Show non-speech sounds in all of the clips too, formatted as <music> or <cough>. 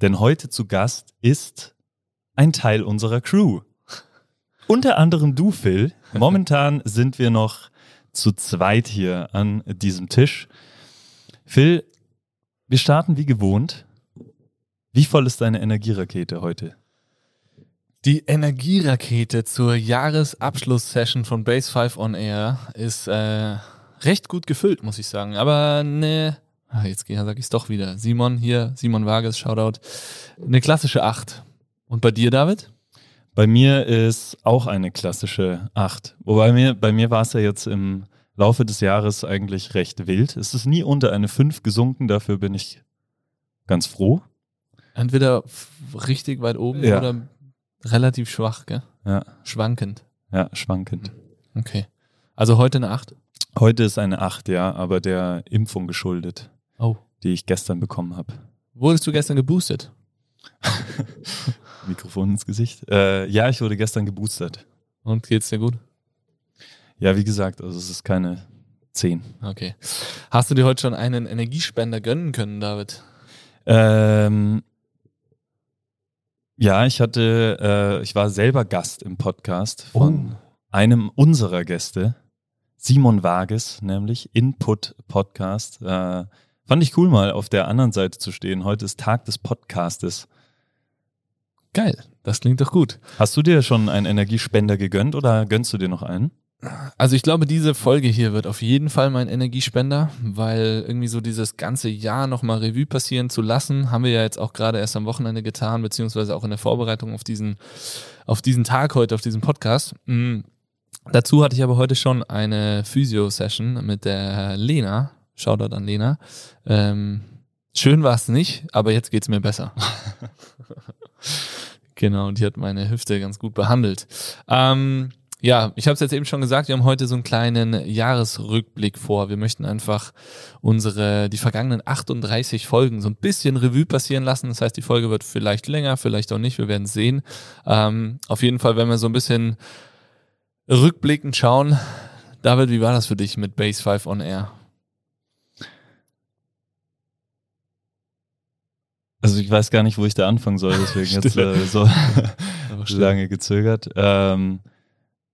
denn heute zu Gast ist ein Teil unserer Crew. Unter anderem du, Phil. <laughs> Momentan sind wir noch zu zweit hier an diesem Tisch. Phil, wir starten wie gewohnt. Wie voll ist deine Energierakete heute? Die Energierakete zur Jahresabschlusssession von Base 5 on Air ist äh, recht gut gefüllt, muss ich sagen. Aber ne, ah, jetzt sage ich es doch wieder. Simon hier, Simon Vargas, Shoutout. Eine klassische 8. Und bei dir, David? Bei mir ist auch eine klassische 8. Wobei mir, bei mir war es ja jetzt im Laufe des Jahres eigentlich recht wild. Es ist nie unter eine 5 gesunken, dafür bin ich ganz froh. Entweder richtig weit oben ja. oder relativ schwach, gell? Ja. Schwankend. Ja, schwankend. Okay. Also heute eine 8? Heute ist eine 8, ja, aber der Impfung geschuldet, oh. die ich gestern bekommen habe. Wurdest du gestern geboostet? <laughs> Mikrofon ins Gesicht. Äh, ja, ich wurde gestern geboostert. Und geht's dir gut? Ja, wie gesagt, also es ist keine 10. Okay. Hast du dir heute schon einen Energiespender gönnen können, David? Ähm, ja, ich hatte, äh, ich war selber Gast im Podcast von oh. einem unserer Gäste. Simon Wages, nämlich Input Podcast. Äh, fand ich cool, mal auf der anderen Seite zu stehen. Heute ist Tag des Podcastes. Geil, das klingt doch gut. Hast du dir schon einen Energiespender gegönnt oder gönnst du dir noch einen? Also ich glaube, diese Folge hier wird auf jeden Fall mein Energiespender, weil irgendwie so dieses ganze Jahr nochmal Revue passieren zu lassen, haben wir ja jetzt auch gerade erst am Wochenende getan, beziehungsweise auch in der Vorbereitung auf diesen, auf diesen Tag heute, auf diesen Podcast. Mhm Dazu hatte ich aber heute schon eine Physio-Session mit der Lena. Shoutout an Lena. Ähm, schön war es nicht, aber jetzt geht es mir besser. <laughs> genau, die hat meine Hüfte ganz gut behandelt. Ähm, ja, ich habe es jetzt eben schon gesagt, wir haben heute so einen kleinen Jahresrückblick vor. Wir möchten einfach unsere, die vergangenen 38 Folgen so ein bisschen Revue passieren lassen. Das heißt, die Folge wird vielleicht länger, vielleicht auch nicht, wir werden sehen. Ähm, auf jeden Fall, wenn wir so ein bisschen rückblickend schauen. David, wie war das für dich mit Base 5 on Air? Also ich weiß gar nicht, wo ich da anfangen soll, <laughs> deswegen jetzt äh, so <laughs> lange gezögert. Ähm,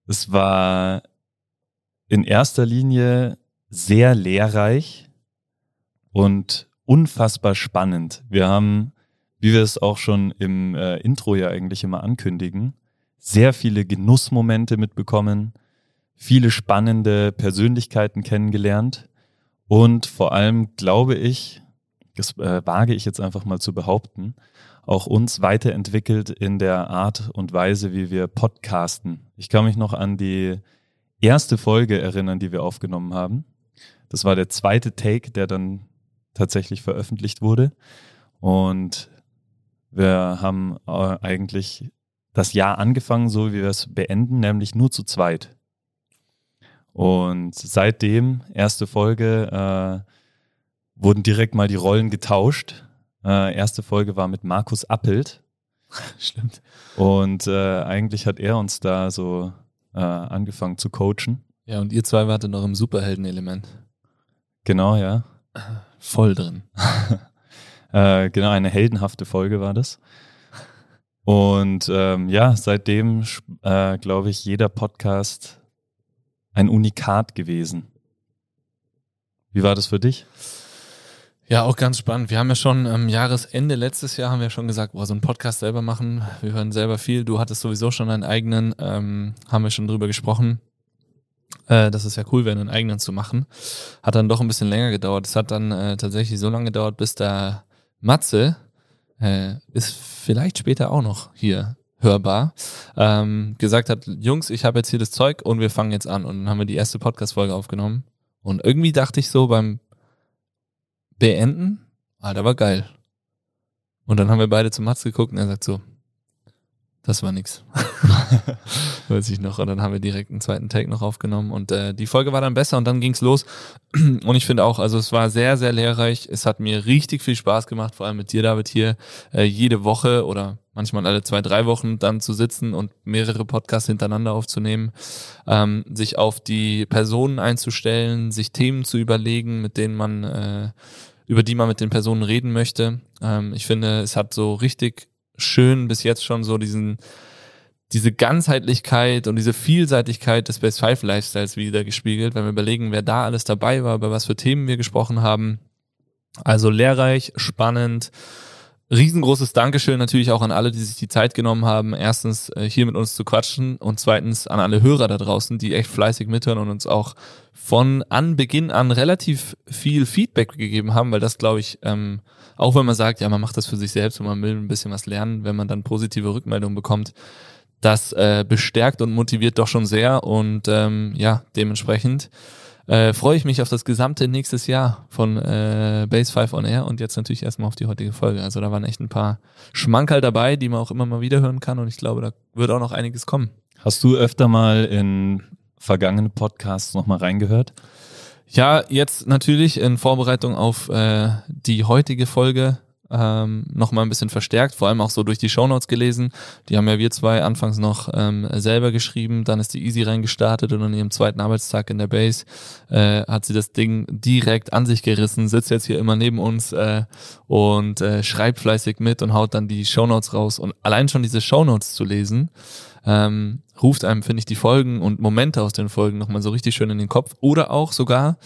es war in erster Linie sehr lehrreich und unfassbar spannend. Wir haben, wie wir es auch schon im äh, Intro ja eigentlich immer ankündigen, sehr viele Genussmomente mitbekommen, viele spannende Persönlichkeiten kennengelernt und vor allem glaube ich, das äh, wage ich jetzt einfach mal zu behaupten, auch uns weiterentwickelt in der Art und Weise, wie wir podcasten. Ich kann mich noch an die erste Folge erinnern, die wir aufgenommen haben. Das war der zweite Take, der dann tatsächlich veröffentlicht wurde. Und wir haben äh, eigentlich das Jahr angefangen, so wie wir es beenden, nämlich nur zu zweit. Und seitdem, erste Folge, äh, wurden direkt mal die Rollen getauscht. Äh, erste Folge war mit Markus Appelt. <laughs> Stimmt. Und äh, eigentlich hat er uns da so äh, angefangen zu coachen. Ja, und ihr zwei wartet noch im Superhelden-Element. Genau, ja. Voll drin. <laughs> Äh, genau, eine heldenhafte Folge war das. Und ähm, ja, seitdem äh, glaube ich, jeder Podcast ein Unikat gewesen. Wie war das für dich? Ja, auch ganz spannend. Wir haben ja schon am Jahresende letztes Jahr haben wir schon gesagt, boah, so einen Podcast selber machen. Wir hören selber viel. Du hattest sowieso schon einen eigenen, ähm, haben wir schon drüber gesprochen. Äh, das ist ja cool wäre, einen eigenen zu machen. Hat dann doch ein bisschen länger gedauert. Es hat dann äh, tatsächlich so lange gedauert, bis der Matze, äh, ist vielleicht später auch noch hier hörbar, ähm, gesagt hat, Jungs, ich habe jetzt hier das Zeug und wir fangen jetzt an. Und dann haben wir die erste Podcast-Folge aufgenommen. Und irgendwie dachte ich so beim Beenden, Alter, war geil. Und dann haben wir beide zum Mats geguckt und er sagt so, das war nix. <laughs> Weiß ich noch. Und dann haben wir direkt einen zweiten Take noch aufgenommen und äh, die Folge war dann besser und dann ging's los. <clears throat> Und ich finde auch, also es war sehr, sehr lehrreich. Es hat mir richtig viel Spaß gemacht, vor allem mit dir, David, hier äh, jede Woche oder manchmal alle zwei, drei Wochen dann zu sitzen und mehrere Podcasts hintereinander aufzunehmen, ähm, sich auf die Personen einzustellen, sich Themen zu überlegen, mit denen man, äh, über die man mit den Personen reden möchte. Ähm, ich finde, es hat so richtig schön bis jetzt schon so diesen, diese Ganzheitlichkeit und diese Vielseitigkeit des Best Five Lifestyles wieder gespiegelt, wenn wir überlegen, wer da alles dabei war, über was für Themen wir gesprochen haben. Also lehrreich, spannend. Riesengroßes Dankeschön natürlich auch an alle, die sich die Zeit genommen haben, erstens äh, hier mit uns zu quatschen und zweitens an alle Hörer da draußen, die echt fleißig mithören und uns auch von Anbeginn an relativ viel Feedback gegeben haben, weil das glaube ich ähm, auch wenn man sagt, ja, man macht das für sich selbst und man will ein bisschen was lernen, wenn man dann positive Rückmeldungen bekommt, das äh, bestärkt und motiviert doch schon sehr und ähm, ja, dementsprechend äh, freue ich mich auf das gesamte nächstes Jahr von äh, Base 5 on Air und jetzt natürlich erstmal auf die heutige Folge. Also da waren echt ein paar Schmankerl dabei, die man auch immer mal wieder hören kann und ich glaube, da wird auch noch einiges kommen. Hast du öfter mal in vergangene Podcasts nochmal reingehört? Ja, jetzt natürlich in Vorbereitung auf äh, die heutige Folge ähm, nochmal ein bisschen verstärkt, vor allem auch so durch die Shownotes gelesen. Die haben ja wir zwei anfangs noch ähm, selber geschrieben, dann ist die Easy reingestartet und an ihrem zweiten Arbeitstag in der Base äh, hat sie das Ding direkt an sich gerissen, sitzt jetzt hier immer neben uns äh, und äh, schreibt fleißig mit und haut dann die Shownotes raus. Und allein schon diese Shownotes zu lesen, ähm, ruft einem, finde ich, die Folgen und Momente aus den Folgen nochmal so richtig schön in den Kopf. Oder auch sogar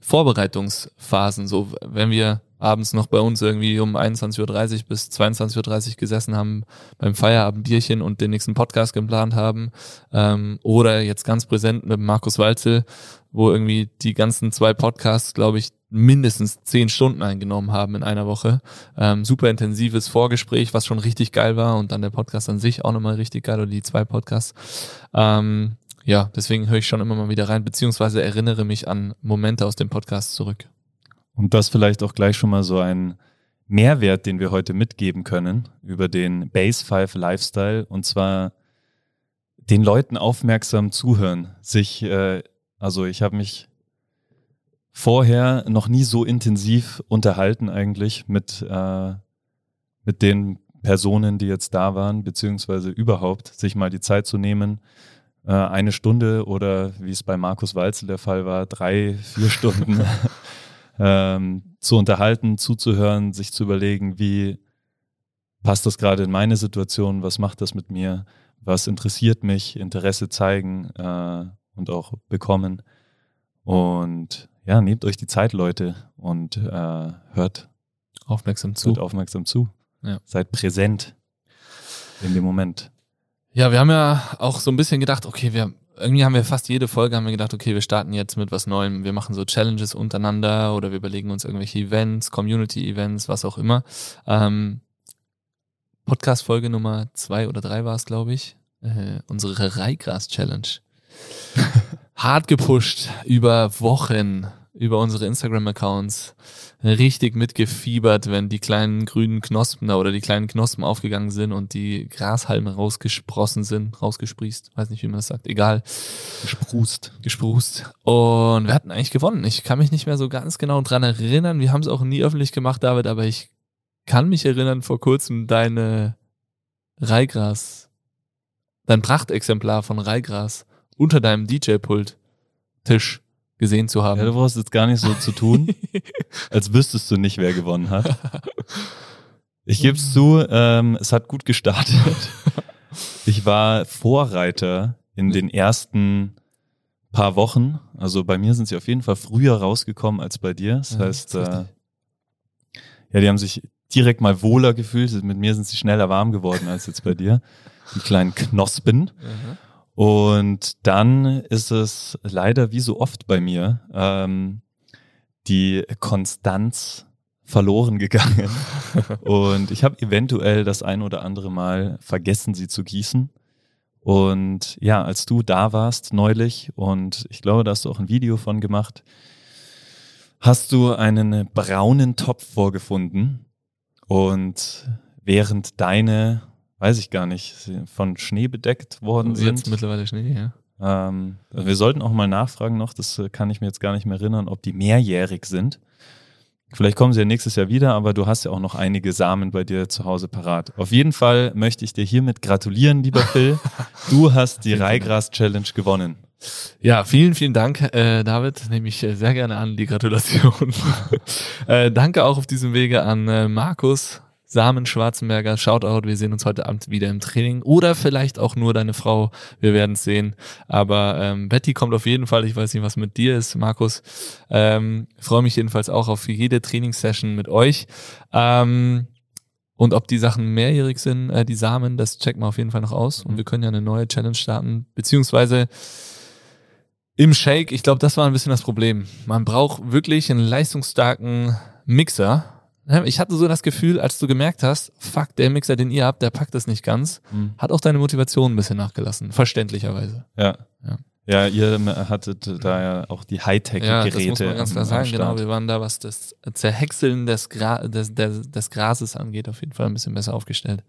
Vorbereitungsphasen. So, wenn wir abends noch bei uns irgendwie um 21.30 Uhr bis 22.30 Uhr gesessen haben beim Feierabendbierchen und den nächsten Podcast geplant haben. Ähm, oder jetzt ganz präsent mit Markus Walzel, wo irgendwie die ganzen zwei Podcasts, glaube ich, mindestens zehn Stunden eingenommen haben in einer Woche. Ähm, super intensives Vorgespräch, was schon richtig geil war und dann der Podcast an sich auch nochmal richtig geil oder die zwei Podcasts. Ähm, ja, deswegen höre ich schon immer mal wieder rein, beziehungsweise erinnere mich an Momente aus dem Podcast zurück. Und das vielleicht auch gleich schon mal so ein Mehrwert, den wir heute mitgeben können über den Base 5 Lifestyle. Und zwar den Leuten aufmerksam zuhören, sich, äh, also ich habe mich vorher noch nie so intensiv unterhalten eigentlich mit, äh, mit den Personen, die jetzt da waren, beziehungsweise überhaupt sich mal die Zeit zu nehmen, äh, eine Stunde oder wie es bei Markus Walzel der Fall war, drei, vier Stunden <laughs> ähm, zu unterhalten, zuzuhören, sich zu überlegen, wie passt das gerade in meine Situation, was macht das mit mir, was interessiert mich, Interesse zeigen äh, und auch bekommen. Und ja, nehmt euch die Zeit, Leute, und äh, hört aufmerksam zu. Hört aufmerksam zu. Ja. Seid präsent in dem Moment. Ja, wir haben ja auch so ein bisschen gedacht, okay, wir irgendwie haben wir fast jede Folge haben wir gedacht, okay, wir starten jetzt mit was Neuem. Wir machen so Challenges untereinander oder wir überlegen uns irgendwelche Events, Community-Events, was auch immer. Ähm, Podcast-Folge Nummer zwei oder drei war es, glaube ich. Äh, unsere Reigras-Challenge. <laughs> hart gepusht über Wochen, über unsere Instagram-Accounts, richtig mitgefiebert, wenn die kleinen grünen Knospen da oder die kleinen Knospen aufgegangen sind und die Grashalme rausgesprossen sind, rausgesprießt, weiß nicht, wie man das sagt, egal. Gesprust. Gesprust. Und wir hatten eigentlich gewonnen. Ich kann mich nicht mehr so ganz genau dran erinnern. Wir haben es auch nie öffentlich gemacht, David, aber ich kann mich erinnern, vor kurzem deine Reigras, dein Prachtexemplar von Reigras unter deinem DJ-Pult Tisch gesehen zu haben. Ja, du brauchst jetzt gar nicht so zu tun, <laughs> als wüsstest du nicht, wer gewonnen hat. <laughs> Ich gebe es zu, ähm, es hat gut gestartet. Ich war Vorreiter in den ersten paar Wochen. Also bei mir sind sie auf jeden Fall früher rausgekommen als bei dir. Das ja, heißt, das äh, ja, die haben sich direkt mal wohler gefühlt. Mit mir sind sie schneller warm geworden als jetzt bei dir. Die kleinen Knospen. Mhm. Und dann ist es leider wie so oft bei mir ähm, die Konstanz verloren gegangen. <laughs> und ich habe eventuell das ein oder andere Mal vergessen, sie zu gießen. Und ja, als du da warst neulich, und ich glaube, da hast du auch ein Video von gemacht, hast du einen braunen Topf vorgefunden. Und während deine, weiß ich gar nicht, von Schnee bedeckt worden sind. Jetzt mittlerweile Schnee, ja. Ähm, wir sollten auch mal nachfragen noch, das äh, kann ich mir jetzt gar nicht mehr erinnern, ob die mehrjährig sind. Vielleicht kommen sie ja nächstes Jahr wieder, aber du hast ja auch noch einige Samen bei dir zu Hause parat. Auf jeden Fall möchte ich dir hiermit gratulieren, lieber Phil. <laughs> Du hast die Reigras-Challenge gewonnen. Ja, vielen, vielen Dank, äh, David. Nehme ich äh, sehr gerne an, die Gratulation. <laughs> äh, danke auch auf diesem Wege an äh, Markus, Samen Schwarzenberger, Shoutout, wir sehen uns heute Abend wieder im Training oder vielleicht auch nur deine Frau, wir werden es sehen. Aber ähm, Betty kommt auf jeden Fall, ich weiß nicht, was mit dir ist, Markus. Ähm, Freue mich jedenfalls auch auf jede Trainingssession mit euch. Ähm, und ob die Sachen mehrjährig sind, äh, die Samen, das checken wir auf jeden Fall noch aus. Und wir können ja eine neue Challenge starten, beziehungsweise im Shake, ich glaube, das war ein bisschen das Problem. Man braucht wirklich einen leistungsstarken Mixer, ich hatte so das Gefühl, als du gemerkt hast, fuck, der Mixer, den ihr habt, der packt das nicht ganz, mhm. hat auch deine Motivation ein bisschen nachgelassen, verständlicherweise. Ja. ja. Ja, ihr hattet da ja auch die Hightech-Geräte. Ja, das muss man ganz klar sagen, genau. Wir waren da, was das Zerhäckseln des, Gra des, des, des Grases angeht, auf jeden Fall ein bisschen besser aufgestellt.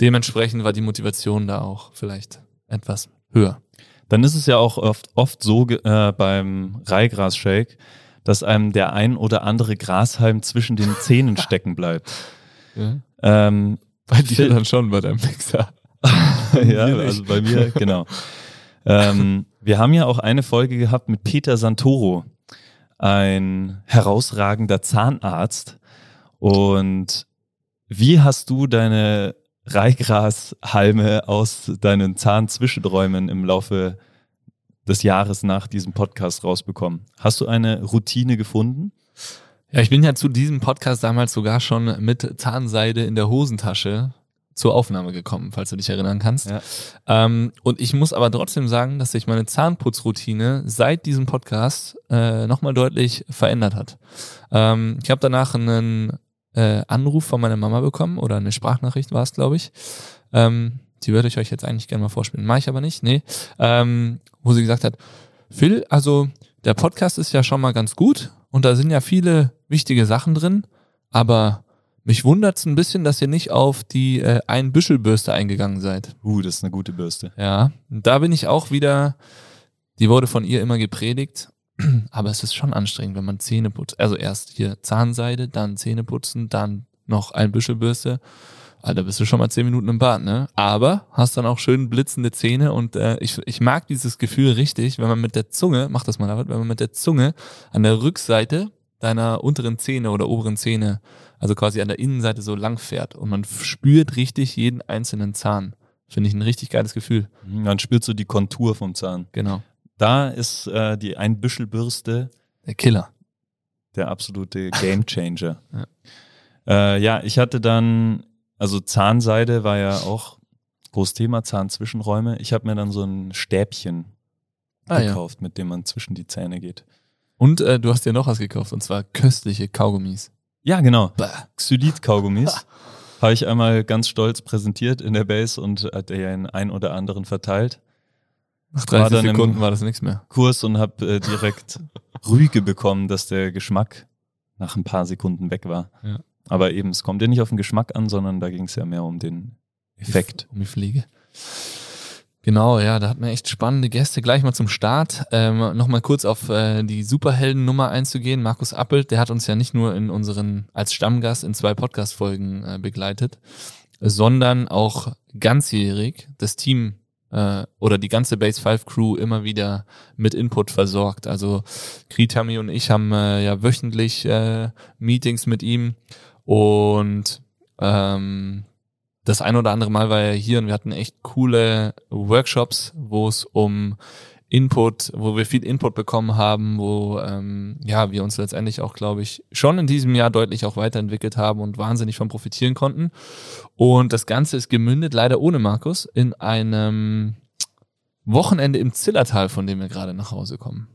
Dementsprechend war die Motivation da auch vielleicht etwas höher. Dann ist es ja auch oft, oft so äh, beim Reigras-Shake, dass einem der ein oder andere Grashalm zwischen den Zähnen <laughs> stecken bleibt. Ja. Ähm, bei dir dann schon bei deinem Mixer. <laughs> ja, also bei mir, genau. ähm, wir haben ja auch eine Folge gehabt mit Peter Santoro, ein herausragender Zahnarzt. Und wie hast du deine Reihgrashalme aus deinen Zahnzwischenräumen im Laufe des Jahres nach diesem Podcast rausbekommen. Hast du eine Routine gefunden? Ja, ich bin ja zu diesem Podcast damals sogar schon mit Zahnseide in der Hosentasche zur Aufnahme gekommen, falls du dich erinnern kannst. Ja. Ähm, und ich muss aber trotzdem sagen, dass sich meine Zahnputzroutine seit diesem Podcast äh, nochmal deutlich verändert hat. Ähm, ich habe danach einen äh, Anruf von meiner Mama bekommen oder eine Sprachnachricht war es, glaube ich. Ähm, die würde ich euch jetzt eigentlich gerne mal vorspielen. Mache ich aber nicht, nee. Ähm, wo sie gesagt hat, Phil, also der Podcast ist ja schon mal ganz gut und da sind ja viele wichtige Sachen drin, aber mich wundert es ein bisschen, dass ihr nicht auf die äh, Ein-Büschel-Bürste eingegangen seid. Uh, das ist eine gute Bürste. Ja, da bin ich auch wieder, die wurde von ihr immer gepredigt, <clears throat> aber es ist schon anstrengend, wenn man Zähne putzt. Also erst hier Zahnseide, dann Zähne putzen, dann noch ein Büschelbürste. Alter, bist du schon mal zehn Minuten im Bad, ne? Aber hast dann auch schön blitzende Zähne und äh, ich, ich mag dieses Gefühl richtig, wenn man mit der Zunge, mach das mal David, wenn man mit der Zunge an der Rückseite deiner unteren Zähne oder oberen Zähne, also quasi an der Innenseite so lang fährt und man spürt richtig jeden einzelnen Zahn. Finde ich ein richtig geiles Gefühl. Mhm, dann spürst du die Kontur vom Zahn. Genau. Da ist äh, die Einbüschelbürste der Killer. Der absolute Gamechanger. <laughs> ja. Äh, ja, ich hatte dann also Zahnseide war ja auch großes Thema, Zahnzwischenräume. Ich habe mir dann so ein Stäbchen ah, gekauft, ja. mit dem man zwischen die Zähne geht. Und äh, du hast dir noch was gekauft, und zwar köstliche Kaugummis. Ja, genau. Xylit-Kaugummis. <laughs> Habe ich einmal ganz stolz präsentiert in der Base und hat er den einen oder anderen verteilt. Nach 30 war Sekunden war das nichts mehr. Kurs und habe äh, direkt <laughs> Rüge bekommen, dass der Geschmack nach ein paar Sekunden weg war. Ja. Aber eben, es kommt ja nicht auf den Geschmack an, sondern da ging es ja mehr um den Effekt. Um die Pflege. Genau, ja, da hatten wir echt spannende Gäste. Gleich mal zum Start. Ähm, Nochmal kurz auf äh, die Superhelden-Nummer einzugehen. Markus Appelt, der hat uns ja nicht nur in unseren, als Stammgast in zwei Podcast-Folgen äh, begleitet, sondern auch ganzjährig das Team äh, oder die ganze Base 5 Crew immer wieder mit Input versorgt. Also Kritami und ich haben äh, ja wöchentlich äh, Meetings mit ihm und ähm, das ein oder andere Mal war er hier und wir hatten echt coole Workshops, wo es um Input, wo wir viel Input bekommen haben, wo ähm, ja wir uns letztendlich auch, glaube ich, schon in diesem Jahr deutlich auch weiterentwickelt haben und wahnsinnig von profitieren konnten. Und das Ganze ist gemündet, leider ohne Markus, in einem Wochenende im Zillertal, von dem wir gerade nach Hause kommen.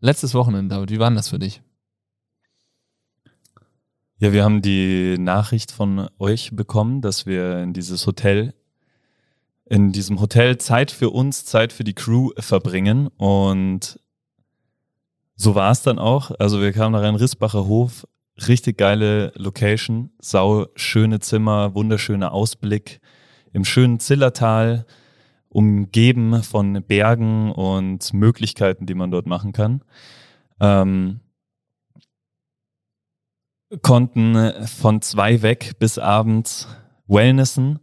Letztes Wochenende, David, wie war denn das für dich? Ja, wir haben die Nachricht von euch bekommen, dass wir in dieses Hotel, in diesem Hotel Zeit für uns, Zeit für die Crew verbringen. Und so war es dann auch. Also wir kamen da rein, Rissbacher Hof, richtig geile Location, sau schöne Zimmer, wunderschöner Ausblick im schönen Zillertal, umgeben von Bergen und Möglichkeiten, die man dort machen kann. Ähm, konnten von zwei weg bis abends Wellnessen.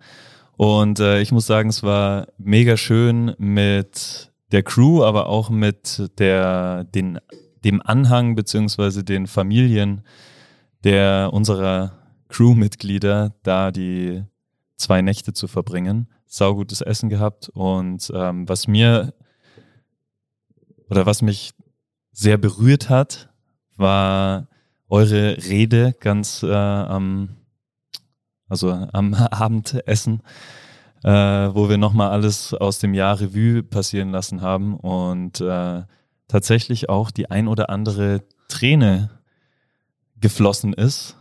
Und äh, ich muss sagen, es war mega schön mit der Crew, aber auch mit der, den, dem Anhang beziehungsweise den Familien der unserer Crewmitglieder da die zwei Nächte zu verbringen. Saugutes Essen gehabt und ähm, was mir oder was mich sehr berührt hat, war eure Rede ganz äh, am, also am <laughs> Abendessen, äh, wo wir nochmal alles aus dem Jahr Revue passieren lassen haben und äh, tatsächlich auch die ein oder andere Träne geflossen ist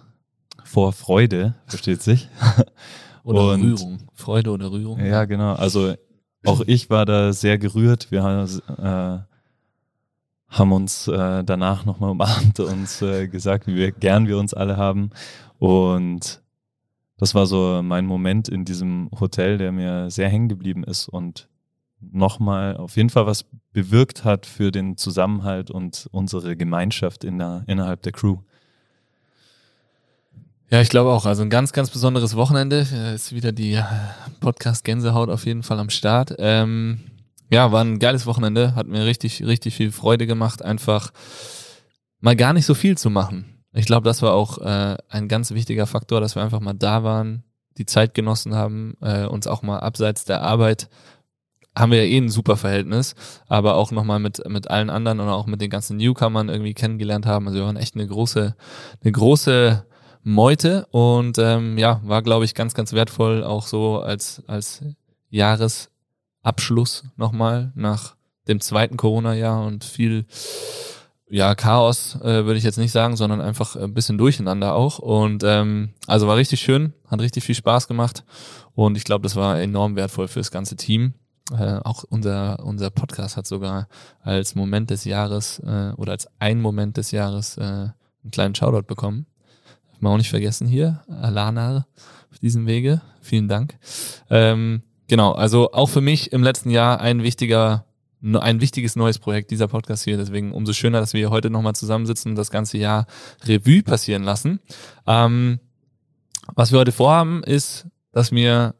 vor Freude, versteht sich. <laughs> Oder und, Rührung. Freude oder Rührung. Ja, genau. Also auch ich war da sehr gerührt. Wir haben, äh, haben uns äh, danach nochmal umarmt und äh, gesagt, wie gern wir uns alle haben. Und das war so mein Moment in diesem Hotel, der mir sehr hängen geblieben ist und nochmal auf jeden Fall was bewirkt hat für den Zusammenhalt und unsere Gemeinschaft in der, innerhalb der Crew. Ja, ich glaube auch. Also ein ganz, ganz besonderes Wochenende. Ist wieder die äh, Podcast Gänsehaut auf jeden Fall am Start. Ähm, ja, war ein geiles Wochenende. Hat mir richtig, richtig viel Freude gemacht, einfach mal gar nicht so viel zu machen. Ich glaube, das war auch äh, ein ganz wichtiger Faktor, dass wir einfach mal da waren, die Zeit genossen haben, äh, uns auch mal abseits der Arbeit haben wir ja eh ein super Verhältnis, aber auch nochmal mit, mit allen anderen und auch mit den ganzen Newcomern irgendwie kennengelernt haben. Also wir waren echt eine große, eine große Meute und ähm, ja, war, glaube ich, ganz, ganz wertvoll, auch so als, als Jahresabschluss nochmal nach dem zweiten Corona-Jahr und viel ja, Chaos äh, würde ich jetzt nicht sagen, sondern einfach ein bisschen durcheinander auch. Und ähm, also war richtig schön, hat richtig viel Spaß gemacht und ich glaube, das war enorm wertvoll für das ganze Team. Äh, auch unser, unser Podcast hat sogar als Moment des Jahres äh, oder als ein Moment des Jahres äh, einen kleinen Shoutout bekommen wir auch nicht vergessen hier, Alana auf diesem Wege. Vielen Dank. Ähm, genau, also auch für mich im letzten Jahr ein wichtiger, ein wichtiges neues Projekt, dieser Podcast hier. Deswegen umso schöner, dass wir heute nochmal zusammensitzen und das ganze Jahr Revue passieren lassen. Ähm, was wir heute vorhaben, ist, dass mir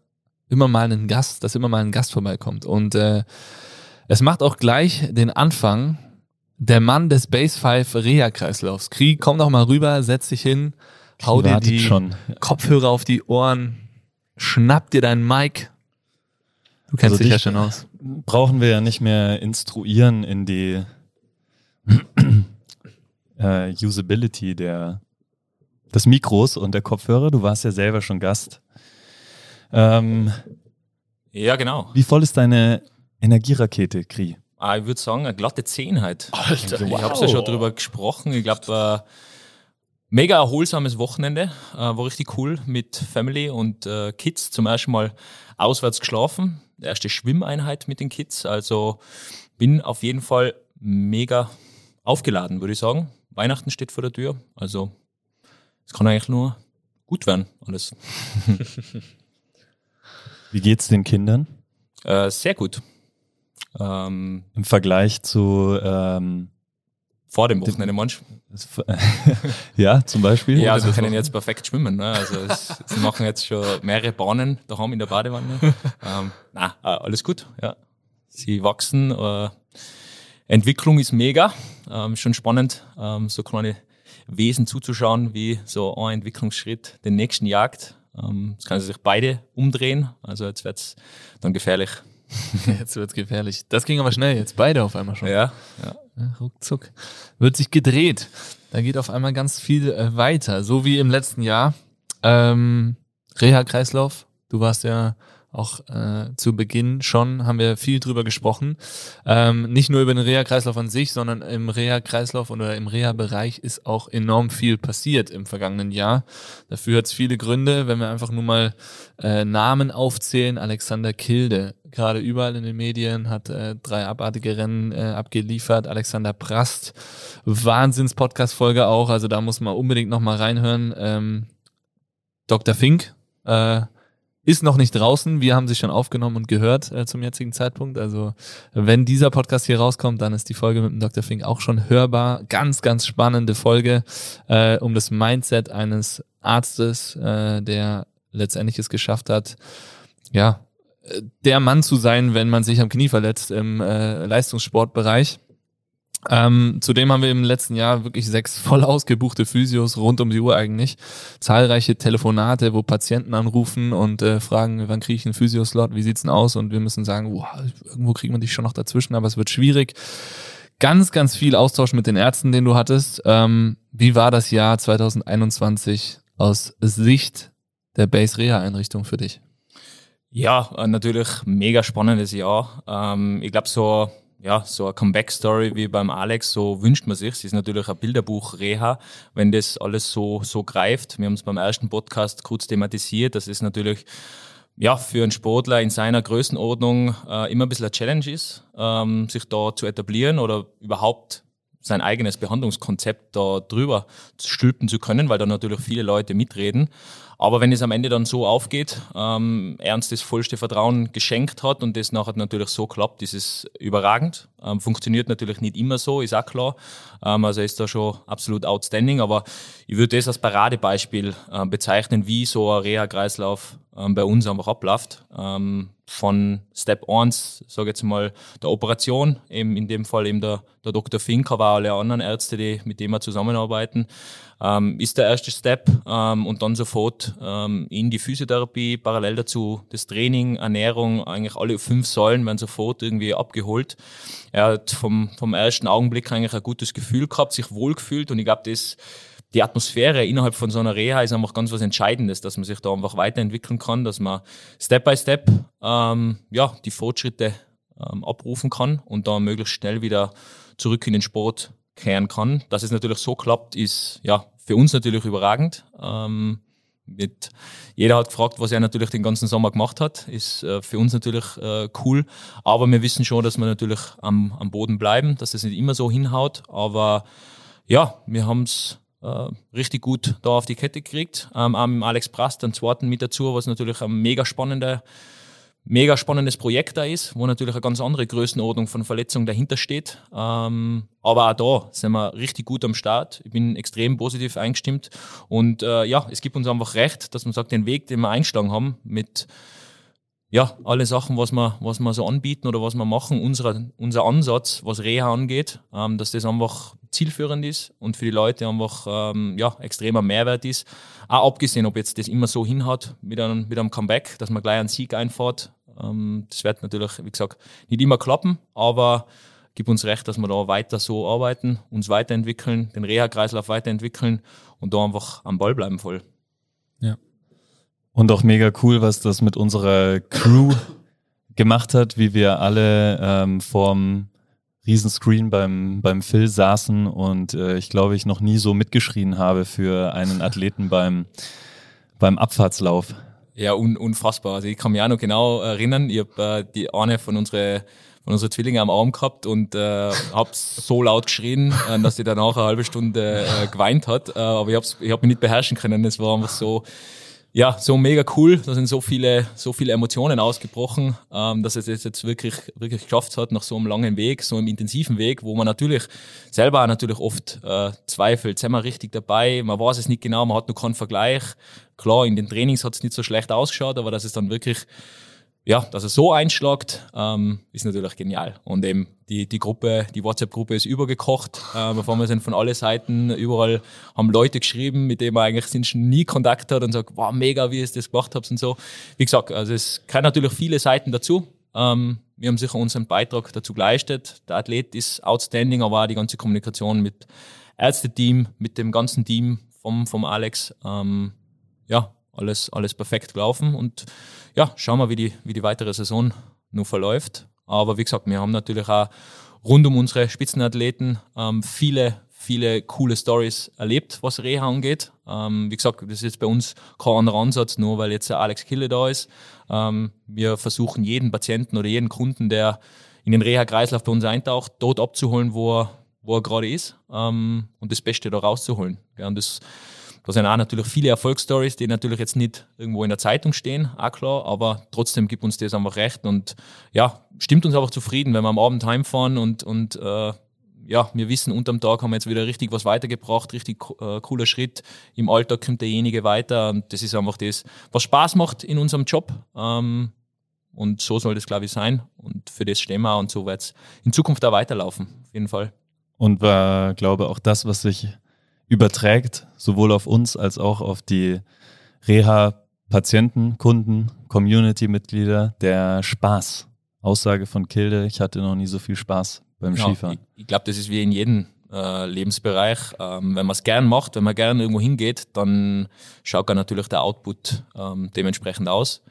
immer mal einen Gast, dass immer mal ein Gast vorbeikommt. Und äh, es macht auch gleich den Anfang der Mann des Base 5 Reha-Kreislaufs. Krieg, komm doch mal rüber, setz dich hin hau dir die schon. Kopfhörer auf die Ohren, schnapp dir dein Mic. Du kennst also dich ja schon aus. Brauchen wir ja nicht mehr instruieren in die <clears throat> äh, Usability der, des Mikros und der Kopfhörer. Du warst ja selber schon Gast. Ähm, ja, genau. Wie voll ist deine Energierakete, Kri? Ah, ich würde sagen, eine glatte 10 halt. Alter, ich wow. habe ja schon drüber gesprochen. Ich glaube, äh, Mega erholsames Wochenende, äh, war richtig cool mit Family und äh, Kids. Zum ersten Mal auswärts geschlafen, erste Schwimmeinheit mit den Kids. Also bin auf jeden Fall mega aufgeladen, würde ich sagen. Weihnachten steht vor der Tür, also es kann eigentlich nur gut werden alles. <laughs> Wie geht's den Kindern? Äh, sehr gut. Ähm, Im Vergleich zu ähm, vor dem Wochenende manch. <laughs> ja, zum Beispiel. Ja, also können jetzt perfekt schwimmen. Ne? Also es, sie machen jetzt schon mehrere Bahnen daheim in der Badewanne. <laughs> ähm, na, äh, alles gut. Ja, sie wachsen. Äh, Entwicklung ist mega. Ähm, schon spannend, ähm, so kleine Wesen zuzuschauen, wie so ein Entwicklungsschritt den nächsten jagt. Ähm, jetzt können sie sich beide umdrehen. Also jetzt wird's dann gefährlich. <laughs> Jetzt wird's gefährlich. Das ging aber schnell, jetzt beide auf einmal schon. Ja, ja. ruckzuck. Wird sich gedreht. Da geht auf einmal ganz viel äh, weiter. So wie im letzten Jahr. Ähm, Reha-Kreislauf. Du warst ja auch äh, zu Beginn schon haben wir viel drüber gesprochen. Ähm, nicht nur über den Reha-Kreislauf an sich, sondern im Reha-Kreislauf oder im Reha-Bereich ist auch enorm viel passiert im vergangenen Jahr. Dafür hat es viele Gründe, wenn wir einfach nur mal äh, Namen aufzählen. Alexander Kilde, gerade überall in den Medien, hat äh, drei abartige Rennen äh, abgeliefert. Alexander Prast, Wahnsinns-Podcast-Folge auch, also da muss man unbedingt nochmal reinhören. Ähm, Dr. Fink, äh, ist noch nicht draußen. Wir haben sie schon aufgenommen und gehört äh, zum jetzigen Zeitpunkt. Also wenn dieser Podcast hier rauskommt, dann ist die Folge mit dem Dr. Fink auch schon hörbar. Ganz, ganz spannende Folge äh, um das Mindset eines Arztes, äh, der letztendlich es geschafft hat, ja, äh, der Mann zu sein, wenn man sich am Knie verletzt im äh, Leistungssportbereich. Ähm, zudem haben wir im letzten Jahr wirklich sechs voll ausgebuchte Physios rund um die Uhr eigentlich. Zahlreiche Telefonate, wo Patienten anrufen und äh, fragen, wann kriege ich einen Physioslot, wie sieht's denn aus? Und wir müssen sagen, wow, irgendwo kriegt man dich schon noch dazwischen, aber es wird schwierig. Ganz, ganz viel Austausch mit den Ärzten, den du hattest. Ähm, wie war das Jahr 2021 aus Sicht der Base Reha Einrichtung für dich? Ja, äh, natürlich mega spannendes Jahr. Ähm, ich glaube so ja, so eine Comeback-Story wie beim Alex, so wünscht man sich. Es ist natürlich ein Bilderbuch Reha, wenn das alles so, so greift. Wir haben es beim ersten Podcast kurz thematisiert. Das ist natürlich ja, für einen Sportler in seiner Größenordnung äh, immer ein bisschen eine Challenge ist, ähm, sich da zu etablieren oder überhaupt sein eigenes Behandlungskonzept da drüber stülpen zu können, weil da natürlich viele Leute mitreden. Aber wenn es am Ende dann so aufgeht, ähm, Ernst das vollste Vertrauen geschenkt hat und das nachher natürlich so klappt, ist es überragend. Ähm, funktioniert natürlich nicht immer so, ist auch klar. Ähm, also ist da schon absolut outstanding, aber ich würde das als Paradebeispiel äh, bezeichnen, wie so ein Reha-Kreislauf ähm, bei uns einfach abläuft. Ähm, von Step 1, sage jetzt mal, der Operation, eben in dem Fall eben der, der Dr. Fink, aber auch alle anderen Ärzte, die mit dem wir zusammenarbeiten, ähm, ist der erste Step ähm, und dann sofort ähm, in die Physiotherapie, parallel dazu das Training, Ernährung, eigentlich alle fünf Säulen werden sofort irgendwie abgeholt. Er hat vom, vom ersten Augenblick eigentlich ein gutes Gefühl gehabt, sich wohlgefühlt und ich glaube, das die Atmosphäre innerhalb von so einer Reha ist einfach ganz was Entscheidendes, dass man sich da einfach weiterentwickeln kann, dass man Step by Step ähm, ja, die Fortschritte ähm, abrufen kann und da möglichst schnell wieder zurück in den Sport kehren kann. Dass es natürlich so klappt, ist ja für uns natürlich überragend. Ähm, mit, jeder hat gefragt, was er natürlich den ganzen Sommer gemacht hat. Ist äh, für uns natürlich äh, cool. Aber wir wissen schon, dass wir natürlich am, am Boden bleiben, dass es nicht immer so hinhaut. Aber ja, wir haben es äh, richtig gut da auf die Kette gekriegt. Ähm, auch mit Alex Prast, den zweiten mit dazu, was natürlich ein mega spannender mega spannendes Projekt da ist, wo natürlich eine ganz andere Größenordnung von Verletzungen dahinter steht. Ähm, aber auch da sind wir richtig gut am Start. Ich bin extrem positiv eingestimmt. Und äh, ja, es gibt uns einfach recht, dass man sagt, den Weg, den wir eingeschlagen haben, mit ja, alle Sachen, was wir, was wir so anbieten oder was wir machen, unsere, unser Ansatz, was Reha angeht, ähm, dass das einfach zielführend ist und für die Leute einfach ähm, ja, extremer Mehrwert ist. Auch abgesehen, ob jetzt das immer so hinhaut mit einem, mit einem Comeback, dass man gleich einen Sieg einfährt. Ähm, das wird natürlich, wie gesagt, nicht immer klappen, aber gibt uns recht, dass wir da weiter so arbeiten, uns weiterentwickeln, den Reha-Kreislauf weiterentwickeln und da einfach am Ball bleiben voll. Ja. Und auch mega cool, was das mit unserer Crew gemacht hat, wie wir alle ähm, vorm Riesenscreen beim, beim Phil saßen und äh, ich glaube, ich noch nie so mitgeschrien habe für einen Athleten beim, beim Abfahrtslauf. Ja, un, unfassbar. Also ich kann mich auch noch genau erinnern, ich habe äh, die eine von unseren von unseren Zwillingen am Arm gehabt und äh, habe so laut geschrien, äh, dass sie danach eine halbe Stunde äh, geweint hat. Äh, aber ich habe ich hab mich nicht beherrschen können. Es war einfach so, ja, so mega cool. Da sind so viele, so viele Emotionen ausgebrochen, ähm, dass es jetzt wirklich, wirklich geschafft hat nach so einem langen Weg, so einem intensiven Weg, wo man natürlich selber natürlich oft äh, zweifelt, sind wir richtig dabei, man weiß es nicht genau, man hat noch keinen Vergleich. Klar, in den Trainings hat es nicht so schlecht ausgeschaut, aber dass es dann wirklich ja, dass er so einschlagt, ähm, ist natürlich genial. Und eben die, die Gruppe, die WhatsApp-Gruppe ist übergekocht. Ähm, auf einmal sind von alle Seiten überall haben Leute geschrieben, mit denen man eigentlich sind schon nie Kontakt hat und sagt, wow, mega, wie ihr das gemacht habt und so. Wie gesagt, also es kann natürlich viele Seiten dazu. Ähm, wir haben sicher unseren Beitrag dazu geleistet. Der Athlet ist outstanding, aber auch die ganze Kommunikation mit Ärzteteam, mit dem ganzen Team vom, vom Alex. Ähm, ja, alles, alles perfekt gelaufen und ja, schauen wir, wie die, wie die weitere Saison nur verläuft. Aber wie gesagt, wir haben natürlich auch rund um unsere Spitzenathleten ähm, viele, viele coole Stories erlebt, was Reha angeht. Ähm, wie gesagt, das ist jetzt bei uns kein anderer Ansatz, nur weil jetzt der Alex Kille da ist. Ähm, wir versuchen jeden Patienten oder jeden Kunden, der in den Reha-Kreislauf bei uns eintaucht, dort abzuholen, wo er, wo er gerade ist ähm, und das Beste da rauszuholen. Ja, und das, da sind auch natürlich viele Erfolgsstories, die natürlich jetzt nicht irgendwo in der Zeitung stehen, auch klar, aber trotzdem gibt uns das einfach recht und ja, stimmt uns einfach zufrieden, wenn wir am Abend heimfahren und, und äh, ja, wir wissen, unterm Tag haben wir jetzt wieder richtig was weitergebracht, richtig äh, cooler Schritt. Im Alltag kommt derjenige weiter und das ist einfach das, was Spaß macht in unserem Job. Ähm, und so soll das, glaube ich, sein. Und für das stehen wir und so wird es in Zukunft auch weiterlaufen, auf jeden Fall. Und war, glaube auch das, was sich überträgt, sowohl auf uns als auch auf die Reha-Patienten, Kunden, Community-Mitglieder, der Spaß. Aussage von Kilde, ich hatte noch nie so viel Spaß beim ja, Skifahren. Ich, ich glaube, das ist wie in jedem äh, Lebensbereich. Ähm, wenn man es gern macht, wenn man gern irgendwo hingeht, dann schaut dann natürlich der Output ähm, dementsprechend aus.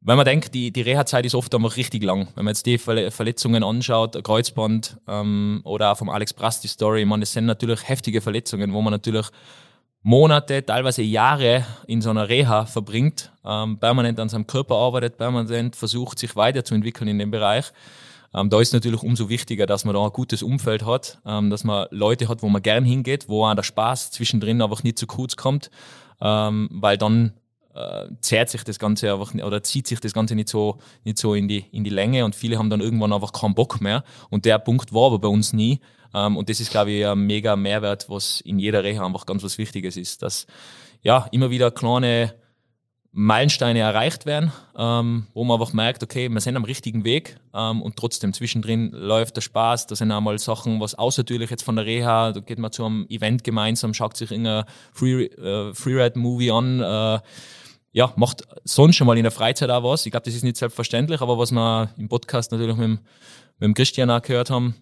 Wenn man denkt, die, die Reha-Zeit ist oft einfach richtig lang. Wenn man jetzt die Verletzungen anschaut, Kreuzband ähm, oder auch vom Alex Brass die Story, man, das sind natürlich heftige Verletzungen, wo man natürlich Monate, teilweise Jahre in so einer Reha verbringt, ähm, permanent an seinem Körper arbeitet, permanent versucht, sich weiterzuentwickeln in dem Bereich. Ähm, da ist natürlich umso wichtiger, dass man da ein gutes Umfeld hat, ähm, dass man Leute hat, wo man gern hingeht, wo auch der Spaß zwischendrin einfach nicht zu kurz kommt, ähm, weil dann äh, zerrt sich das Ganze einfach oder zieht sich das Ganze nicht so, nicht so in, die, in die Länge und viele haben dann irgendwann einfach keinen Bock mehr. Und der Punkt war aber bei uns nie. Ähm, und das ist, glaube ich, ein mega Mehrwert, was in jeder Reha einfach ganz was Wichtiges ist, dass ja immer wieder kleine Meilensteine erreicht werden, ähm, wo man einfach merkt, okay, wir sind am richtigen Weg ähm, und trotzdem zwischendrin läuft der Spaß. Da sind einmal Sachen, was außertürlich jetzt von der Reha, da geht man zu einem Event gemeinsam, schaut sich irgendein Free, äh, Freeride-Movie an, äh, ja, macht sonst schon mal in der Freizeit auch was. Ich glaube, das ist nicht selbstverständlich, aber was wir im Podcast natürlich mit, mit dem Christian auch gehört haben,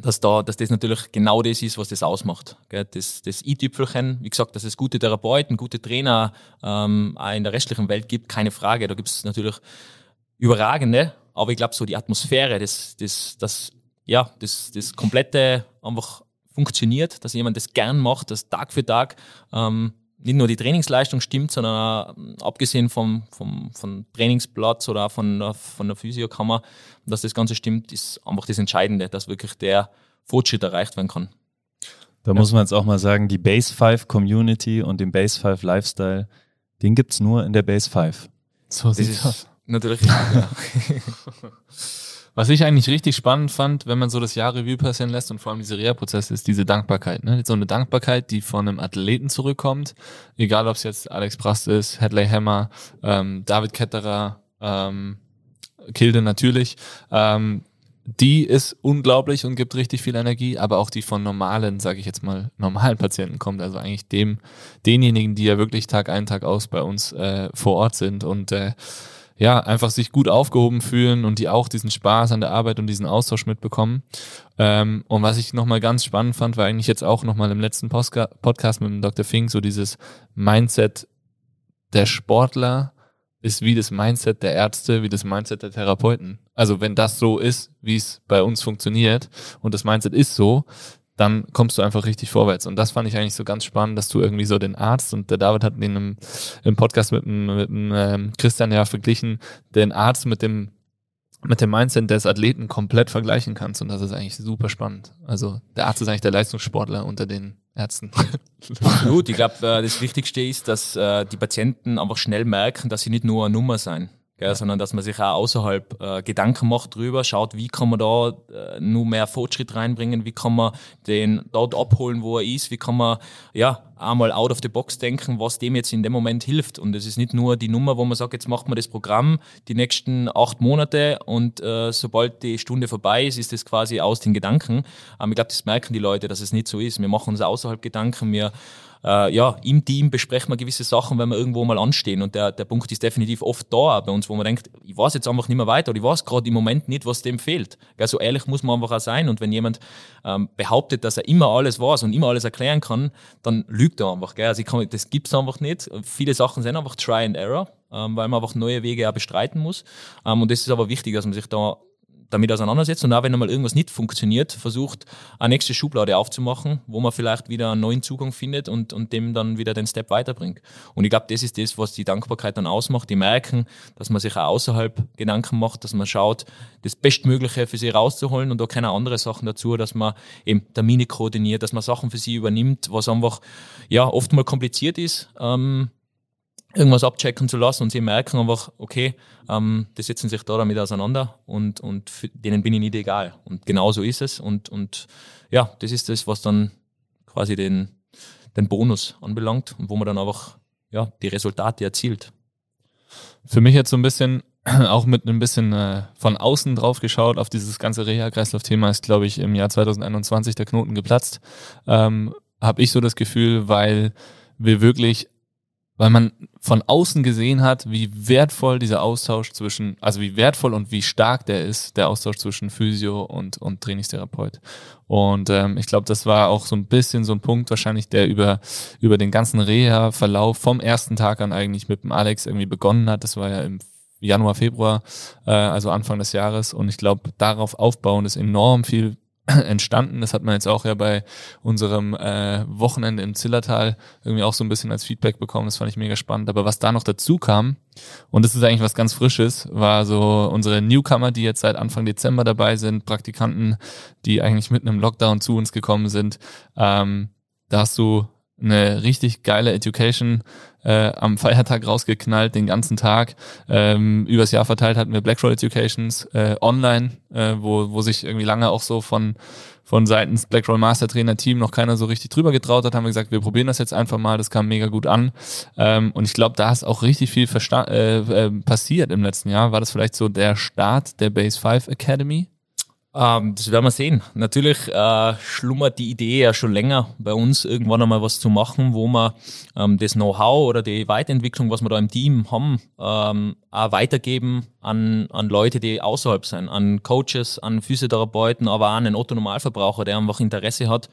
dass, da, dass das natürlich genau das ist, was das ausmacht. Gell? Das, das i-Tüpfelchen, wie gesagt, dass es gute Therapeuten, gute Trainer ähm, auch in der restlichen Welt gibt, keine Frage. Da gibt es natürlich überragende, aber ich glaube, so die Atmosphäre, das, das, das, ja, das, das komplette einfach funktioniert, dass jemand das gern macht, das Tag für Tag ähm, nicht nur die Trainingsleistung stimmt, sondern auch, ähm, abgesehen vom, vom, vom Trainingsplatz oder auch von, von der Physiokammer, dass das Ganze stimmt, ist einfach das Entscheidende, dass wirklich der Fortschritt erreicht werden kann. Da ja. muss man jetzt auch mal sagen, die Base 5 Community und den Base 5 Lifestyle, den gibt es nur in der Base 5. So sieht das. Natürlich. Ja. <laughs> <laughs> Was ich eigentlich richtig spannend fand, wenn man so das Jahr Revue passieren lässt und vor allem diese Reha-Prozesse, ist diese Dankbarkeit. Ne? So eine Dankbarkeit, die von einem Athleten zurückkommt, egal ob es jetzt Alex Prast ist, Hadley Hammer, ähm, David Ketterer, ähm, Kilde natürlich. Ähm, die ist unglaublich und gibt richtig viel Energie, aber auch die von normalen, sage ich jetzt mal, normalen Patienten kommt, also eigentlich dem, denjenigen, die ja wirklich Tag ein, Tag aus bei uns äh, vor Ort sind und äh, ja, einfach sich gut aufgehoben fühlen und die auch diesen Spaß an der Arbeit und diesen Austausch mitbekommen. Ähm, und was ich nochmal ganz spannend fand, war eigentlich jetzt auch nochmal im letzten Postka Podcast mit dem Dr. Fink, so dieses Mindset der Sportler ist wie das Mindset der Ärzte, wie das Mindset der Therapeuten. Also wenn das so ist, wie es bei uns funktioniert und das Mindset ist so, dann kommst du einfach richtig vorwärts. Und das fand ich eigentlich so ganz spannend, dass du irgendwie so den Arzt, und der David hat den im, im Podcast mit dem, mit dem ähm, Christian ja verglichen, den Arzt mit dem mit dem Mindset des Athleten komplett vergleichen kannst und das ist eigentlich super spannend. Also der Arzt ist eigentlich der Leistungssportler unter den Ärzten. <laughs> Absolut. Ich glaube, äh, das Wichtigste ist, dass äh, die Patienten einfach schnell merken, dass sie nicht nur eine Nummer sein gell, sondern dass man sich auch außerhalb äh, Gedanken macht drüber, schaut, wie kann man da äh, nur mehr Fortschritt reinbringen, wie kann man den dort abholen, wo er ist, wie kann man ja einmal out of the box denken, was dem jetzt in dem Moment hilft. Und es ist nicht nur die Nummer, wo man sagt, jetzt macht man das Programm die nächsten acht Monate und äh, sobald die Stunde vorbei ist, ist das quasi aus den Gedanken. Aber ich glaube, das merken die Leute, dass es nicht so ist. Wir machen uns außerhalb Gedanken, wir äh, ja, im Team besprechen wir gewisse Sachen, wenn wir irgendwo mal anstehen. Und der, der Punkt ist definitiv oft da bei uns, wo man denkt, ich weiß jetzt einfach nicht mehr weiter oder ich weiß gerade im Moment nicht, was dem fehlt. Gell, so ehrlich muss man einfach auch sein. Und wenn jemand ähm, behauptet, dass er immer alles weiß und immer alles erklären kann, dann lügt da einfach. Gell? Also ich kann, das gibt's einfach nicht. Viele Sachen sind einfach Try and Error, ähm, weil man einfach neue Wege auch bestreiten muss. Ähm, und das ist aber wichtig, dass man sich da damit auseinandersetzt und auch wenn einmal irgendwas nicht funktioniert, versucht, eine nächste Schublade aufzumachen, wo man vielleicht wieder einen neuen Zugang findet und, und dem dann wieder den Step weiterbringt. Und ich glaube, das ist das, was die Dankbarkeit dann ausmacht. Die merken, dass man sich auch außerhalb Gedanken macht, dass man schaut, das Bestmögliche für sie rauszuholen und da keine andere Sachen dazu, dass man eben Termine koordiniert, dass man Sachen für sie übernimmt, was einfach ja oft mal kompliziert ist. Ähm, irgendwas abchecken zu lassen und sie merken einfach, okay, ähm, die setzen sich da damit auseinander und, und denen bin ich nicht egal. Und genau so ist es. Und, und ja, das ist das, was dann quasi den, den Bonus anbelangt und wo man dann einfach ja, die Resultate erzielt. Für mich jetzt so ein bisschen, <clears throat> auch mit ein bisschen äh, von außen drauf geschaut auf dieses ganze Reha-Kreislauf-Thema ist, glaube ich, im Jahr 2021 der Knoten geplatzt. Ähm, Habe ich so das Gefühl, weil wir wirklich weil man von außen gesehen hat, wie wertvoll dieser Austausch zwischen, also wie wertvoll und wie stark der ist, der Austausch zwischen Physio und, und Trainingstherapeut. Und ähm, ich glaube, das war auch so ein bisschen so ein Punkt wahrscheinlich, der über, über den ganzen Reha-Verlauf vom ersten Tag an eigentlich mit dem Alex irgendwie begonnen hat. Das war ja im Januar, Februar, äh, also Anfang des Jahres. Und ich glaube, darauf aufbauen ist enorm viel <clears throat> entstanden. Das hat man jetzt auch ja bei unserem äh, Wochenende im Zillertal irgendwie auch so ein bisschen als Feedback bekommen. Das fand ich mega spannend. Aber was da noch dazu kam, und das ist eigentlich was ganz Frisches, war so unsere Newcomer, die jetzt seit Anfang Dezember dabei sind, Praktikanten, die eigentlich mitten im Lockdown zu uns gekommen sind. Ähm, da hast du eine richtig geile Education äh, am Feiertag rausgeknallt, den ganzen Tag. Ähm, übers Jahr verteilt hatten wir Blackroll Educations äh, online, äh, wo, wo sich irgendwie lange auch so von, von seitens Blackroll Master Trainer Team noch keiner so richtig drüber getraut hat, haben wir gesagt, wir probieren das jetzt einfach mal, das kam mega gut an. Ähm, und ich glaube, da ist auch richtig viel äh, äh, passiert im letzten Jahr. War das vielleicht so der Start der Base 5 Academy? Ähm, das werden wir sehen. Natürlich äh, schlummert die Idee ja schon länger bei uns, irgendwann einmal was zu machen, wo wir ähm, das Know-how oder die Weiterentwicklung, was wir da im Team haben, ähm, auch weitergeben an, an Leute, die außerhalb sind, an Coaches, an Physiotherapeuten, aber auch an den Otto-Normalverbraucher, der einfach Interesse hat,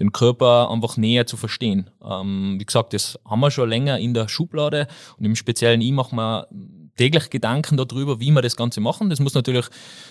den Körper einfach näher zu verstehen. Ähm, wie gesagt, das haben wir schon länger in der Schublade und im speziellen ich mache mir täglich Gedanken darüber, wie wir das Ganze machen. Das muss natürlich,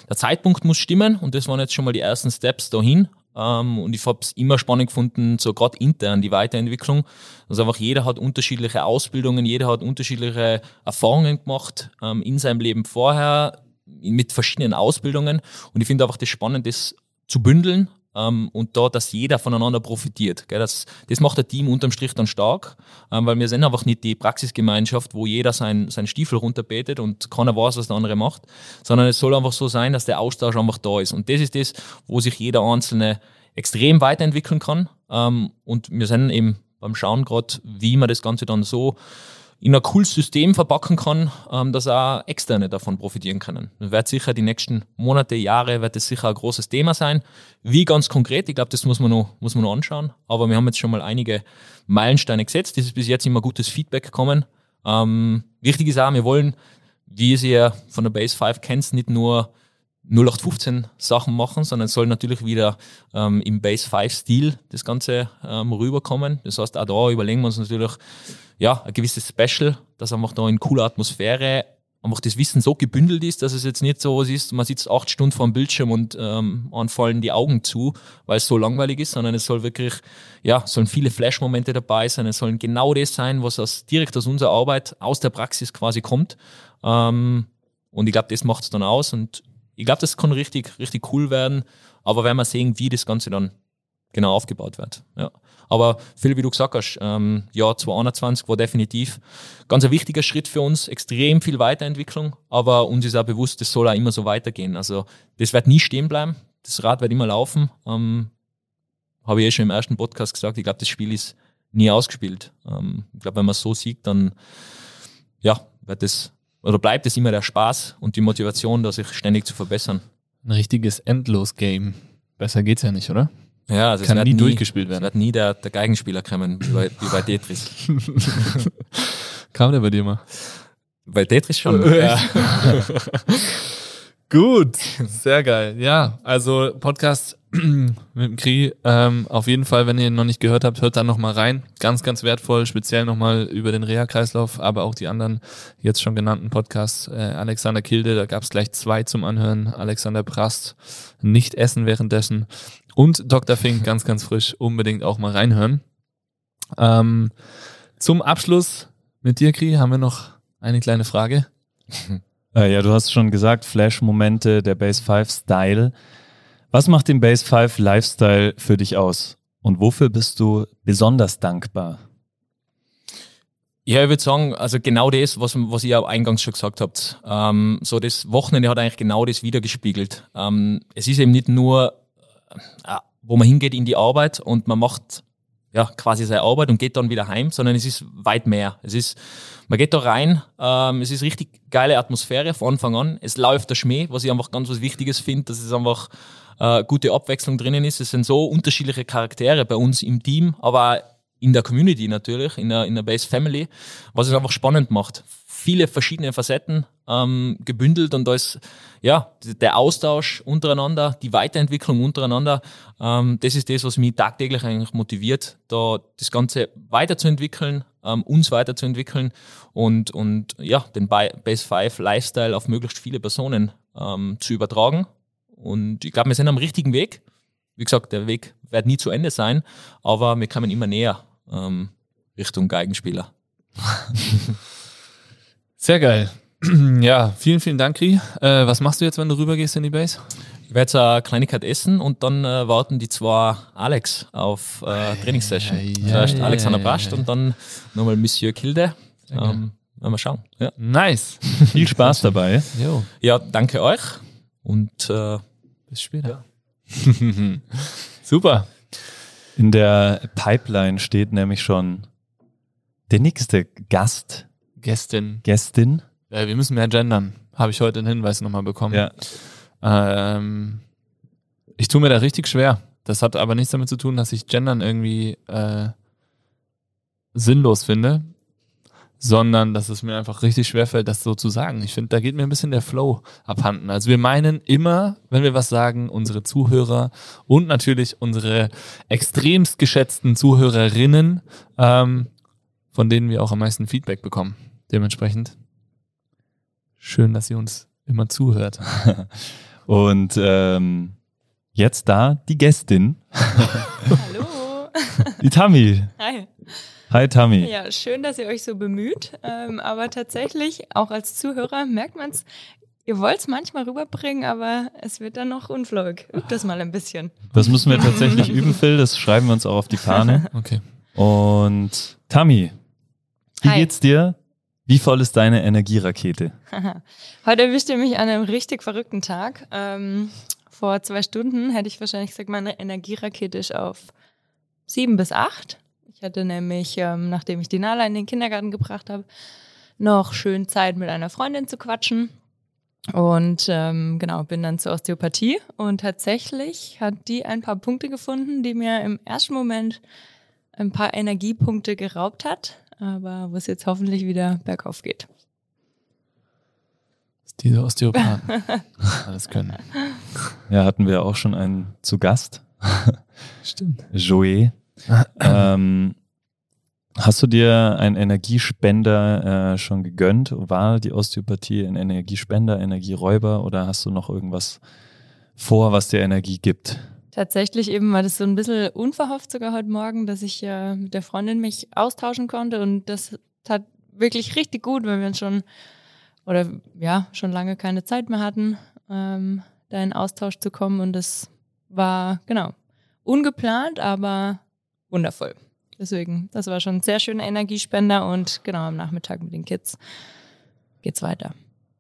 der Zeitpunkt muss stimmen und das waren jetzt schon mal die ersten Steps dahin. Ähm, und ich habe es immer spannend gefunden, so gerade intern die Weiterentwicklung. Also einfach jeder hat unterschiedliche Ausbildungen, jeder hat unterschiedliche Erfahrungen gemacht ähm, in seinem Leben vorher mit verschiedenen Ausbildungen. Und ich finde einfach das spannend, das zu bündeln ähm, und da, dass jeder voneinander profitiert. Gell? Das, das macht der Team unterm Strich dann stark, ähm, weil wir sind einfach nicht die Praxisgemeinschaft, wo jeder sein, sein Stiefel runterbetet und keiner weiß, was der andere macht, sondern es soll einfach so sein, dass der Austausch einfach da ist. Und das ist das, wo sich jeder Einzelne extrem weiterentwickeln kann. Ähm, und wir sind eben beim Schauen gerade, wie man das Ganze dann so in ein cooles System verpacken kann, ähm, dass auch Externe davon profitieren können. Das wird sicher die nächsten Monate, Jahre, wird das sicher ein großes Thema sein. Wie ganz konkret, ich glaube, das muss man, noch, muss man noch anschauen. Aber wir haben jetzt schon mal einige Meilensteine gesetzt. Das ist bis jetzt immer gutes Feedback gekommen. Ähm, wichtig ist auch, wir wollen, wie ihr sie ja von der Base 5 kennt, nicht nur 0815 Sachen machen, sondern es soll natürlich wieder ähm, im Base 5 Stil das Ganze ähm, rüberkommen. Das heißt, auch da überlegen wir uns natürlich ja, ein gewisses Special, dass einfach da in cooler Atmosphäre einfach das Wissen so gebündelt ist, dass es jetzt nicht so was ist, man sitzt acht Stunden vor dem Bildschirm und ähm, fallen die Augen zu, weil es so langweilig ist, sondern es soll wirklich, ja, sollen viele Flash-Momente dabei sein, es sollen genau das sein, was aus, direkt aus unserer Arbeit, aus der Praxis quasi kommt. Ähm, und ich glaube, das macht es dann aus und ich glaube, das kann richtig, richtig cool werden, aber werden wir sehen, wie das Ganze dann genau aufgebaut wird. Ja. Aber Phil, wie du gesagt hast, ähm, Jahr 2021 war definitiv ganz ein wichtiger Schritt für uns, extrem viel Weiterentwicklung, aber uns ist auch bewusst, das soll auch immer so weitergehen. Also das wird nie stehen bleiben, das Rad wird immer laufen. Ähm, Habe ich eh schon im ersten Podcast gesagt, ich glaube, das Spiel ist nie ausgespielt. Ähm, ich glaube, wenn man so sieht, dann ja, wird das oder bleibt es immer der Spaß und die Motivation, da sich ständig zu verbessern. Ein richtiges Endlos-Game. Besser geht's ja nicht, oder? Ja, also Kann es nie, nie durchgespielt werden. Es wird nie der, der Geigenspieler kommen, wie bei, wie bei Tetris. <laughs> Kam der bei dir mal? Bei Tetris schon. ja. <laughs> Gut, sehr geil. Ja, also Podcast <clears throat> mit dem Kri. Ähm, auf jeden Fall, wenn ihr ihn noch nicht gehört habt, hört da nochmal rein. Ganz, ganz wertvoll, speziell nochmal über den Reha-Kreislauf, aber auch die anderen jetzt schon genannten Podcasts. Äh, Alexander Kilde, da gab es gleich zwei zum Anhören. Alexander Prast, nicht essen währenddessen. Und Dr. Fink, <laughs> ganz, ganz frisch, unbedingt auch mal reinhören. Ähm, zum Abschluss mit dir, Kri, haben wir noch eine kleine Frage. <laughs> Äh, ja, du hast schon gesagt, Flash-Momente, der Base 5 Style. Was macht den Base 5 Lifestyle für dich aus? Und wofür bist du besonders dankbar? Ja, ich würde sagen, also genau das, was, was ihr auch eingangs schon gesagt habt. Ähm, so das Wochenende hat eigentlich genau das wiedergespiegelt. Ähm, es ist eben nicht nur, äh, wo man hingeht in die Arbeit und man macht ja, quasi seine Arbeit und geht dann wieder heim, sondern es ist weit mehr. Es ist, man geht da rein, ähm, es ist richtig geile Atmosphäre von Anfang an. Es läuft der Schmäh, was ich einfach ganz was Wichtiges finde, dass es einfach äh, gute Abwechslung drinnen ist. Es sind so unterschiedliche Charaktere bei uns im Team, aber auch in der Community natürlich, in der, in der Base Family, was es einfach spannend macht. Viele verschiedene Facetten ähm, gebündelt und da ist ja der Austausch untereinander, die Weiterentwicklung untereinander, ähm, das ist das, was mich tagtäglich eigentlich motiviert, da das Ganze weiterzuentwickeln, ähm, uns weiterzuentwickeln und, und ja, den Base 5 Lifestyle auf möglichst viele Personen ähm, zu übertragen. Und ich glaube, wir sind am richtigen Weg. Wie gesagt, der Weg wird nie zu Ende sein, aber wir kommen immer näher ähm, Richtung Geigenspieler. <laughs> Sehr geil. <clears throat> Ja, vielen, vielen Dank, Kri. Äh, was machst du jetzt, wenn du rübergehst in die Base? Ich werde jetzt eine Kleinigkeit essen und dann äh, warten die zwei Alex auf äh, Trainingssession. Ja, Zuerst ja, Alexander ja, Brast und dann nochmal Monsieur Kilde. Ähm, mal schauen. Ja. Nice. <laughs> Viel Spaß dabei. Jo. Ja, danke euch und äh, bis später. <laughs> Super. In der Pipeline steht nämlich schon der nächste Gast. Gästin. Gästin. Ja, wir müssen mehr gendern. Habe ich heute einen Hinweis nochmal bekommen. Ja. Ähm, ich tue mir da richtig schwer. Das hat aber nichts damit zu tun, dass ich Gendern irgendwie äh, sinnlos finde, sondern dass es mir einfach richtig schwerfällt, das so zu sagen. Ich finde, da geht mir ein bisschen der Flow abhanden. Also wir meinen immer, wenn wir was sagen, unsere Zuhörer und natürlich unsere extremst geschätzten Zuhörerinnen, ähm, von denen wir auch am meisten Feedback bekommen. Dementsprechend Schön, dass ihr uns immer zuhört. <laughs> Und ähm, jetzt da die Gästin. <laughs> Hallo. Die Tammy. Hi. Hi Tammy. Ja, schön, dass ihr euch so bemüht. Ähm, aber tatsächlich, auch als Zuhörer merkt man es, ihr wollt es manchmal rüberbringen, aber es wird dann noch unflog. Übt das mal ein bisschen. Das müssen wir <laughs> tatsächlich üben, Phil. Das schreiben wir uns auch auf die Fahne. <laughs> Okay. Und Tammy, wie Hi. geht's dir? Wie voll ist deine Energierakete? <laughs> Heute erwischt ihr mich an einem richtig verrückten Tag. Ähm, vor zwei Stunden hätte ich wahrscheinlich gesagt, meine Energierakete ist auf sieben bis acht. Ich hatte nämlich, ähm, nachdem ich die Nala in den Kindergarten gebracht habe, noch schön Zeit mit einer Freundin zu quatschen. Und ähm, genau, bin dann zur Osteopathie und tatsächlich hat die ein paar Punkte gefunden, die mir im ersten Moment ein paar Energiepunkte geraubt hat aber wo es jetzt hoffentlich wieder bergauf geht. Diese Osteopathen <laughs> alles können. Ja, hatten wir auch schon einen zu Gast. Stimmt. Joey. Ähm, hast du dir einen Energiespender äh, schon gegönnt? War die Osteopathie ein Energiespender, Energieräuber oder hast du noch irgendwas vor, was dir Energie gibt? Tatsächlich eben war das so ein bisschen unverhofft sogar heute Morgen, dass ich äh, mit der Freundin mich austauschen konnte und das tat wirklich richtig gut, weil wir uns schon oder ja schon lange keine Zeit mehr hatten, ähm, da in Austausch zu kommen und das war genau ungeplant, aber wundervoll. Deswegen, das war schon ein sehr schöner Energiespender und genau am Nachmittag mit den Kids geht's weiter.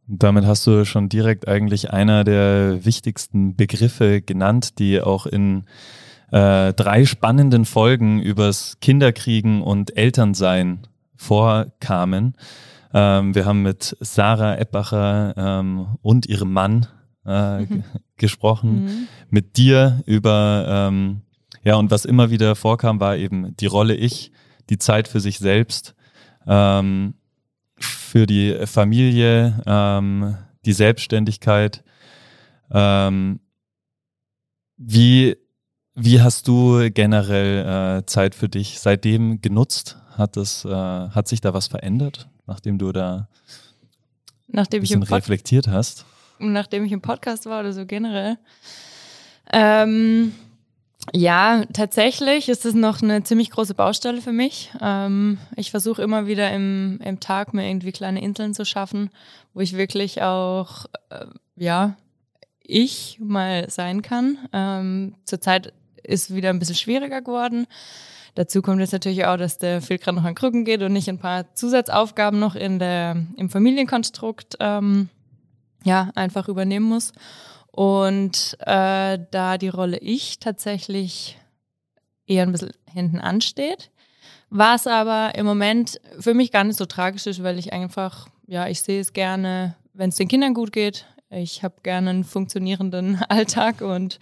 Damit hast du schon direkt eigentlich einer der wichtigsten Begriffe genannt, die auch in äh, drei spannenden Folgen übers Kinderkriegen und Elternsein vorkamen. Ähm, wir haben mit Sarah Eppacher ähm, und ihrem Mann äh, mhm. gesprochen, mhm. mit dir über, ähm, ja, und was immer wieder vorkam, war eben die Rolle Ich, die Zeit für sich selbst. Ähm, für die Familie, ähm, die Selbstständigkeit. Ähm, wie Wie hast du generell äh, Zeit für dich seitdem genutzt? Hat, das, äh, hat sich da was verändert, nachdem du da nachdem ein bisschen ich reflektiert hast? Nachdem ich im Podcast war oder so generell. Ähm, ja, tatsächlich ist es noch eine ziemlich große Baustelle für mich. Ähm, ich versuche immer wieder im, im Tag mir irgendwie kleine Inseln zu schaffen, wo ich wirklich auch, äh, ja, ich mal sein kann. Ähm, zurzeit ist wieder ein bisschen schwieriger geworden. Dazu kommt jetzt natürlich auch, dass der Phil gerade noch an Krücken geht und nicht ein paar Zusatzaufgaben noch in der, im Familienkonstrukt ähm, ja, einfach übernehmen muss. Und äh, da die Rolle ich tatsächlich eher ein bisschen hinten ansteht, war es aber im Moment für mich gar nicht so tragisch ist, weil ich einfach, ja, ich sehe es gerne, wenn es den Kindern gut geht. Ich habe gerne einen funktionierenden <laughs> Alltag und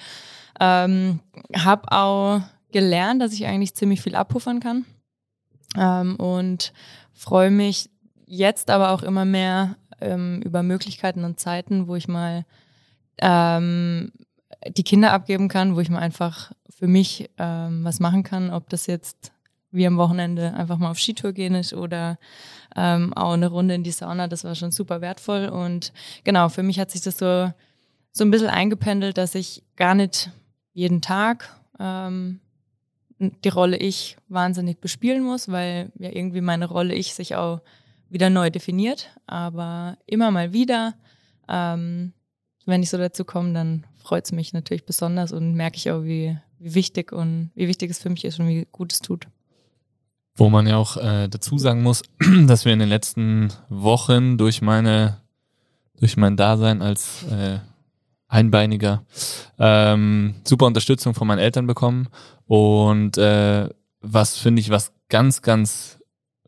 ähm, habe auch gelernt, dass ich eigentlich ziemlich viel abpuffern kann. Ähm, und freue mich jetzt aber auch immer mehr ähm, über Möglichkeiten und Zeiten, wo ich mal ähm, die Kinder abgeben kann, wo ich mal einfach für mich ähm, was machen kann, ob das jetzt wie am Wochenende einfach mal auf Skitour gehen ist oder ähm, auch eine Runde in die Sauna, das war schon super wertvoll. Und genau, für mich hat sich das so, so ein bisschen eingependelt, dass ich gar nicht jeden Tag ähm, die Rolle ich wahnsinnig bespielen muss, weil ja irgendwie meine Rolle ich sich auch wieder neu definiert. Aber immer mal wieder ähm, wenn ich so dazu komme, dann freut es mich natürlich besonders und merke ich auch, wie, wie wichtig und wie wichtig es für mich ist und wie gut es tut. Wo man ja auch äh, dazu sagen muss, <clears throat> dass wir in den letzten Wochen durch meine, durch mein Dasein als äh, Einbeiniger ähm, super Unterstützung von meinen Eltern bekommen. Und äh, was finde ich, was ganz, ganz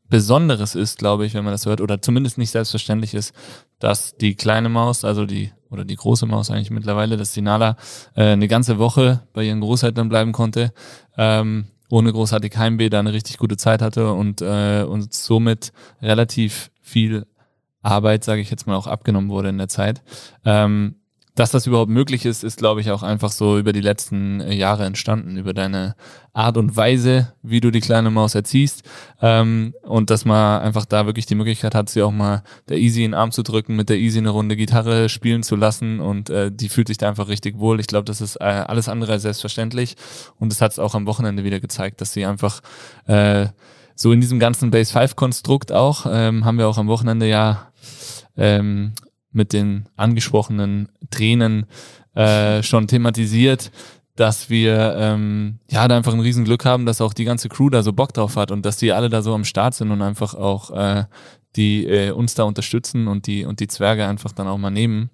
Besonderes ist, glaube ich, wenn man das hört, oder zumindest nicht selbstverständlich ist, dass die kleine Maus, also die, oder die große Maus eigentlich mittlerweile, dass die Nala äh, eine ganze Woche bei ihren Großeltern bleiben konnte, ähm, ohne großartig Heimweh, da eine richtig gute Zeit hatte und, äh, und somit relativ viel Arbeit, sage ich jetzt mal, auch abgenommen wurde in der Zeit. Ähm, dass das überhaupt möglich ist, ist, glaube ich, auch einfach so über die letzten äh, Jahre entstanden, über deine Art und Weise, wie du die kleine Maus erziehst. Ähm, und dass man einfach da wirklich die Möglichkeit hat, sie auch mal der Easy in den Arm zu drücken, mit der Easy eine Runde Gitarre spielen zu lassen. Und äh, die fühlt sich da einfach richtig wohl. Ich glaube, das ist äh, alles andere als selbstverständlich. Und das hat es auch am Wochenende wieder gezeigt, dass sie einfach äh, so in diesem ganzen Base 5 Konstrukt auch, ähm, haben wir auch am Wochenende ja ähm, mit den angesprochenen Tränen äh, schon thematisiert, dass wir ähm, ja da einfach ein Riesenglück haben, dass auch die ganze Crew da so Bock drauf hat und dass die alle da so am Start sind und einfach auch äh, die äh, uns da unterstützen und die und die Zwerge einfach dann auch mal nehmen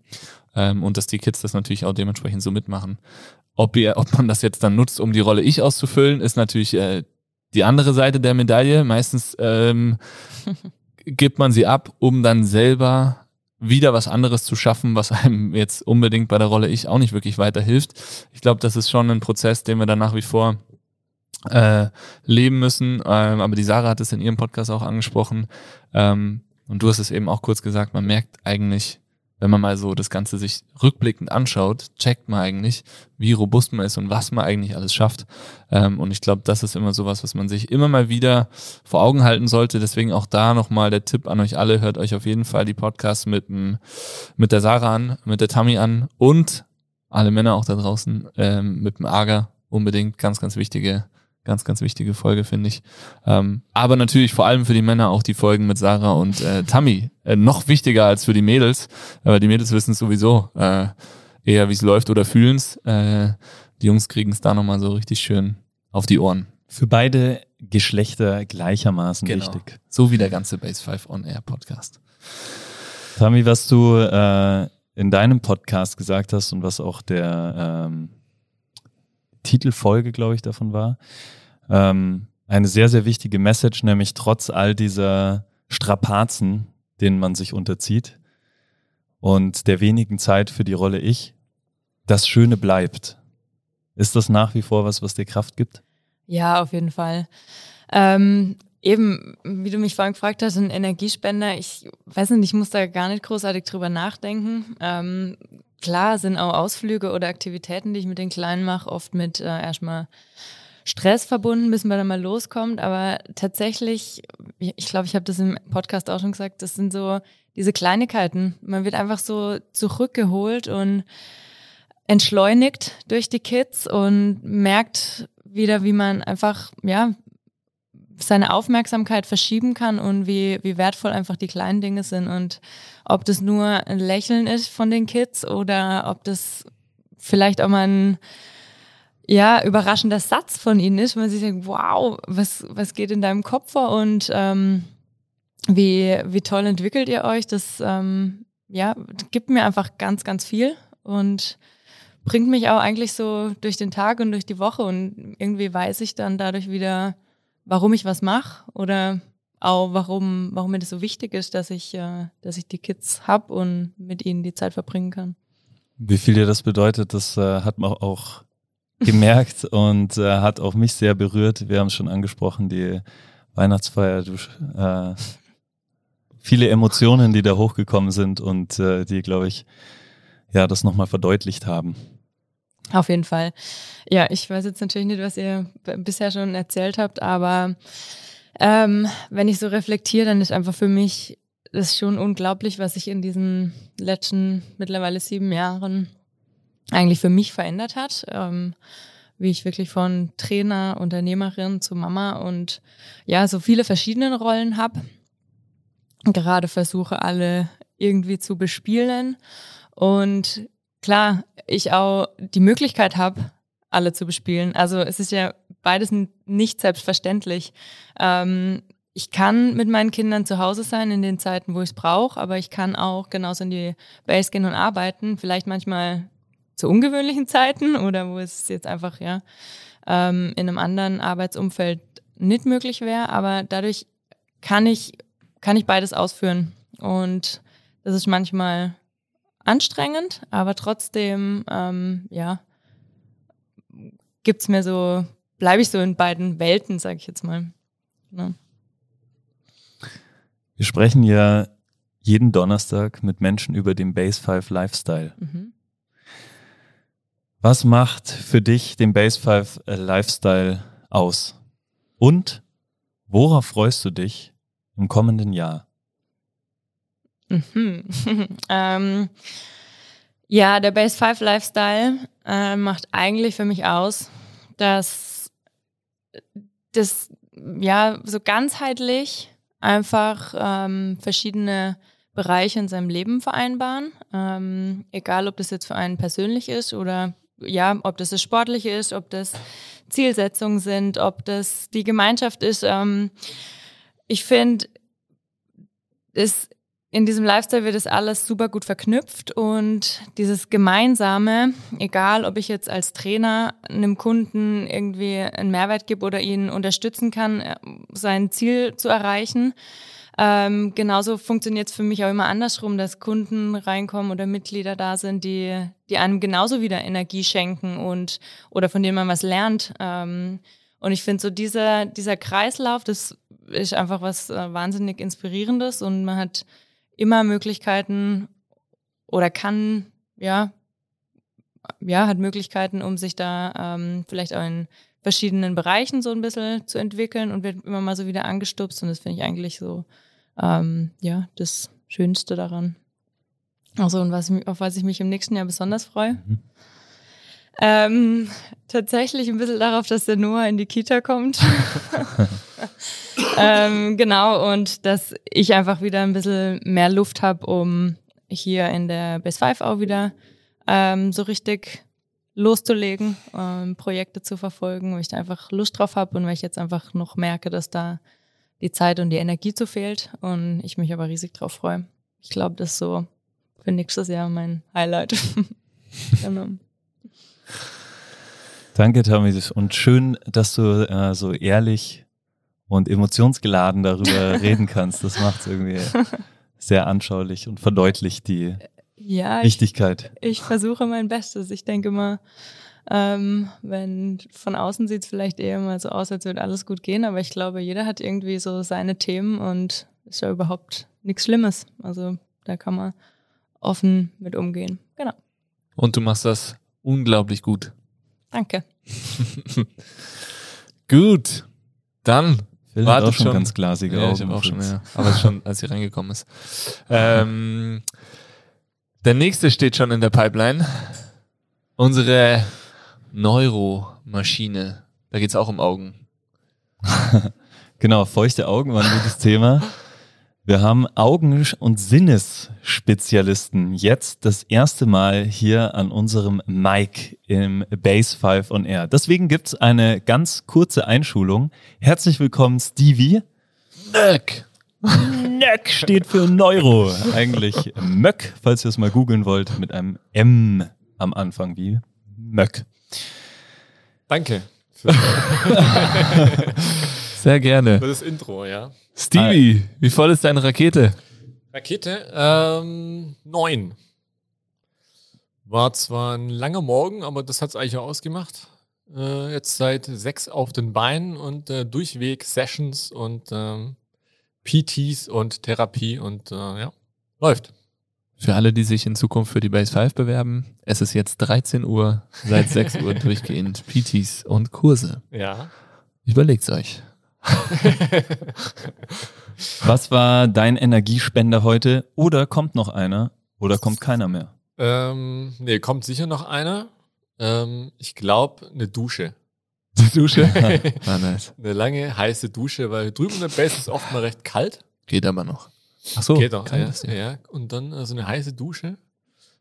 ähm, und dass die Kids das natürlich auch dementsprechend so mitmachen. Ob ihr, ob man das jetzt dann nutzt, um die Rolle ich auszufüllen, ist natürlich äh, die andere Seite der Medaille. Meistens ähm, <laughs> gibt man sie ab, um dann selber wieder was anderes zu schaffen, was einem jetzt unbedingt bei der Rolle ich auch nicht wirklich weiterhilft. Ich glaube, das ist schon ein Prozess, den wir dann nach wie vor äh, leben müssen. Ähm, aber die Sarah hat es in ihrem Podcast auch angesprochen. Ähm, und du hast es eben auch kurz gesagt, man merkt eigentlich, wenn man mal so das Ganze sich rückblickend anschaut, checkt man eigentlich, wie robust man ist und was man eigentlich alles schafft. Ähm, und ich glaube, das ist immer sowas, was man sich immer mal wieder vor Augen halten sollte. Deswegen auch da nochmal der Tipp an euch alle, hört euch auf jeden Fall die Podcasts mit, mit der Sarah an, mit der Tammy an und alle Männer auch da draußen ähm, mit dem Ager. Unbedingt ganz, ganz wichtige Ganz, ganz wichtige Folge, finde ich. Ähm, aber natürlich vor allem für die Männer auch die Folgen mit Sarah und äh, Tammy. Äh, noch wichtiger als für die Mädels. Aber die Mädels wissen sowieso äh, eher, wie es läuft oder fühlen es. Äh, die Jungs kriegen es da nochmal so richtig schön auf die Ohren. Für beide Geschlechter gleichermaßen genau. wichtig. So wie der ganze Base 5 On Air Podcast. Tammy, was du äh, in deinem Podcast gesagt hast und was auch der ähm, Titelfolge, glaube ich, davon war. Ähm, eine sehr, sehr wichtige Message, nämlich trotz all dieser Strapazen, denen man sich unterzieht und der wenigen Zeit für die Rolle Ich, das Schöne bleibt. Ist das nach wie vor was, was dir Kraft gibt? Ja, auf jeden Fall. Ähm, eben, wie du mich vorhin gefragt hast, ein Energiespender, ich weiß nicht, ich muss da gar nicht großartig drüber nachdenken. Ähm, klar sind auch Ausflüge oder Aktivitäten, die ich mit den Kleinen mache, oft mit äh, erstmal Stress verbunden, bis man dann mal loskommt. Aber tatsächlich, ich glaube, ich habe das im Podcast auch schon gesagt, das sind so diese Kleinigkeiten. Man wird einfach so zurückgeholt und entschleunigt durch die Kids und merkt wieder, wie man einfach, ja, seine Aufmerksamkeit verschieben kann und wie, wie wertvoll einfach die kleinen Dinge sind und ob das nur ein Lächeln ist von den Kids oder ob das vielleicht auch mal ein ja, überraschender Satz von ihnen ist, man sich denkt, wow, was, was geht in deinem Kopf vor und ähm, wie, wie toll entwickelt ihr euch? Das ähm, ja, gibt mir einfach ganz, ganz viel und bringt mich auch eigentlich so durch den Tag und durch die Woche und irgendwie weiß ich dann dadurch wieder, warum ich was mache oder auch warum, warum mir das so wichtig ist, dass ich, äh, dass ich die Kids hab und mit ihnen die Zeit verbringen kann. Wie viel dir das bedeutet, das äh, hat man auch <laughs> gemerkt und äh, hat auch mich sehr berührt. Wir haben es schon angesprochen, die Weihnachtsfeier, du, äh, viele Emotionen, die da hochgekommen sind und äh, die, glaube ich, ja, das nochmal verdeutlicht haben. Auf jeden Fall. Ja, ich weiß jetzt natürlich nicht, was ihr bisher schon erzählt habt, aber ähm, wenn ich so reflektiere, dann ist einfach für mich das schon unglaublich, was sich in diesen letzten mittlerweile sieben Jahren eigentlich für mich verändert hat. Ähm, wie ich wirklich von Trainer, Unternehmerin zu Mama und ja, so viele verschiedene Rollen habe. Gerade versuche alle irgendwie zu bespielen und klar, ich auch die Möglichkeit habe, alle zu bespielen. Also es ist ja beides nicht selbstverständlich. Ähm, ich kann mit meinen Kindern zu Hause sein in den Zeiten, wo ich es brauche, aber ich kann auch genauso in die Base gehen und arbeiten. Vielleicht manchmal zu ungewöhnlichen Zeiten oder wo es jetzt einfach ja ähm, in einem anderen Arbeitsumfeld nicht möglich wäre. Aber dadurch kann ich kann ich beides ausführen und das ist manchmal anstrengend, aber trotzdem, ähm, ja, gibt's mir so, bleibe ich so in beiden Welten, sag ich jetzt mal. Ja. Wir sprechen ja jeden Donnerstag mit Menschen über den Base 5 Lifestyle. Mhm. Was macht für dich den Base 5 äh, Lifestyle aus? Und worauf freust du dich im kommenden Jahr? Mhm. <laughs> ähm, ja, der Base 5 Lifestyle äh, macht eigentlich für mich aus, dass das ja so ganzheitlich einfach ähm, verschiedene Bereiche in seinem Leben vereinbaren. Ähm, egal, ob das jetzt für einen persönlich ist oder ja, ob das das Sportliche ist, ob das Zielsetzungen sind, ob das die Gemeinschaft ist. Ähm, ich finde, es in diesem Lifestyle wird das alles super gut verknüpft und dieses Gemeinsame, egal ob ich jetzt als Trainer einem Kunden irgendwie einen Mehrwert gebe oder ihn unterstützen kann, äh, sein Ziel zu erreichen, ähm, genauso funktioniert es für mich auch immer andersrum, dass Kunden reinkommen oder Mitglieder da sind, die, die einem genauso wieder Energie schenken und oder von denen man was lernt. Ähm, und ich finde so dieser, dieser Kreislauf, das ist einfach was äh, wahnsinnig Inspirierendes und man hat immer Möglichkeiten oder kann, ja, ja, hat Möglichkeiten, um sich da ähm, vielleicht auch in verschiedenen Bereichen so ein bisschen zu entwickeln und wird immer mal so wieder angestupst. Und das finde ich eigentlich so, ähm, ja, das Schönste daran. Also, und was, auf was ich mich im nächsten Jahr besonders freue. Mhm. Ähm, tatsächlich ein bisschen darauf, dass der Noah in die Kita kommt. <laughs> ähm, genau, und dass ich einfach wieder ein bisschen mehr Luft habe, um hier in der Base 5 auch wieder ähm, so richtig loszulegen, ähm, Projekte zu verfolgen, wo ich da einfach Lust drauf habe und weil ich jetzt einfach noch merke, dass da die Zeit und die Energie zu fehlt und ich mich aber riesig drauf freue. Ich glaube, das ist so für nächstes Jahr mein Highlight. <laughs> genau. Danke, Tommy. Und schön, dass du äh, so ehrlich und emotionsgeladen darüber <laughs> reden kannst. Das macht es irgendwie <laughs> sehr anschaulich und verdeutlicht die ja, Wichtigkeit. Ich, ich versuche mein Bestes. Ich denke mal, ähm, wenn von außen sieht es vielleicht eher mal so aus, als würde alles gut gehen, aber ich glaube, jeder hat irgendwie so seine Themen und ist ja überhaupt nichts Schlimmes. Also da kann man offen mit umgehen. Genau. Und du machst das unglaublich gut. Danke. <laughs> gut. Dann Phil Wartet hat auch schon, schon. ganz glasige ja, Augen. ich auch schon, ja. Aber schon, als sie reingekommen ist. Ähm, der nächste steht schon in der Pipeline. Unsere Neuromaschine. Da geht's auch um Augen. <laughs> Genau, feuchte Augen war ein gutes Thema. <laughs> Wir haben Augen- und Sinnesspezialisten jetzt das erste Mal hier an unserem Mic im Base 5 on Air. Deswegen gibt's eine ganz kurze Einschulung. Herzlich willkommen, Stevie. Nöck. Nöck steht für Neuro. Eigentlich Möck, falls ihr es mal googeln wollt, mit einem M am Anfang wie Möck. Danke für, <laughs> Sehr gerne. für das Intro, ja. Stevie, wie voll ist deine Rakete? Rakete, ähm, neun. War zwar ein langer Morgen, aber das hat's eigentlich auch ausgemacht. Äh, jetzt seit sechs auf den Beinen und äh, durchweg Sessions und ähm, PTs und Therapie und äh, ja, läuft. Für alle, die sich in Zukunft für die Base 5 bewerben, es ist jetzt 13 Uhr, seit 6 Uhr <laughs> durchgehend PTs und Kurse. Ja. Überlegt's euch. <laughs> Was war dein Energiespender heute? Oder kommt noch einer? Oder kommt keiner mehr? Ähm, nee, kommt sicher noch einer. Ähm, ich glaube, eine Dusche. Die Dusche? <laughs> ah, nice. Eine lange, heiße Dusche, weil drüben in der Base ist oft mal recht kalt. Geht aber noch. Ach so, Geht auch, kann ja, das ja. ja. Und dann so eine heiße Dusche.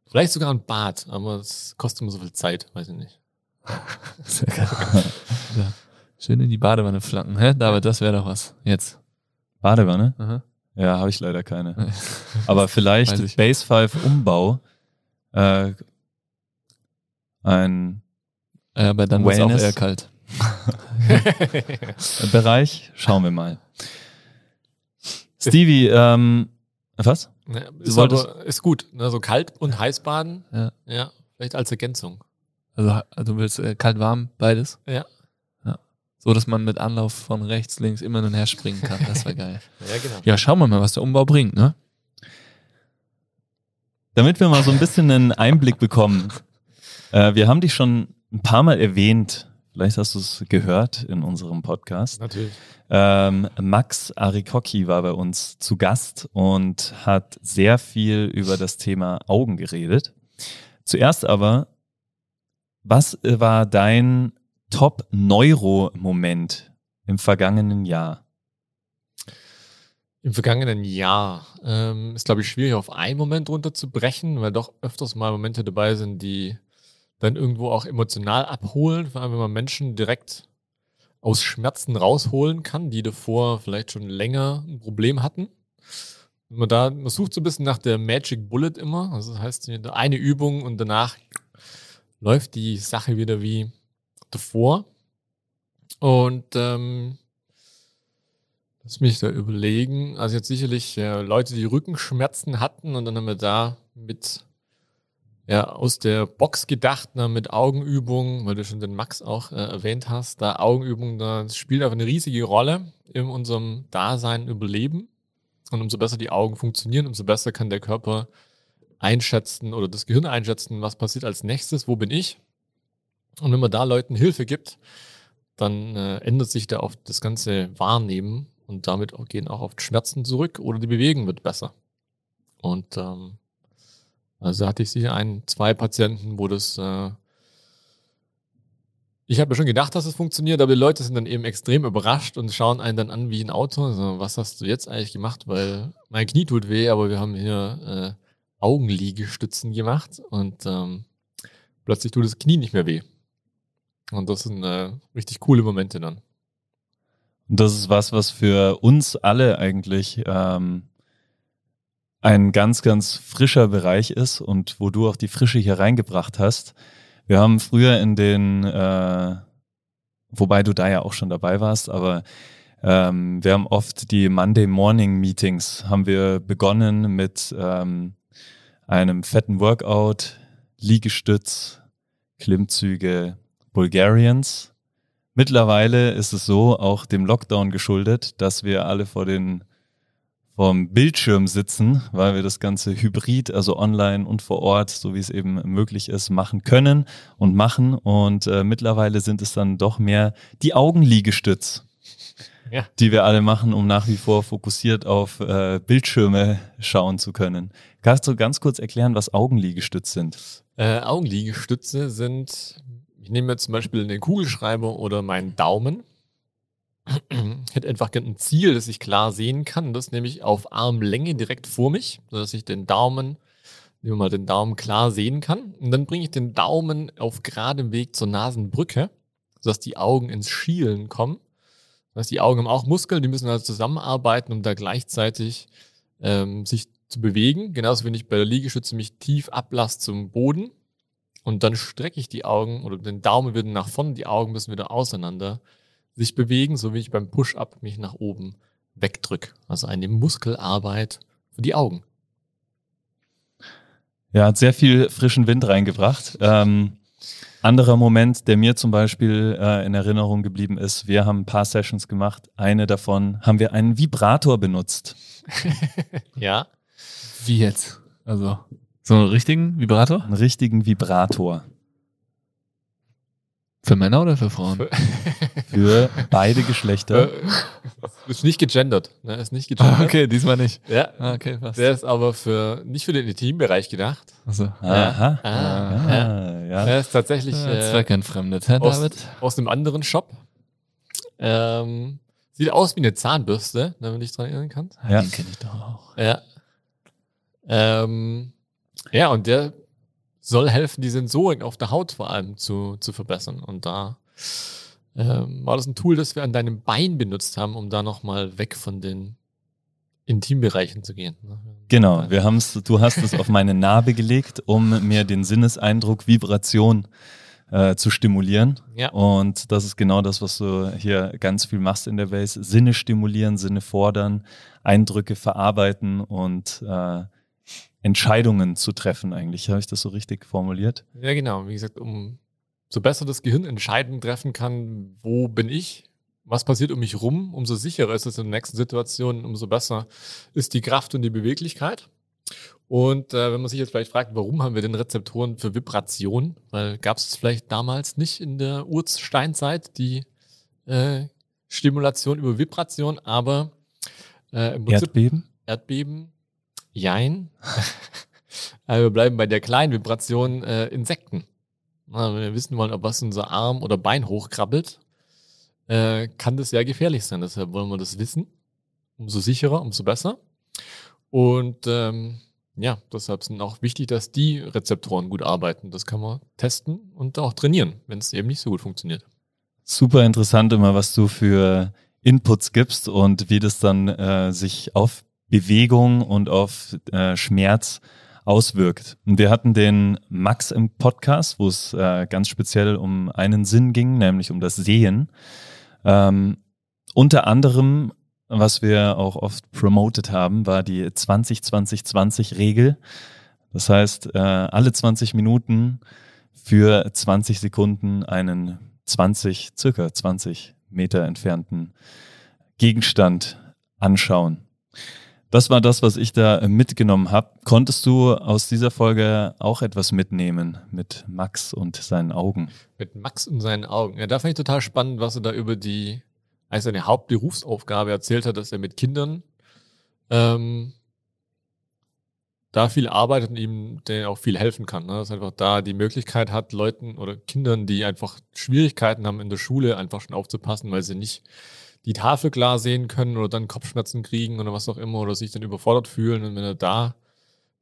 Vielleicht sogar ein Bad, aber es kostet immer so viel Zeit, weiß ich nicht. <laughs> Sehr geil. ja. Schön in die Badewanne flanken. Hä, David, das wäre doch was. Jetzt. Badewanne? Aha. Ja, habe ich leider keine. <laughs> Aber vielleicht ich. Base 5 Umbau. Äh, ein Äh, aber dann wird auch Wellness. eher kalt. <laughs> Bereich. Schauen wir mal. Stevie, ähm, was? Ja, ist, wolltest- aber, ist gut. Ne? So kalt und heiß baden. Ja. Ja, vielleicht als Ergänzung. Also, also du willst äh, kalt, warm, beides? Ja. So, dass man mit Anlauf von rechts, links immer hin und her springen kann. Das wäre geil. <laughs> Ja, genau. Ja, schauen wir mal, was der Umbau bringt, ne? Damit wir mal so ein bisschen einen Einblick bekommen. <laughs> Äh, wir haben dich schon ein paar Mal erwähnt. Vielleicht hast du es gehört in unserem Podcast. Natürlich. Ähm, Max Arikocki war bei uns zu Gast und hat sehr viel über das Thema Augen geredet. Zuerst aber, was war dein Top-Neuro-Moment im vergangenen Jahr? Im vergangenen Jahr ähm, ist, glaube ich, schwierig auf einen Moment runterzubrechen, weil doch öfters mal Momente dabei sind, die dann irgendwo auch emotional abholen, vor allem wenn man Menschen direkt aus Schmerzen rausholen kann, die davor vielleicht schon länger ein Problem hatten. Man da, man sucht so ein bisschen nach der Magic Bullet immer, also das heißt eine Übung und danach läuft die Sache wieder wie davor. Und ähm, Lass mich da überlegen. Also jetzt sicherlich äh, Leute, die Rückenschmerzen hatten und dann haben wir da mit ja, aus der Box gedacht, na, mit Augenübungen, weil du schon den Max auch äh, erwähnt hast, da Augenübungen, das spielt einfach eine riesige Rolle in unserem Dasein, Überleben. Und umso besser die Augen funktionieren, umso besser kann der Körper einschätzen oder das Gehirn einschätzen, was passiert als nächstes, wo bin ich. Und wenn man da Leuten Hilfe gibt, dann äh, ändert sich da oft das ganze Wahrnehmen und damit auch, gehen auch oft Schmerzen zurück oder die Bewegung wird besser. Und ähm, also hatte ich sicher ein, zwei Patienten, wo das äh, ich habe mir schon gedacht, dass es funktioniert, aber die Leute sind dann eben extrem überrascht und schauen einen dann an wie ein Auto. Also, was hast du jetzt eigentlich gemacht? Weil mein Knie tut weh, aber wir haben hier äh, Augenliegestützen gemacht und ähm, plötzlich tut das Knie nicht mehr weh. Und das sind äh, richtig coole Momente dann. Und das ist was, was für uns alle eigentlich ähm, ein ganz, ganz frischer Bereich ist und wo du auch die Frische hier reingebracht hast. Wir haben früher in den, äh, wobei du da ja auch schon dabei warst, aber ähm, wir haben oft die Monday Morning Meetings, haben wir begonnen mit ähm, einem fetten Workout, Liegestütz, Klimmzüge, Bulgarians. Mittlerweile ist es so, auch dem Lockdown geschuldet, dass wir alle vor den vorm Bildschirm sitzen, weil wir das Ganze hybrid, also online und vor Ort, so wie es eben möglich ist, machen können und machen. Und äh, mittlerweile sind es dann doch mehr die Augenliegestütz, ja. die wir alle machen, um nach wie vor fokussiert auf äh, Bildschirme schauen zu können. Kannst du ganz kurz erklären, was Augenliegestütze sind? Äh, Augenliegestütze sind, ich nehme jetzt zum Beispiel den Kugelschreiber oder meinen Daumen ich hätte einfach ein Ziel, das ich klar sehen kann. Das nehme ich auf Armlänge direkt vor mich, sodass ich den Daumen, nehmen wir mal den Daumen klar sehen kann. Und dann bringe ich den Daumen auf geradem Weg zur Nasenbrücke, sodass die Augen ins Schielen kommen. Das heißt, die Augen haben auch Muskeln, die müssen also zusammenarbeiten, um da gleichzeitig ähm, sich zu bewegen. Genauso wenn ich bei der Liegestütze mich tief ablasse zum Boden. Und dann strecke ich die Augen oder den Daumen wieder nach vorne, die Augen müssen wieder auseinander sich bewegen, so wie ich beim Push-Up mich nach oben wegdrücke. Also eine Muskelarbeit für die Augen. Ja, hat sehr viel frischen Wind reingebracht. Ähm, anderer Moment, der mir zum Beispiel äh, in Erinnerung geblieben ist, wir haben ein paar Sessions gemacht. Eine davon haben wir einen Vibrator benutzt. <laughs> ja. Wie jetzt? Also so einen richtigen Vibrator? Einen richtigen Vibrator. Für Männer oder für Frauen? Für <laughs> beide Geschlechter. Äh, ist nicht gegendert. Ne? Ist nicht <laughs> gegendert. okay, diesmal nicht. Ja. Ah, okay, fast. Der ist aber für nicht für den Intimbereich gedacht. Also. Aha. Ah, ah, ja. ja. Der ist tatsächlich äh, zweckentfremdet, Herr aus, David. Aus einem anderen Shop. Ähm, sieht aus wie eine Zahnbürste, wenn du dich dran erinnern kannst. Ja. Den kenne ich doch auch. Ja. Ähm, ja, und der soll helfen, die Sensorik auf der Haut vor allem zu, zu verbessern. Und da ähm, war das ein Tool, das wir an deinem Bein benutzt haben, um da nochmal weg von den Intimbereichen zu gehen. Ne? Genau, wir haben's, du hast es auf meine Narbe gelegt, um mir den Sinneseindruck Vibration äh, zu stimulieren. Ja. Und das ist genau das, was du hier ganz viel machst in der Base. Sinne stimulieren, Sinne fordern, Eindrücke verarbeiten und äh, Entscheidungen zu treffen eigentlich. Habe ich das so richtig formuliert? Ja, genau. Wie gesagt, um so besser das Gehirn Entscheidungen treffen kann, wo bin ich, was passiert um mich rum, umso sicherer ist es in der nächsten Situation, umso besser ist die Kraft und die Beweglichkeit. Und äh, wenn man sich jetzt vielleicht fragt, warum haben wir denn Rezeptoren für Vibration? Weil gab es vielleicht damals nicht in der Ursteinzeit die äh, Stimulation über Vibration, aber äh, im Prinzip Erdbeben? Erdbeben Jein. <laughs> also wir bleiben bei der kleinen Vibration äh, Insekten. Na, wenn wir wissen wollen, ob was unser Arm oder Bein hochkrabbelt, äh, kann das sehr gefährlich sein. Deshalb wollen wir das wissen. Umso sicherer, umso besser. Und ähm, ja, deshalb sind auch wichtig, dass die Rezeptoren gut arbeiten. Das kann man testen und auch trainieren, wenn es eben nicht so gut funktioniert. Super interessant immer, was du für Inputs gibst und wie das dann äh, sich auf Bewegung und auf äh, Schmerz auswirkt. Und wir hatten den Max im Podcast, wo es äh, ganz speziell um einen Sinn ging, nämlich um das Sehen. Ähm, unter anderem, was wir auch oft promoted haben, war die 20-20-20-Regel. Das heißt, äh, alle 20 Minuten für 20 Sekunden einen 20, circa 20 Meter entfernten Gegenstand anschauen. Das war das, was ich da äh, mitgenommen habe. Konntest du aus dieser Folge auch etwas mitnehmen mit Max und seinen Augen? Mit Max und seinen Augen. Ja, da fand ich total spannend, was er da über die, als seine Hauptberufsaufgabe erzählt hat, dass er mit Kindern ähm, da viel arbeitet und ihm denen auch viel helfen kann. Ne? Dass er einfach da die Möglichkeit hat, Leuten oder Kindern, die einfach Schwierigkeiten haben in der Schule, einfach schon aufzupassen, weil sie nicht die Tafel klar sehen können oder dann Kopfschmerzen kriegen oder was auch immer oder sich dann überfordert fühlen. Und wenn er da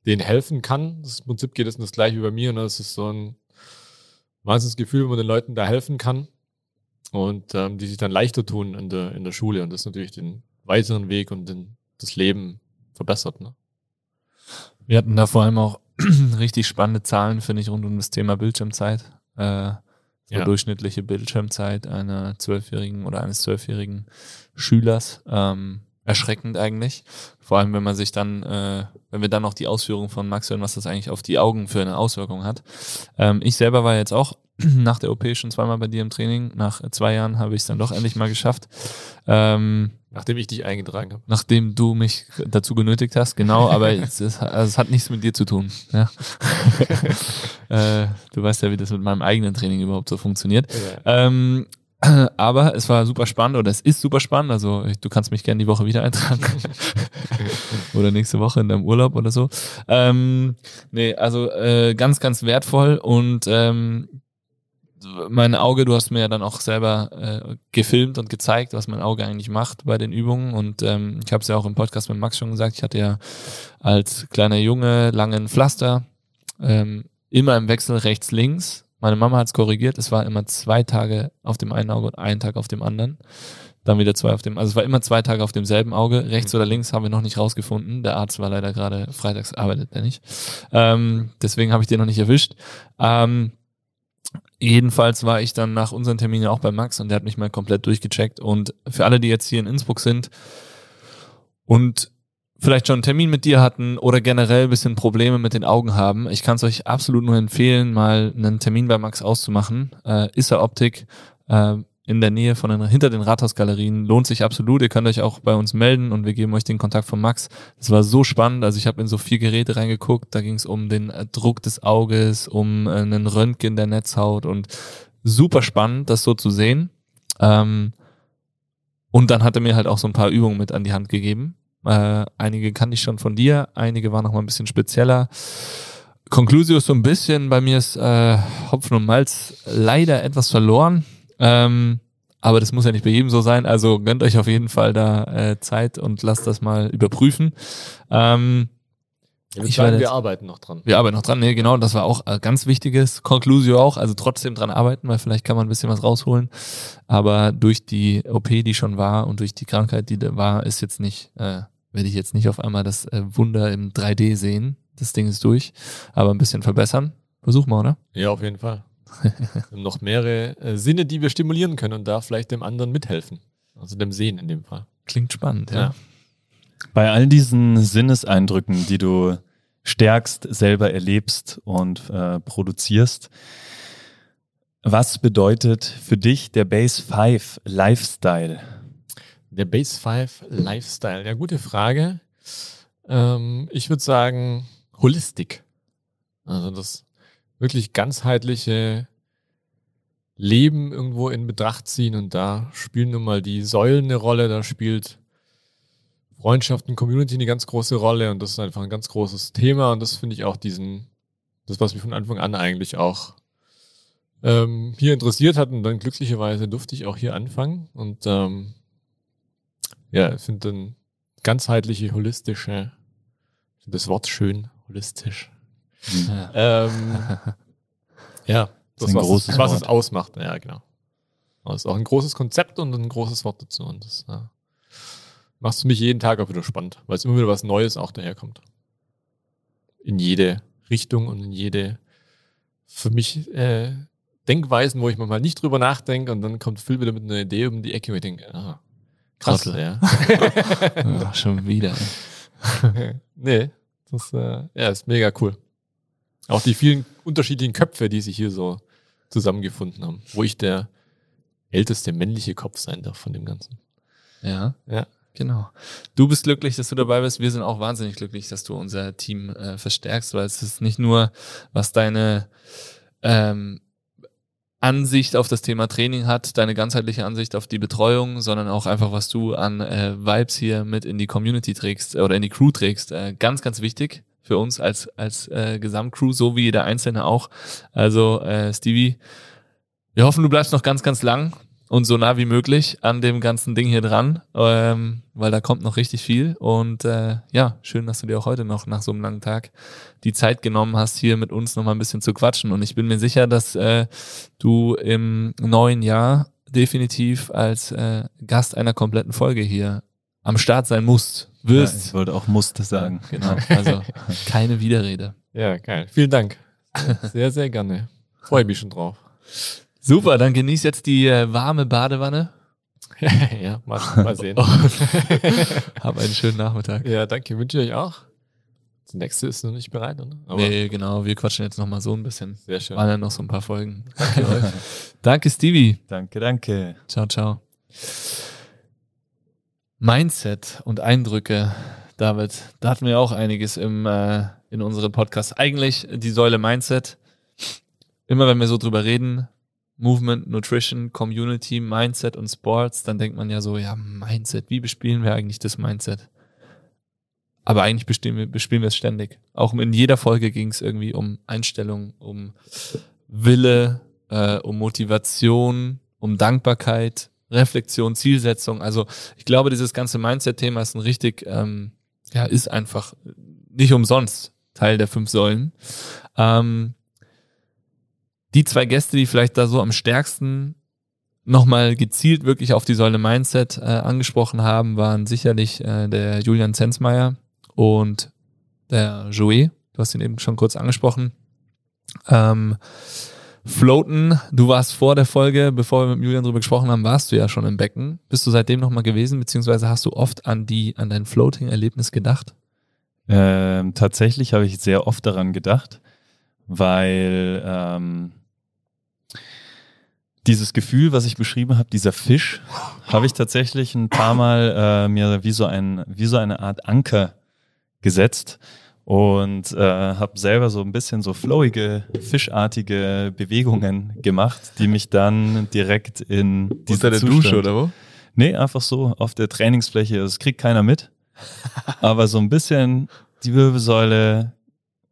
denen helfen kann, das Prinzip geht es das gleiche wie bei mir. Ne? Das ist so ein Wahnsinnsgefühl, wenn man den Leuten da helfen kann und ähm, die sich dann leichter tun in der, in der Schule und das natürlich den weiteren Weg und den, das Leben verbessert. Ne? Wir hatten da vor allem auch <clears throat> richtig spannende Zahlen, finde ich, rund um das Thema Bildschirmzeit. Äh, so ja. durchschnittliche Bildschirmzeit einer zwölfjährigen oder eines zwölfjährigen Schülers. Ähm, erschreckend eigentlich. Vor allem, wenn man sich dann, äh, wenn wir dann noch die Ausführungen von Max hören, was das eigentlich auf die Augen für eine Auswirkung hat. Ähm, ich selber war jetzt auch <clears throat> nach der OP schon zweimal bei dir im Training. Nach zwei Jahren habe ich es dann doch endlich mal geschafft. Ähm, Nachdem ich dich eingetragen habe. Nachdem du mich dazu genötigt hast, genau, aber <laughs> es, ist, also es hat nichts mit dir zu tun. Ja? <laughs> äh, du weißt ja, wie das mit meinem eigenen Training überhaupt so funktioniert. Ja. Ähm, <clears throat> aber es war super spannend oder es ist super spannend. Also ich, du kannst mich gerne die Woche wieder eintragen. <laughs> oder nächste Woche in deinem Urlaub oder so. Ähm, nee, also äh, ganz, ganz wertvoll und ähm, mein Auge, du hast mir ja dann auch selber äh, gefilmt und gezeigt, was mein Auge eigentlich macht bei den Übungen. Und ähm, ich habe es ja auch im Podcast mit Max schon gesagt, ich hatte ja als kleiner Junge langen Pflaster, ähm, immer im Wechsel rechts, links. Meine Mama hat es korrigiert, es war immer zwei Tage auf dem einen Auge und einen Tag auf dem anderen. Dann wieder zwei auf dem, also es war immer zwei Tage auf demselben Auge. Rechts oder links haben wir noch nicht rausgefunden. Der Arzt war leider gerade freitags arbeitet er nicht. Ähm, deswegen habe ich den noch nicht erwischt. Ähm, Jedenfalls war ich dann nach unseren Terminen auch bei Max und der hat mich mal komplett durchgecheckt. Und für alle, die jetzt hier in Innsbruck sind und vielleicht schon einen Termin mit dir hatten oder generell ein bisschen Probleme mit den Augen haben, ich kann es euch absolut nur empfehlen, mal einen Termin bei Max auszumachen. Äh, Issa Optik, äh, in der Nähe von den, hinter den Rathausgalerien. Lohnt sich absolut. Ihr könnt euch auch bei uns melden und wir geben euch den Kontakt von Max. Das war so spannend. Also ich habe in so vier Geräte reingeguckt. Da ging es um den äh, Druck des Auges, um äh, einen Röntgen der Netzhaut und super spannend, das so zu sehen. Ähm, und dann hat er mir halt auch so ein paar Übungen mit an die Hand gegeben. Äh, einige kannte ich schon von dir, einige waren noch mal ein bisschen spezieller. Conclusio ist so ein bisschen, bei mir ist äh, Hopfen und Malz leider etwas verloren. Ähm, aber das muss ja nicht bei jedem so sein. Also gönnt euch auf jeden Fall da äh, Zeit und lasst das mal überprüfen. Ähm, ich sagen, wir arbeiten noch dran. Wir arbeiten noch dran, nee, genau. Das war auch äh, ganz wichtiges. Conclusio auch, also trotzdem dran arbeiten, weil vielleicht kann man ein bisschen was rausholen. Aber durch die OP, die schon war und durch die Krankheit, die da war, ist jetzt nicht, äh, werde ich jetzt nicht auf einmal das äh, Wunder im 3D sehen. Das Ding ist durch, aber ein bisschen verbessern. Versuch mal, oder? Ja, auf jeden Fall. Noch mehrere äh, Sinne, die wir stimulieren können und da vielleicht dem anderen mithelfen. Also dem Sehen in dem Fall. Klingt spannend, ja. ja. Bei all diesen Sinneseindrücken, die du stärkst, selber erlebst und äh, produzierst, was bedeutet für dich der Base 5 Lifestyle? Der Base 5 Lifestyle, ja, gute Frage. Ähm, ich würde sagen, Holistik. Also das wirklich ganzheitliche Leben irgendwo in Betracht ziehen und da spielen nun mal die Säulen eine Rolle, da spielt Freundschaft und Community eine ganz große Rolle und das ist einfach ein ganz großes Thema und das finde ich auch diesen, das was mich von Anfang an eigentlich auch ähm, hier interessiert hat und dann glücklicherweise durfte ich auch hier anfangen und ähm, ja, ich finde dann ganzheitliche, holistische, das Wort schön, holistisch, ja. Ähm, <laughs> ja, das, das was, großes was es ausmacht. Ja, genau. Das ist auch ein großes Konzept und ein großes Wort dazu. Und das ja, macht für mich jeden Tag auch wieder spannend, weil es immer wieder was Neues auch daherkommt. In jede Richtung und in jede, für mich, äh, Denkweisen, wo ich manchmal nicht drüber nachdenke und dann kommt Phil wieder mit einer Idee um die Ecke und ich denke, ah, krass, Trottel. ja. <laughs> ja. Schon wieder. <laughs> nee, das äh, ja, ist mega cool. Auch die vielen unterschiedlichen Köpfe, die sich hier so zusammengefunden haben, wo ich der älteste männliche Kopf sein darf von dem Ganzen. Ja. Ja. Genau. Du bist glücklich, dass du dabei bist. Wir sind auch wahnsinnig glücklich, dass du unser Team äh, verstärkst, weil es ist nicht nur, was deine ähm, Ansicht auf das Thema Training hat, deine ganzheitliche Ansicht auf die Betreuung, sondern auch einfach, was du an äh, Vibes hier mit in die Community trägst äh, oder in die Crew trägst. Äh, ganz, ganz wichtig für uns als, als äh, Gesamtcrew, so wie jeder Einzelne auch. Also äh, Stevie, wir hoffen, du bleibst noch ganz, ganz lang und so nah wie möglich an dem ganzen Ding hier dran, ähm, weil da kommt noch richtig viel. Und äh, ja, schön, dass du dir auch heute noch nach so einem langen Tag die Zeit genommen hast, hier mit uns noch mal ein bisschen zu quatschen. Und ich bin mir sicher, dass äh, du im neuen Jahr definitiv als äh, Gast einer kompletten Folge hier am Start sein musst, wirst. Ja, ich wollte auch musste sagen. Genau, also <laughs> keine Widerrede. Ja, geil. Vielen Dank. Sehr, sehr gerne. Freue mich schon drauf. Super, dann genieß jetzt die äh, warme Badewanne. <laughs> ja, mal, mal <laughs> sehen. Hab einen schönen Nachmittag. Ja, danke. Wünsche ich euch auch. Das nächste ist noch nicht bereit, oder? Aber nee, genau. Wir quatschen jetzt noch mal so ein bisschen. Sehr schön. Waren ja noch so ein paar Folgen. Danke euch. danke, Stevie. Danke, danke. Ciao, ciao. Mindset und Eindrücke, David, da hatten wir auch einiges im, äh, in unserem Podcast. Eigentlich die Säule Mindset. Immer wenn wir so drüber reden, Movement, Nutrition, Community, Mindset und Sports, dann denkt man ja so, ja, Mindset, wie bespielen wir eigentlich das Mindset? Aber eigentlich bespielen wir, bespielen wir es ständig. Auch in jeder Folge ging es irgendwie um Einstellung, um Wille, äh, um Motivation, um Dankbarkeit, Reflexion, Zielsetzung. Also ich glaube, dieses ganze Mindset-Thema ist ein richtig, ähm, ja, ist einfach nicht umsonst Teil der fünf Säulen. Ähm, die zwei Gäste, die vielleicht da so am stärksten nochmal gezielt wirklich auf die Säule Mindset äh, angesprochen haben, waren sicherlich äh, der Julian Zensmeier und der Joey. Du hast ihn eben schon kurz angesprochen. Ähm, Floaten, du warst vor der Folge, bevor wir mit Julian drüber gesprochen haben, warst du ja schon im Becken. Bist du seitdem nochmal gewesen, beziehungsweise hast du oft an die, an dein Floating-Erlebnis gedacht? Ähm, tatsächlich habe ich sehr oft daran gedacht, weil ähm, dieses Gefühl, was ich beschrieben habe, dieser Fisch, habe ich tatsächlich ein paar Mal äh, mir wie so, ein, wie so eine Art Anker gesetzt und äh, habe selber so ein bisschen so flowige, fischartige Bewegungen gemacht, die mich dann direkt in die Unter der Dusche oder wo? Nee, einfach so auf der Trainingsfläche. Das kriegt keiner mit. <laughs> Aber so ein bisschen die Wirbelsäule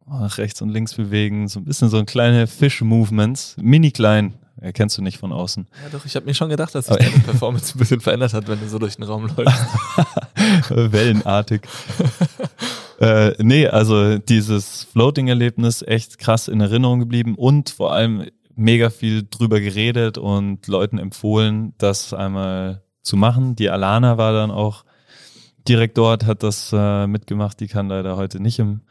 nach rechts und links bewegen, so ein bisschen so ein kleine Fish-Movements, mini klein, erkennst du nicht von außen. Ja, doch, ich habe mir schon gedacht, dass sich deine <laughs> Performance ein bisschen verändert hat, wenn du so durch den Raum läufst. <laughs> Wellenartig. Äh, nee, also dieses Floating-Erlebnis echt krass in Erinnerung geblieben und vor allem mega viel drüber geredet und Leuten empfohlen, das einmal zu machen. Die Alana war dann auch direkt dort, hat das äh, mitgemacht. Die kann leider heute nicht im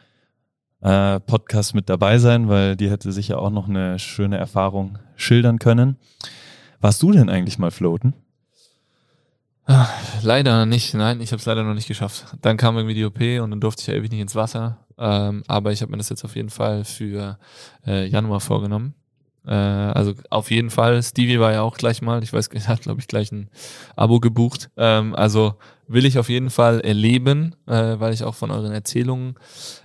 äh, Podcast mit dabei sein, weil die hätte sicher auch noch eine schöne Erfahrung schildern können. Warst du denn eigentlich mal floaten? Ach, leider nicht, nein, ich habe es leider noch nicht geschafft. Dann kam irgendwie die OP und dann durfte ich ja ewig nicht ins Wasser. Ähm, aber ich habe mir das jetzt auf jeden Fall für äh, Januar vorgenommen. Äh, also auf jeden Fall. Stevie war ja auch gleich mal. Ich weiß, <laughs> er hat glaube ich gleich ein Abo gebucht. Ähm, also will ich auf jeden Fall erleben, äh, weil ich auch von euren Erzählungen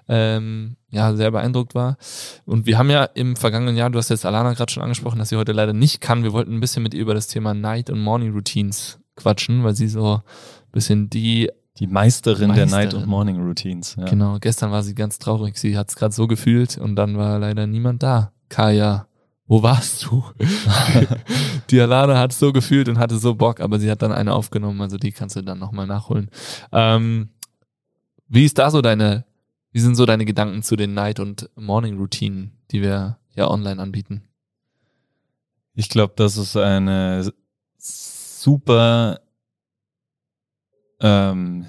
ähm, ja sehr beeindruckt war. Und wir haben ja im vergangenen Jahr, du hast jetzt Alana gerade schon angesprochen, dass sie heute leider nicht kann. Wir wollten ein bisschen mit ihr über das Thema Night und Morning Routines quatschen, weil sie so ein bisschen die die Meisterin, Meisterin, der Night- und Morning Routines. Ja. Genau, gestern war sie ganz traurig. Sie hat es gerade so gefühlt und dann war leider niemand da. Kaya, wo warst du? <laughs> die Alana hat so gefühlt und hatte so Bock, aber sie hat dann eine aufgenommen, also die kannst du dann nochmal nachholen. Ähm, wie ist da so deine, wie sind so deine Gedanken zu den Night- und Morning-Routinen, die wir ja online anbieten? Ich glaube, das ist eine super ähm,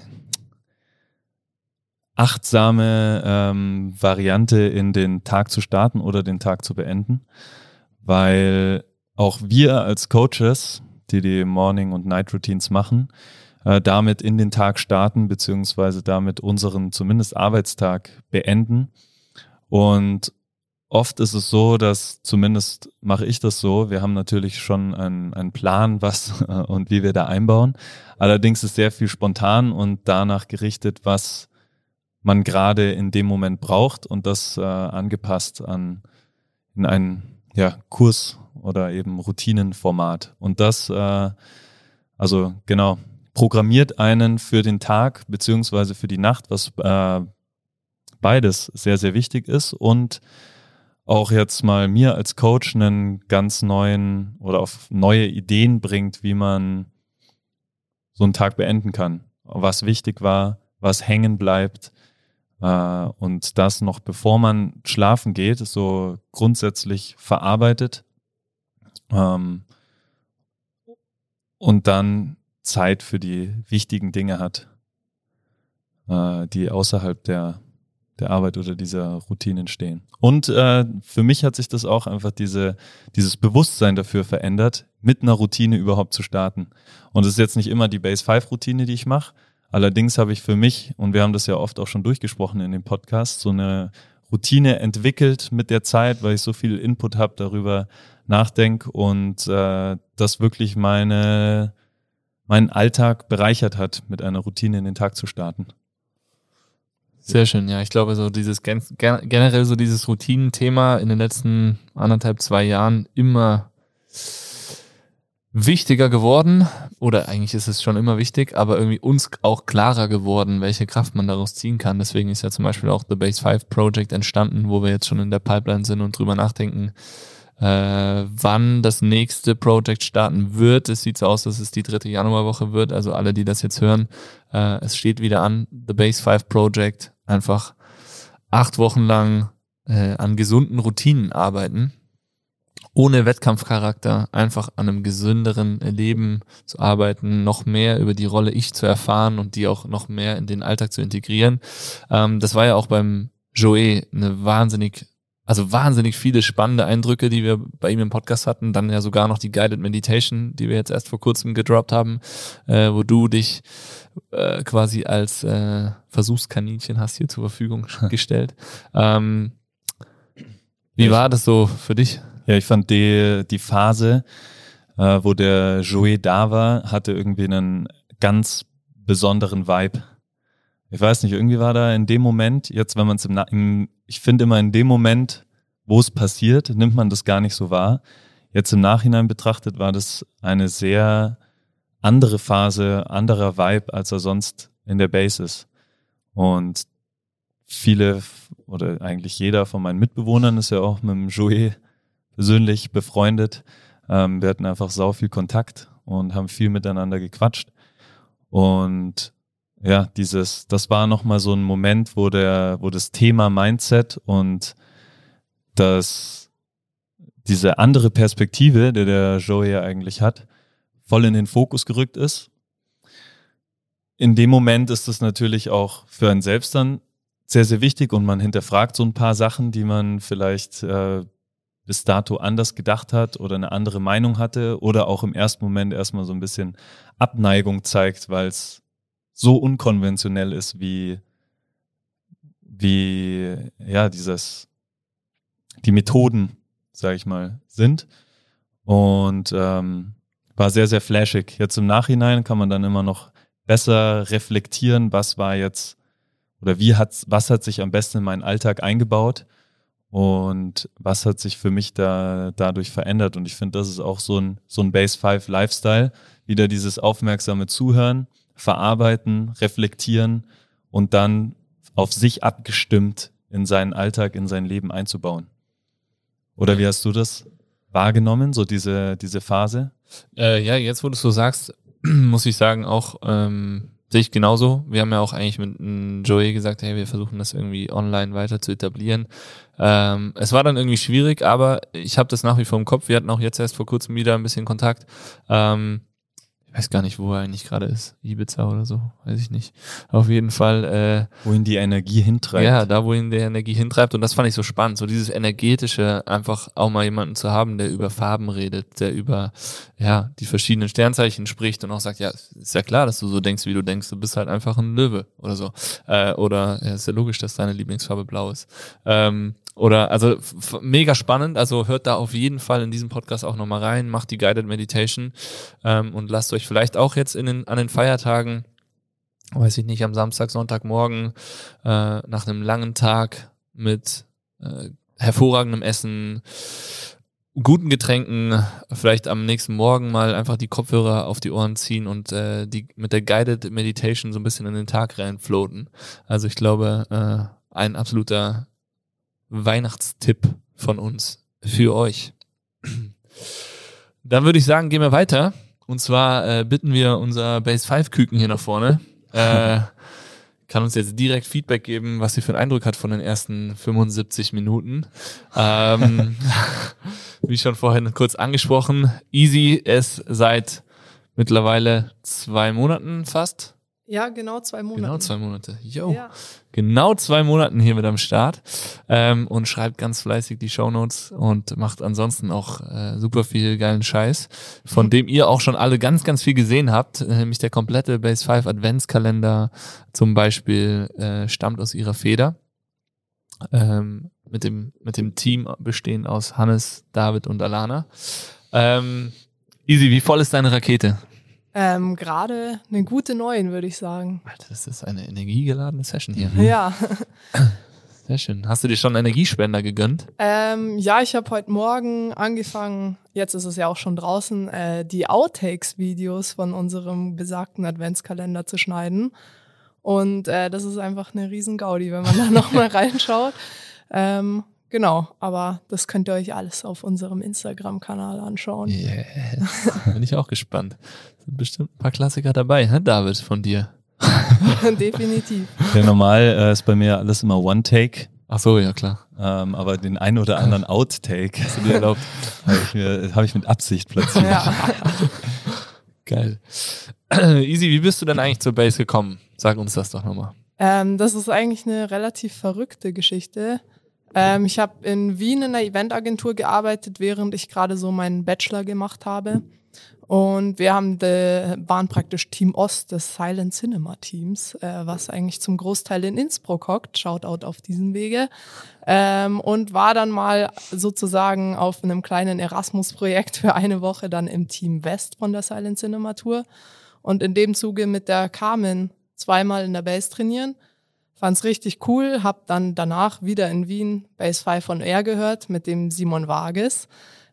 achtsame ähm, Variante in den Tag zu starten oder den Tag zu beenden, weil auch wir als Coaches, die die Morning- und Night-Routines machen, äh, damit in den Tag starten, beziehungsweise damit unseren zumindest Arbeitstag beenden. Und Oft ist es so, dass zumindest mache ich das so. Wir haben natürlich schon einen, einen Plan, was <laughs> und wie wir da einbauen. Allerdings ist sehr viel spontan und danach gerichtet, was man gerade in dem Moment braucht und das äh, angepasst an in ein ja, Kurs oder eben Routinenformat. Und das, äh, also genau, programmiert einen für den Tag beziehungsweise für die Nacht, was äh, beides sehr, sehr wichtig ist und auch jetzt mal mir als Coach einen ganz neuen oder auf neue Ideen bringt, wie man so einen Tag beenden kann. Was wichtig war, was hängen bleibt. Äh, und das noch bevor man schlafen geht, so grundsätzlich verarbeitet. Ähm, und dann Zeit für die wichtigen Dinge hat, äh, die außerhalb der der Arbeit oder dieser Routinen stehen. Und äh, für mich hat sich das auch einfach diese, dieses Bewusstsein dafür verändert, mit einer Routine überhaupt zu starten. Und es ist jetzt nicht immer die Base 5 Routine, die ich mache. Allerdings habe ich für mich, und wir haben das ja oft auch schon durchgesprochen in dem Podcast, so eine Routine entwickelt mit der Zeit, weil ich so viel Input habe, darüber nachdenke und äh, das wirklich meine meinen Alltag bereichert hat, mit einer Routine in den Tag zu starten. Sehr schön, ja. Ich glaube, so dieses generell so dieses Routinenthema in den letzten anderthalb, zwei Jahren immer wichtiger geworden. Oder eigentlich ist es schon immer wichtig, aber irgendwie uns auch klarer geworden, welche Kraft man daraus ziehen kann. Deswegen ist ja zum Beispiel auch The Base 5 Project entstanden, wo wir jetzt schon in der Pipeline sind und drüber nachdenken, äh, wann das nächste Project starten wird. Es sieht so aus, dass es die dritte Januarwoche wird. Also alle, die das jetzt hören, äh, es steht wieder an. The Base 5 Project. Einfach acht Wochen lang äh, an gesunden Routinen arbeiten. Ohne Wettkampfcharakter, einfach an einem gesünderen Leben zu arbeiten, noch mehr über die Rolle Ich zu erfahren und die auch noch mehr in den Alltag zu integrieren. Ähm, das war ja auch beim Joe eine wahnsinnig also wahnsinnig viele spannende Eindrücke, die wir bei ihm im Podcast hatten. Dann ja sogar noch die Guided Meditation, die wir jetzt erst vor kurzem gedroppt haben, äh, wo du dich äh, quasi als äh, Versuchskaninchen hast hier zur Verfügung <laughs> gestellt. Ähm, wie war das so für dich? Ja, ich fand die, die Phase, äh, wo der Joey da war, hatte irgendwie einen ganz besonderen Vibe. Ich weiß nicht, irgendwie war da in dem Moment, jetzt wenn man es im, im ich finde immer in dem Moment, wo es passiert, nimmt man das gar nicht so wahr. Jetzt im Nachhinein betrachtet war das eine sehr andere Phase, anderer Vibe, als er sonst in der Base ist. Und viele oder eigentlich jeder von meinen Mitbewohnern ist ja auch mit dem Joey persönlich befreundet. Ähm, wir hatten einfach sau viel Kontakt und haben viel miteinander gequatscht. Und ja, dieses, das war nochmal so ein Moment, wo der, wo das Thema Mindset und das, diese andere Perspektive, der der Joey ja eigentlich hat, voll in den Fokus gerückt ist. In dem Moment ist es natürlich auch für einen selbst dann sehr, sehr wichtig und man hinterfragt so ein paar Sachen, die man vielleicht äh, bis dato anders gedacht hat oder eine andere Meinung hatte oder auch im ersten Moment erstmal so ein bisschen Abneigung zeigt, weil es so unkonventionell ist, wie, wie, ja, dieses, die Methoden, sage ich mal, sind. Und ähm, war sehr, sehr flashig. Jetzt im Nachhinein kann man dann immer noch besser reflektieren, was war jetzt oder wie hat, was hat sich am besten in meinen Alltag eingebaut und was hat sich für mich da dadurch verändert. Und ich finde, das ist auch so ein, so ein Base 5 Lifestyle. Wieder dieses aufmerksame Zuhören, verarbeiten, reflektieren und dann auf sich abgestimmt in seinen Alltag, in sein Leben einzubauen. Oder wie hast du das wahrgenommen, so diese, diese Phase? Äh, ja, jetzt wo du es so sagst, <clears throat> muss ich sagen, auch ähm, sehe ich genauso. Wir haben ja auch eigentlich mit Joey gesagt, hey, wir versuchen das irgendwie online weiter zu etablieren. Ähm, es war dann irgendwie schwierig, aber ich habe das nach wie vor im Kopf. Wir hatten auch jetzt erst vor kurzem wieder ein bisschen Kontakt. Ähm, ich weiß gar nicht, wo er eigentlich gerade ist. Ibiza oder so, weiß ich nicht. Auf jeden Fall. Äh, wohin die Energie hintreibt. Ja, da, wohin die Energie hintreibt. Und das fand ich so spannend. So dieses energetische, einfach auch mal jemanden zu haben, der über Farben redet, der über ja die verschiedenen Sternzeichen spricht und auch sagt, ja, ist ja klar, dass du so denkst, wie du denkst. Du bist halt einfach ein Löwe oder so. Äh, oder ja, ist ja logisch, dass deine Lieblingsfarbe blau ist. Ähm, oder also mega spannend. Also hört da auf jeden Fall in diesem Podcast auch nochmal rein, macht die Guided Meditation ähm, und lasst euch vielleicht auch jetzt in den, an den Feiertagen, weiß ich nicht, am Samstag, Sonntagmorgen äh, nach einem langen Tag mit äh, hervorragendem Essen, guten Getränken, vielleicht am nächsten Morgen mal einfach die Kopfhörer auf die Ohren ziehen und äh, die mit der Guided Meditation so ein bisschen in den Tag reinfloaten. Also ich glaube, äh, ein absoluter Weihnachtstipp von uns für euch. Dann würde ich sagen, gehen wir weiter. Und zwar äh, bitten wir unser Base 5 Küken hier nach vorne. Äh, kann uns jetzt direkt Feedback geben, was sie für einen Eindruck hat von den ersten 75 Minuten. Ähm, <laughs> wie schon vorhin kurz angesprochen, Easy ist seit mittlerweile zwei Monaten fast ja, genau zwei Monate. Genau zwei Monate. Jo. Ja. Genau zwei Monaten hier mit am Start ähm, und schreibt ganz fleißig die Shownotes und macht ansonsten auch äh, super viel geilen Scheiß, von <laughs> dem ihr auch schon alle ganz, ganz viel gesehen habt. Nämlich der komplette Base 5 Adventskalender zum Beispiel äh, stammt aus ihrer Feder. Ähm, mit dem, mit dem Team bestehen aus Hannes, David und Alana. Ähm, Easy, wie voll ist deine Rakete? Ähm, Gerade eine gute Neun, würde ich sagen. Alter, das ist eine energiegeladene Session hier. Ja. <laughs> Sehr schön. Hast du dir schon Energiespender gegönnt? Ähm, ja, ich habe heute Morgen angefangen, jetzt ist es ja auch schon draußen, äh, die Outtakes-Videos von unserem besagten Adventskalender zu schneiden. Und äh, das ist einfach eine riesen Gaudi, wenn man da nochmal <laughs> reinschaut. Ähm, genau, aber das könnt ihr euch alles auf unserem Instagram-Kanal anschauen. Yes. Bin ich auch gespannt. Sind bestimmt ein paar Klassiker dabei, hä, David, von dir. <laughs> Definitiv. Ja, normal äh, ist bei mir alles immer One-Take. Ach so, ja klar. Ähm, aber den einen oder anderen Outtake hast du dir erlaubt, <laughs> habe ich, hab ich mit Absicht platziert. Ja. <laughs> Geil. <clears throat> Easy, wie bist du denn eigentlich zur Base gekommen? Sag uns das doch nochmal. Ähm, das ist eigentlich eine relativ verrückte Geschichte. Ähm, ich habe in Wien in einer Eventagentur gearbeitet, während ich gerade so meinen Bachelor gemacht habe. Und wir haben de, waren praktisch Team Ost des Silent Cinema Teams, äh, was eigentlich zum Großteil in Innsbruck hockt. Shoutout auf diesem Wege. Ähm, und war dann mal sozusagen auf einem kleinen Erasmus-Projekt für eine Woche dann im Team West von der Silent Cinema Tour. Und in dem Zuge mit der Carmen zweimal in der Base trainieren. Fand's richtig cool, hab dann danach wieder in Wien Base 5 von Air gehört mit dem Simon Wages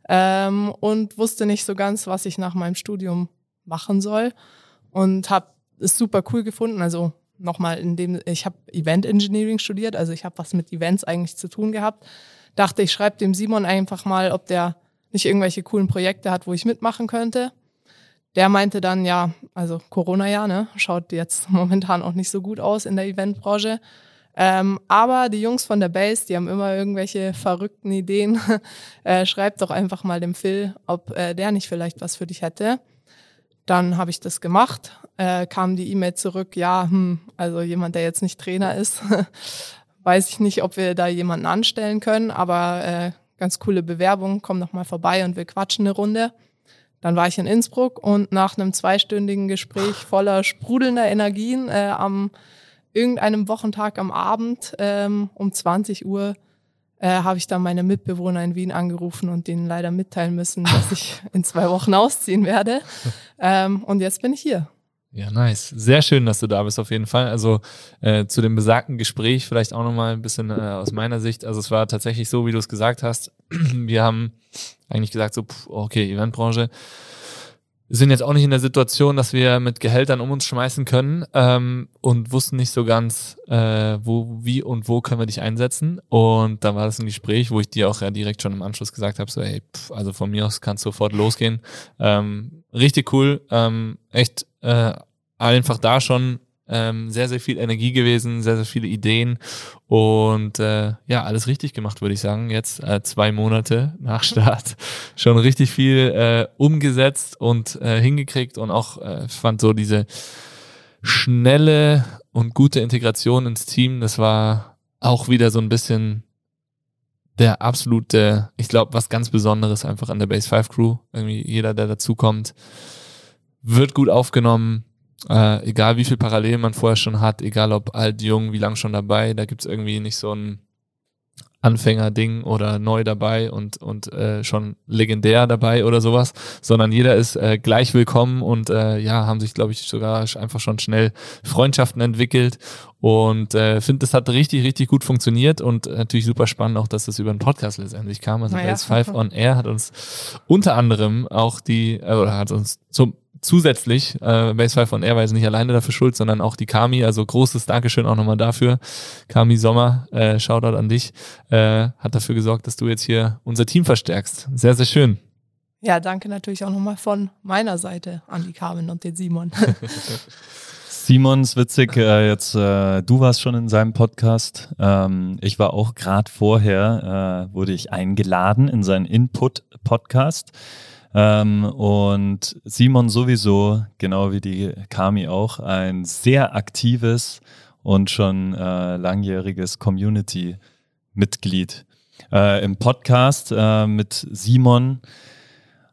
ähm, und wusste nicht so ganz, was ich nach meinem Studium machen soll und hab es super cool gefunden. Also nochmal in dem, ich habe Event Engineering studiert, also ich habe was mit Events eigentlich zu tun gehabt. Dachte, ich schreibe dem Simon einfach mal, ob der nicht irgendwelche coolen Projekte hat, wo ich mitmachen könnte. Der meinte dann, ja, also Corona-Jahr, ne, schaut jetzt <laughs> momentan auch nicht so gut aus in der Eventbranche. Ähm, aber die Jungs von der Base, die haben immer irgendwelche verrückten Ideen. <laughs> äh, schreibt doch einfach mal dem Phil, ob äh, der nicht vielleicht was für dich hätte. Dann habe ich das gemacht, äh, kam die E-Mail zurück, ja, hm, also jemand, der jetzt nicht Trainer ist, <laughs> weiß ich nicht, ob wir da jemanden anstellen können, aber äh, ganz coole Bewerbung, komm noch mal vorbei und wir quatschen eine Runde. Dann war ich in Innsbruck und nach einem zweistündigen Gespräch voller sprudelnder Energien äh, am irgendeinem Wochentag am Abend ähm, um 20 Uhr äh, habe ich dann meine Mitbewohner in Wien angerufen und denen leider mitteilen müssen, dass ich <laughs> in zwei Wochen ausziehen werde. Ähm, und jetzt bin ich hier. Ja, nice. Sehr schön, dass du da bist auf jeden Fall. Also äh, zu dem besagten Gespräch vielleicht auch nochmal ein bisschen äh, aus meiner Sicht. Also es war tatsächlich so, wie du es gesagt hast. <clears throat> Wir haben eigentlich gesagt so, pff, okay, Eventbranche. Sind jetzt auch nicht in der Situation, dass wir mit Gehältern um uns schmeißen können ähm, und wussten nicht so ganz, äh, wo, wie und wo können wir dich einsetzen. Und da war das ein Gespräch, wo ich dir auch ja direkt schon im Anschluss gesagt habe, so, hey, pff, also von mir aus kannst sofort losgehen. Ähm, richtig cool, ähm, echt äh, einfach da schon ähm, sehr, sehr viel Energie gewesen, sehr, sehr viele Ideen und äh, ja, alles richtig gemacht, würde ich sagen. Jetzt äh, zwei Monate nach Start <laughs> schon richtig viel äh, umgesetzt und äh, hingekriegt und auch äh, fand so diese schnelle und gute Integration ins Team, das war auch wieder so ein bisschen der absolute, ich glaube, was ganz Besonderes einfach an der Base 5 Crew. Irgendwie jeder, der dazukommt, wird gut aufgenommen, äh, egal wie viel Parallelen man vorher schon hat, egal ob alt, jung, wie lang schon dabei, da gibt's irgendwie nicht so ein Anfänger-Ding oder neu dabei und, und äh, schon legendär dabei oder sowas, sondern jeder ist äh, gleich willkommen und äh, ja, haben sich, glaube ich, sogar einfach schon schnell Freundschaften entwickelt und äh, finde, das hat richtig, richtig gut funktioniert und natürlich super spannend auch, dass das über einen Podcast letztendlich kam. Also Naja. 5 on Air hat uns unter anderem auch die, äh, oder hat uns zum zusätzlich, äh, Base 5 on Air war jetzt nicht alleine dafür schuld, sondern auch die Kami, also großes Dankeschön auch nochmal dafür. Kami Sommer, äh, Shoutout an dich, äh, hat dafür gesorgt, dass du jetzt hier unser Team verstärkst. Sehr, sehr schön. Ja, danke natürlich auch nochmal von meiner Seite an die Carmen und den Simon. <laughs> Simon ist witzig, äh, jetzt äh, du warst schon in seinem Podcast. Ähm, ich war auch gerade vorher, äh, wurde ich eingeladen in seinen Input-Podcast. Ähm, und Simon sowieso, genau wie die Kami auch, ein sehr aktives und schon äh, langjähriges Community-Mitglied. Äh, Im Podcast äh, mit Simon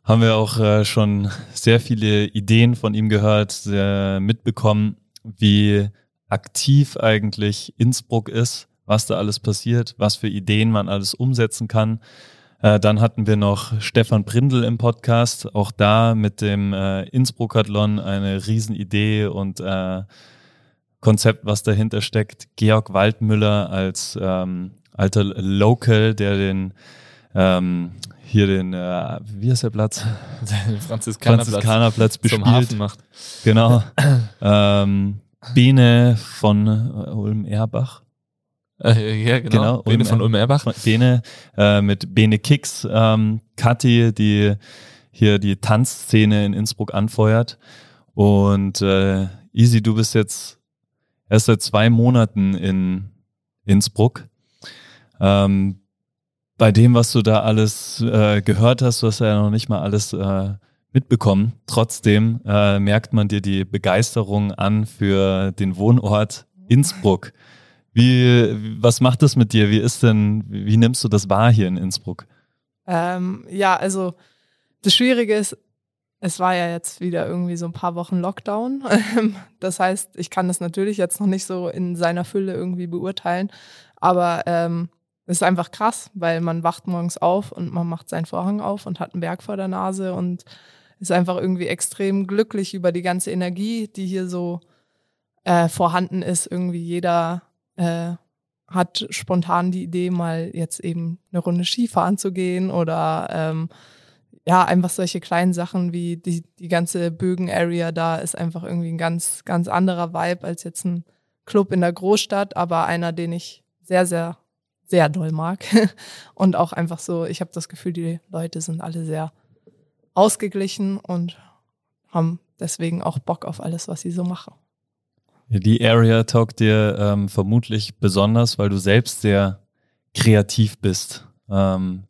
haben wir auch äh, schon sehr viele Ideen von ihm gehört, mitbekommen, wie aktiv eigentlich Innsbruck ist, was da alles passiert, was für Ideen man alles umsetzen kann. Äh, dann hatten wir noch Stefan Brindel im Podcast, auch da mit dem äh, Innsbruckathlon eine Riesenidee und äh, Konzept, was dahinter steckt. Georg Waldmüller als ähm, alter Local, der den ähm, hier den, äh, wie heißt der Platz? Den Franziskanerplatz, Franziskanerplatz zum bespielt. Hafen macht. Genau. ähm, Bene von äh, Ulm-Erbach. Äh, ja, genau. Genau, Bene Ulm- von Ulm-Erbach. Bene äh, mit Bene Kicks, ähm, Kathi, die hier die Tanzszene in Innsbruck anfeuert. Und äh, Easy, du bist jetzt erst seit zwei Monaten in Innsbruck. Ähm, bei dem, was du da alles äh, gehört hast, du hast ja noch nicht mal alles äh, mitbekommen. Trotzdem äh, merkt man dir die Begeisterung an für den Wohnort Innsbruck. Wie, was macht das mit dir? Wie ist denn, wie, nimmst du das wahr hier in Innsbruck? Ähm, ja, also das Schwierige ist, es war ja jetzt wieder irgendwie so ein paar Wochen Lockdown. <laughs> Das heißt, ich kann das natürlich jetzt noch nicht so in seiner Fülle irgendwie beurteilen, aber ähm, es ist einfach krass, weil man wacht morgens auf und man macht seinen Vorhang auf und hat einen Berg vor der Nase und ist einfach irgendwie extrem glücklich über die ganze Energie, die hier so äh, vorhanden ist. Irgendwie jeder äh, hat spontan die Idee, mal jetzt eben eine Runde Skifahren zu gehen oder ähm, ja, einfach solche kleinen Sachen wie die, die ganze Bögen-Area da ist einfach irgendwie ein ganz, ganz anderer Vibe als jetzt ein Club in der Großstadt, aber einer, den ich sehr, sehr, sehr doll mag. <laughs> Und auch einfach so, ich habe das Gefühl, die Leute sind alle sehr ausgeglichen und haben deswegen auch Bock auf alles, was sie so machen. Die Area taugt dir ähm, vermutlich besonders, weil du selbst sehr kreativ bist. Ähm,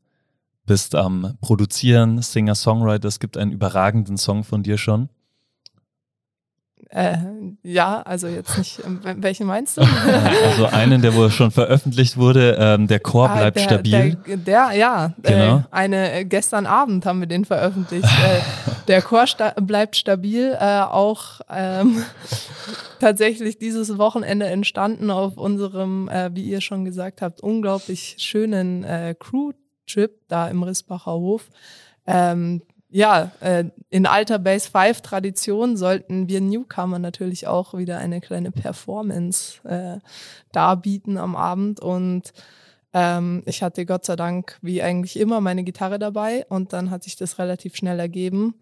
bist am Produzieren, Singer-Songwriter. Es gibt einen überragenden Song von dir schon. Äh, ja, also jetzt nicht, ähm, welchen meinst du? <laughs> Also einen, der wohl schon veröffentlicht wurde. Ähm, der Chor Ah, bleibt der, stabil. Der, der ja, Genau. äh, eine äh, gestern Abend haben wir den veröffentlicht. äh, <laughs> der Chor sta bleibt stabil, äh, auch ähm, <laughs> tatsächlich dieses Wochenende entstanden auf unserem, äh, wie ihr schon gesagt habt, unglaublich schönen äh, Crew-Trip da im Risbacher Hof. Ähm, ja, äh, in alter Base 5 Tradition sollten wir Newcomer natürlich auch wieder eine kleine Performance äh, darbieten am Abend und ähm, ich hatte Gott sei Dank wie eigentlich immer meine Gitarre dabei und dann hat sich das relativ schnell ergeben.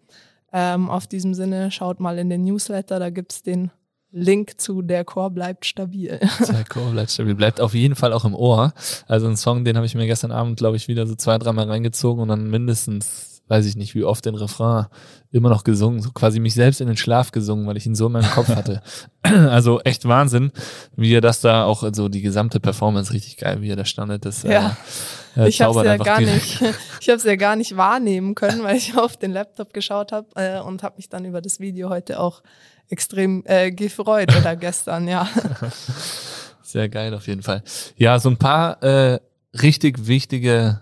Ähm, auf diesem Sinne, schaut mal in den Newsletter, da gibt's den Link zu Der Chor bleibt stabil. <laughs> Der Chor bleibt stabil. Bleibt auf jeden Fall auch im Ohr. Also ein Song, den habe ich mir gestern Abend, glaube ich, wieder so zwei, dreimal reingezogen und dann mindestens, weiß ich nicht, wie oft den Refrain immer noch gesungen. So quasi mich selbst in den Schlaf gesungen, weil ich ihn so in meinem Kopf <laughs> hatte. also echt Wahnsinn, wie er das da auch, also die gesamte Performance richtig geil, wie er da standet. Das, Ja. äh, äh, ich habe es ja gar die- nicht, <laughs> ich habe es ja gar nicht wahrnehmen können, weil ich auf den Laptop geschaut habe äh, und habe mich dann über das Video heute auch extrem äh, gefreut oder <laughs> gestern, ja. Sehr geil auf jeden Fall. Ja, so ein paar äh, richtig wichtige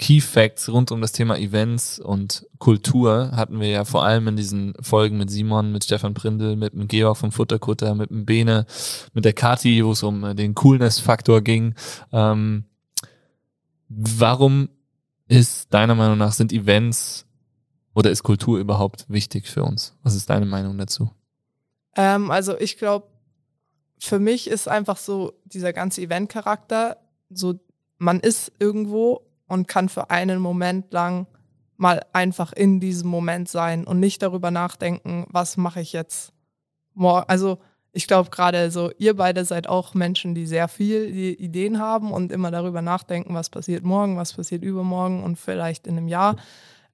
Key Facts rund um das Thema Events und Kultur hatten wir ja vor allem in diesen Folgen mit Simon, mit Stefan Prindl, mit dem Georg vom Futterkutter, mit dem Bene, mit der Kati, wo es um äh, den Coolness-Faktor ging. Ähm, warum ist deiner Meinung nach sind Events oder ist Kultur überhaupt wichtig für uns? Was ist deine Meinung dazu? Ähm, also ich glaube, für mich ist einfach so dieser ganze Event-Charakter, so man ist irgendwo und kann für einen Moment lang mal einfach in diesem Moment sein und nicht darüber nachdenken, was mache ich jetzt morgen. Also ich glaube gerade so, ihr beide seid auch Menschen, die sehr viel Ideen haben und immer darüber nachdenken, was passiert morgen, was passiert übermorgen und vielleicht in einem Jahr.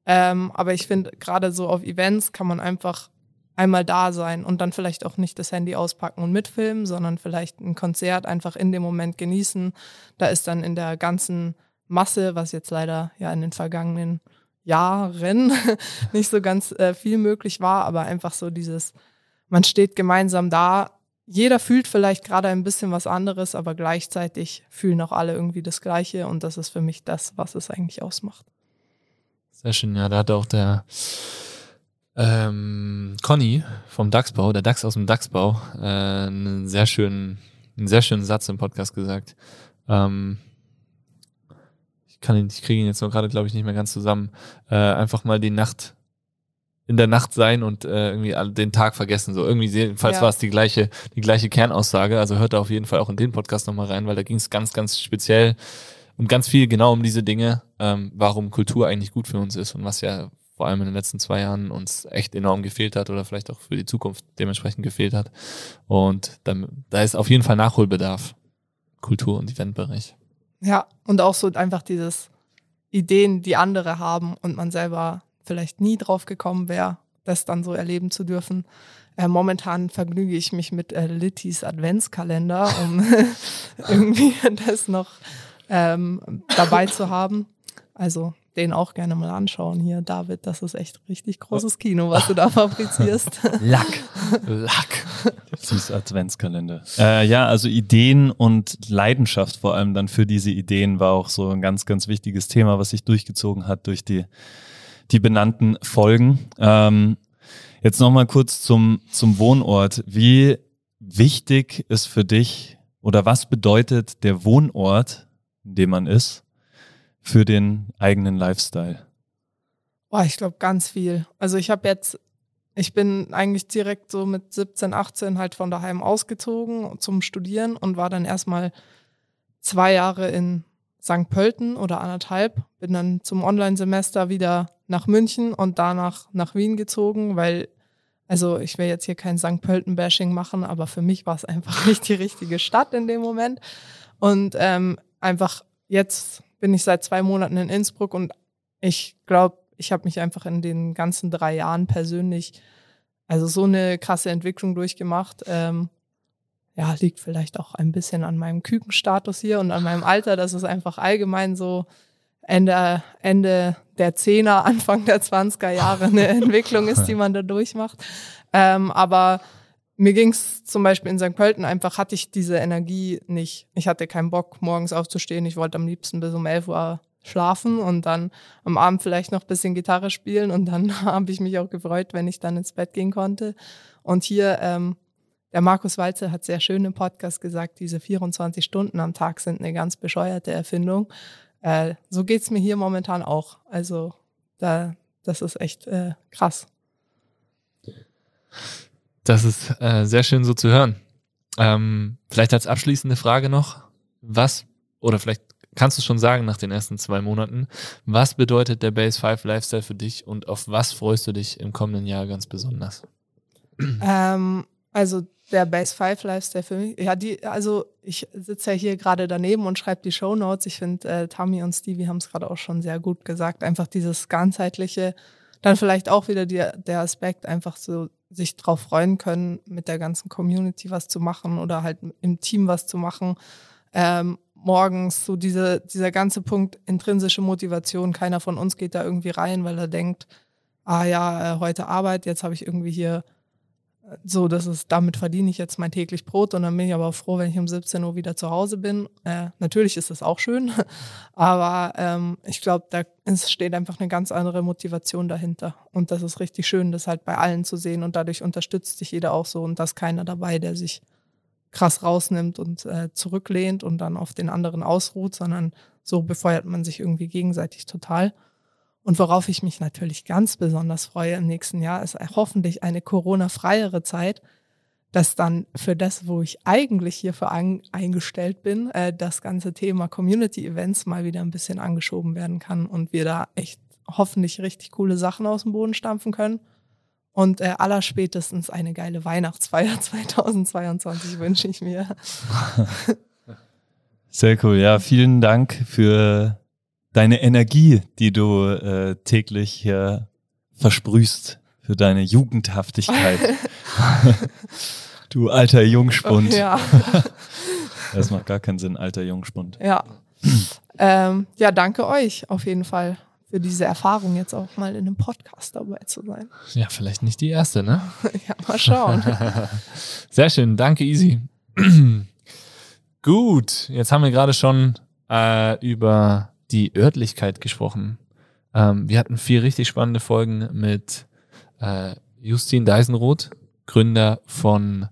Ähm, aber ich finde, gerade so auf Events kann man einfach einmal da sein und dann vielleicht auch nicht das Handy auspacken und mitfilmen, sondern vielleicht ein Konzert einfach in dem Moment genießen. Da ist dann in der ganzen Masse, was jetzt leider ja in den vergangenen Jahren <laughs> nicht so ganz äh, viel möglich war, aber einfach so dieses, man steht gemeinsam da. Jeder fühlt vielleicht gerade ein bisschen was anderes, aber gleichzeitig fühlen auch alle irgendwie das Gleiche und das ist für mich das, was es eigentlich ausmacht. Sehr schön, ja, da hat auch der ähm, Conny vom DAX-Bau, der DAX aus dem DAX-Bau, äh, einen sehr schönen, einen sehr schönen Satz im Podcast gesagt. Ähm, kann ihn, ich kriege ihn jetzt noch gerade, glaube ich, nicht mehr ganz zusammen, äh, einfach mal die Nacht in der Nacht sein und äh, irgendwie den Tag vergessen. So irgendwie jedenfalls ja. war es die gleiche, die gleiche Kernaussage. Also hört da auf jeden Fall auch in den Podcast nochmal rein, weil da ging es ganz, ganz speziell und ganz viel genau um diese Dinge, ähm, warum Kultur eigentlich gut für uns ist und was ja vor allem in den letzten zwei Jahren uns echt enorm gefehlt hat oder vielleicht auch für die Zukunft dementsprechend gefehlt hat. Und da, da ist auf jeden Fall Nachholbedarf. Kultur- und Eventbereich. Ja, und auch so einfach dieses Ideen, die andere haben und man selber vielleicht nie drauf gekommen wäre, das dann so erleben zu dürfen. Äh, momentan vergnüge ich mich mit äh, Littys Adventskalender, um <laughs> irgendwie das noch ähm, dabei zu haben. Also den auch gerne mal anschauen hier, David. Das ist echt richtig großes Kino, was du da <laughs> fabrizierst. Lack. Lack. Süß Adventskalender. Äh, ja, also Ideen und Leidenschaft vor allem dann für diese Ideen war auch so ein ganz, ganz wichtiges Thema, was sich durchgezogen hat durch die, die benannten Folgen. Ähm, jetzt nochmal kurz zum, zum Wohnort. Wie wichtig ist für dich oder was bedeutet der Wohnort, in dem man ist? Für den eigenen Lifestyle? Boah, ich glaube ganz viel. Also ich habe jetzt, ich bin eigentlich direkt so mit 17, 18 halt von daheim ausgezogen zum Studieren und war dann erstmal zwei Jahre in St. Pölten oder anderthalb, bin dann zum Online-Semester wieder nach München und danach nach Wien gezogen, weil, also ich will jetzt hier kein St. Pölten-Bashing machen, aber für mich war es einfach <laughs> nicht die richtige Stadt in dem Moment. Und ähm, einfach jetzt bin ich seit zwei Monaten in Innsbruck und ich glaube, ich habe mich einfach in den ganzen drei Jahren persönlich, also so eine krasse Entwicklung durchgemacht. Ähm, ja, liegt vielleicht auch ein bisschen an meinem Kükenstatus hier und an meinem Alter, dass es einfach allgemein so Ende, Ende der Zehner, <laughs> Anfang der Zwanziger Jahre eine Entwicklung ist, die man da durchmacht. Ähm, aber mir ging's zum Beispiel in St. Pölten einfach, hatte ich diese Energie nicht. Ich hatte keinen Bock, morgens aufzustehen. Ich wollte am liebsten bis um 11 Uhr schlafen und dann am Abend vielleicht noch bisschen Gitarre spielen. Und dann <laughs> habe ich mich auch gefreut, wenn ich dann ins Bett gehen konnte. Und hier, ähm, der Markus Walzer hat sehr schön im Podcast gesagt, diese 24 Stunden am Tag sind eine ganz bescheuerte Erfindung. Äh, so geht's mir hier momentan auch. Also da, das ist echt äh, krass. Das ist äh, sehr schön so zu hören. Ähm, vielleicht als abschließende Frage noch, was, oder vielleicht kannst du schon sagen nach den ersten zwei Monaten, was bedeutet der Base 5 Lifestyle für dich und auf was freust du dich im kommenden Jahr ganz besonders? Ähm, also der Base 5 Lifestyle für mich, ja, die, also ich sitze ja hier gerade daneben und schreibe die Show Notes. Ich finde, äh, Tammy und Stevie haben es gerade auch schon sehr gut gesagt. Einfach dieses ganzheitliche, dann vielleicht auch wieder die, der Aspekt, einfach so sich drauf freuen können, mit der ganzen Community was zu machen oder halt im Team was zu machen. Ähm, morgens so diese, dieser ganze Punkt intrinsische Motivation. Keiner von uns geht da irgendwie rein, weil er denkt, ah ja, äh, heute Arbeit, jetzt habe ich irgendwie hier so, das ist, damit verdiene ich jetzt mein täglich Brot und dann bin ich aber auch froh, wenn ich um 17 Uhr wieder zu Hause bin. Äh, natürlich ist das auch schön, <laughs> aber ähm, ich glaube, da steht einfach eine ganz andere Motivation dahinter. Und das ist richtig schön, das halt bei allen zu sehen und dadurch unterstützt sich jeder auch so und da ist keiner dabei, der sich krass rausnimmt und äh, zurücklehnt und dann auf den anderen ausruht, sondern so befeuert man sich irgendwie gegenseitig total. Und worauf ich mich natürlich ganz besonders freue im nächsten Jahr, ist hoffentlich eine Corona-freiere Zeit, dass dann für das, wo ich eigentlich hierfür an, eingestellt bin, äh, das ganze Thema Community-Events mal wieder ein bisschen angeschoben werden kann und wir da echt hoffentlich richtig coole Sachen aus dem Boden stampfen können. Und äh, allerspätestens eine geile Weihnachtsfeier <laughs> 2022 wünsche ich mir. <laughs> Sehr cool. Ja, vielen Dank für deine Energie, die du äh, täglich hier versprühst für deine Jugendhaftigkeit. <laughs> du alter Jungspund. Ja. <laughs> das macht gar keinen Sinn, alter Jungspund. Ja. ähm, ja, danke euch auf jeden Fall für diese Erfahrung, jetzt auch mal in einem Podcast dabei zu sein. Ja, vielleicht nicht die erste, ne? <laughs> ja, mal schauen. Sehr schön, danke Easy. <clears throat> Gut, jetzt haben wir gerade schon äh, über die Örtlichkeit gesprochen. Ähm, wir hatten vier richtig spannende Folgen mit äh, Justin Deisenroth, Gründer von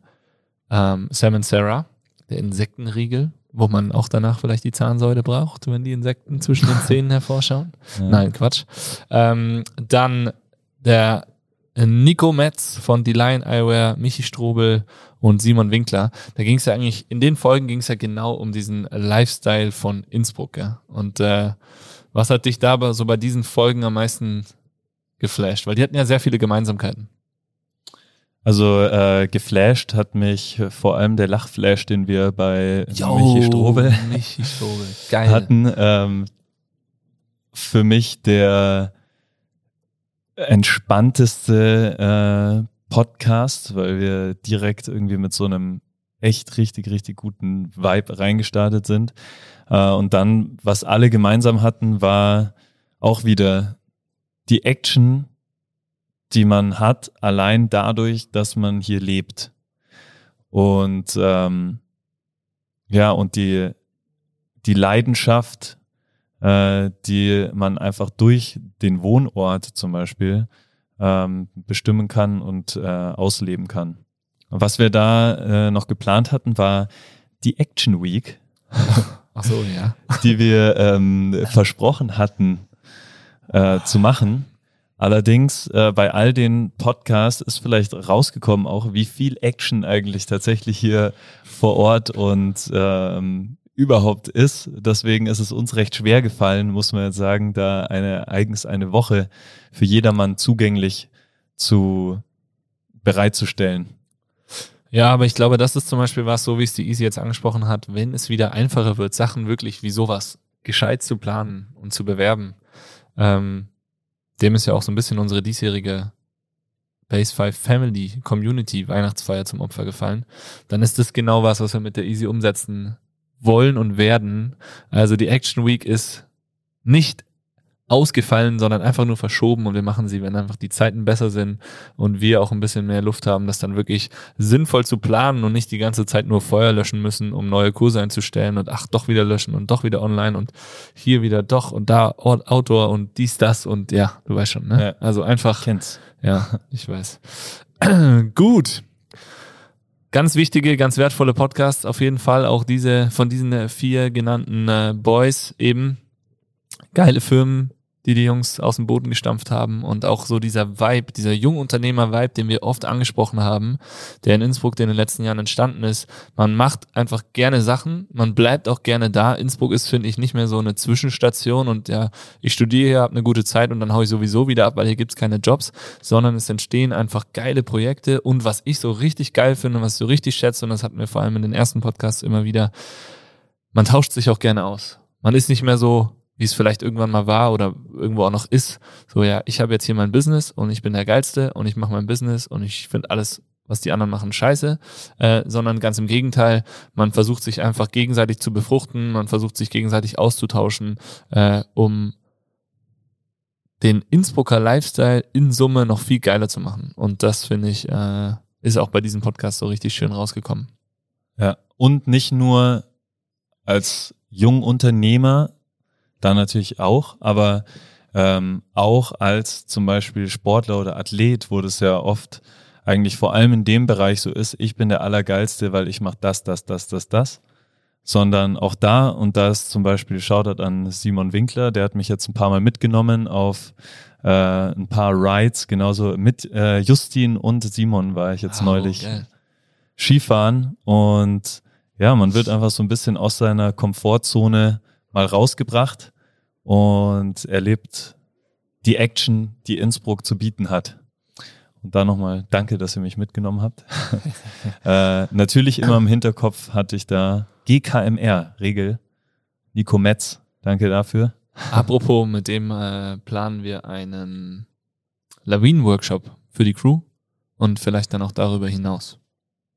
ähm, Sam Sarah, der Insektenriegel, wo man auch danach vielleicht die Zahnsäule braucht, wenn die Insekten zwischen den <laughs> Zähnen hervorschauen. Ja. Nein, Quatsch. Ähm, dann der Nico Metz von Lion Eyewear, Michi Strobel und Simon Winkler. Da ging es ja eigentlich, in den Folgen ging es ja genau um diesen Lifestyle von Innsbruck. Ja? Und äh, was hat dich da so bei diesen Folgen am meisten geflasht? Weil die hatten ja sehr viele Gemeinsamkeiten. Also äh, geflasht hat mich vor allem der Lachflash, den wir bei Michi Strobel Michi Strobel. <laughs> Geil. hatten. Ähm, für mich der entspannteste äh, Podcast, weil wir direkt irgendwie mit so einem echt richtig, richtig guten Vibe reingestartet sind. Äh, und dann, was alle gemeinsam hatten, war auch wieder die Action, die man hat, allein dadurch, dass man hier lebt. Und ähm, ja, und die, die Leidenschaft, äh, die man einfach durch den Wohnort zum Beispiel ähm, bestimmen kann und äh, ausleben kann. Was wir da äh, noch geplant hatten, war die Action Week, Ach so, ja. <laughs> die wir ähm, versprochen hatten äh, zu machen. Allerdings äh, bei all den Podcasts ist vielleicht rausgekommen auch, wie viel Action eigentlich tatsächlich hier vor Ort und ähm, überhaupt ist. Deswegen ist es uns recht schwer gefallen, muss man jetzt sagen, da eine eigens eine Woche für jedermann zugänglich zu bereitzustellen. Ja, aber ich glaube, das ist zum Beispiel was, so wie es die Easy jetzt angesprochen hat, wenn es wieder einfacher wird, Sachen wirklich wie sowas gescheit zu planen und zu bewerben. Ähm, dem ist ja auch so ein bisschen unsere diesjährige Base 5 Family Community Weihnachtsfeier zum Opfer gefallen. Dann ist das genau was, was wir mit der Easy umsetzen wollen und werden. Also die Action Week ist nicht ausgefallen, sondern einfach nur verschoben und wir machen sie, wenn einfach die Zeiten besser sind und wir auch ein bisschen mehr Luft haben, das dann wirklich sinnvoll zu planen und nicht die ganze Zeit nur Feuer löschen müssen, um neue Kurse einzustellen und ach, doch wieder löschen und doch wieder online und hier wieder doch und da Outdoor und dies, das und ja, du weißt schon, ne? Ja. Also einfach, Kenn's. ja, ich weiß. <clears throat> Gut. Ganz wichtige, ganz wertvolle Podcasts, auf jeden Fall. Auch diese von diesen äh, vier genannten äh, Boys eben. Geile Firmen, die die Jungs aus dem Boden gestampft haben. Und auch so dieser Vibe, dieser Jungunternehmer-Vibe, den wir oft angesprochen haben, der in Innsbruck in den letzten Jahren entstanden ist. Man macht einfach gerne Sachen, man bleibt auch gerne da. Innsbruck ist, finde ich, nicht mehr so eine Zwischenstation und ja, ich studiere hier, habe eine gute Zeit und dann hau ich sowieso wieder ab, weil hier gibt's keine Jobs, sondern es entstehen einfach geile Projekte und was ich so richtig geil finde, was ich so richtig schätze und das hatten wir vor allem in den ersten Podcasts immer wieder, man tauscht sich auch gerne aus. Man ist nicht mehr so, wie es vielleicht irgendwann mal war oder irgendwo auch noch ist, so ja, ich habe jetzt hier mein Business und ich bin der Geilste und ich mache mein Business und ich finde alles, was die anderen machen, scheiße, äh, sondern ganz im Gegenteil, man versucht sich einfach gegenseitig zu befruchten, man versucht sich gegenseitig auszutauschen, äh, um den Innsbrucker Lifestyle in Summe noch viel geiler zu machen. Und das finde ich, äh, ist auch bei diesem Podcast so richtig schön rausgekommen. Ja, und nicht nur als Jungunternehmer, da natürlich auch, aber ähm, auch als zum Beispiel Sportler oder Athlet, wo das ja oft eigentlich vor allem in dem Bereich so ist, ich bin der Allergeilste, weil ich mache das, das, das, das, das. Sondern auch da, und da ist zum Beispiel Shoutout an Simon Winkler, der hat mich jetzt ein paar Mal mitgenommen auf äh, ein paar Rides, genauso mit äh, Justin und Simon war ich jetzt Oh, neulich geil. Skifahren und ja, man wird einfach so ein bisschen aus seiner Komfortzone mal rausgebracht und erlebt die Action, die Innsbruck zu bieten hat. Und da nochmal danke, dass ihr mich mitgenommen habt. <laughs> <laughs> äh, natürlich immer im Hinterkopf hatte ich da GKMR-Regel. Nico Metz, danke dafür. Apropos, mit dem äh, planen wir einen Lawinen-Workshop für die Crew und vielleicht dann auch darüber hinaus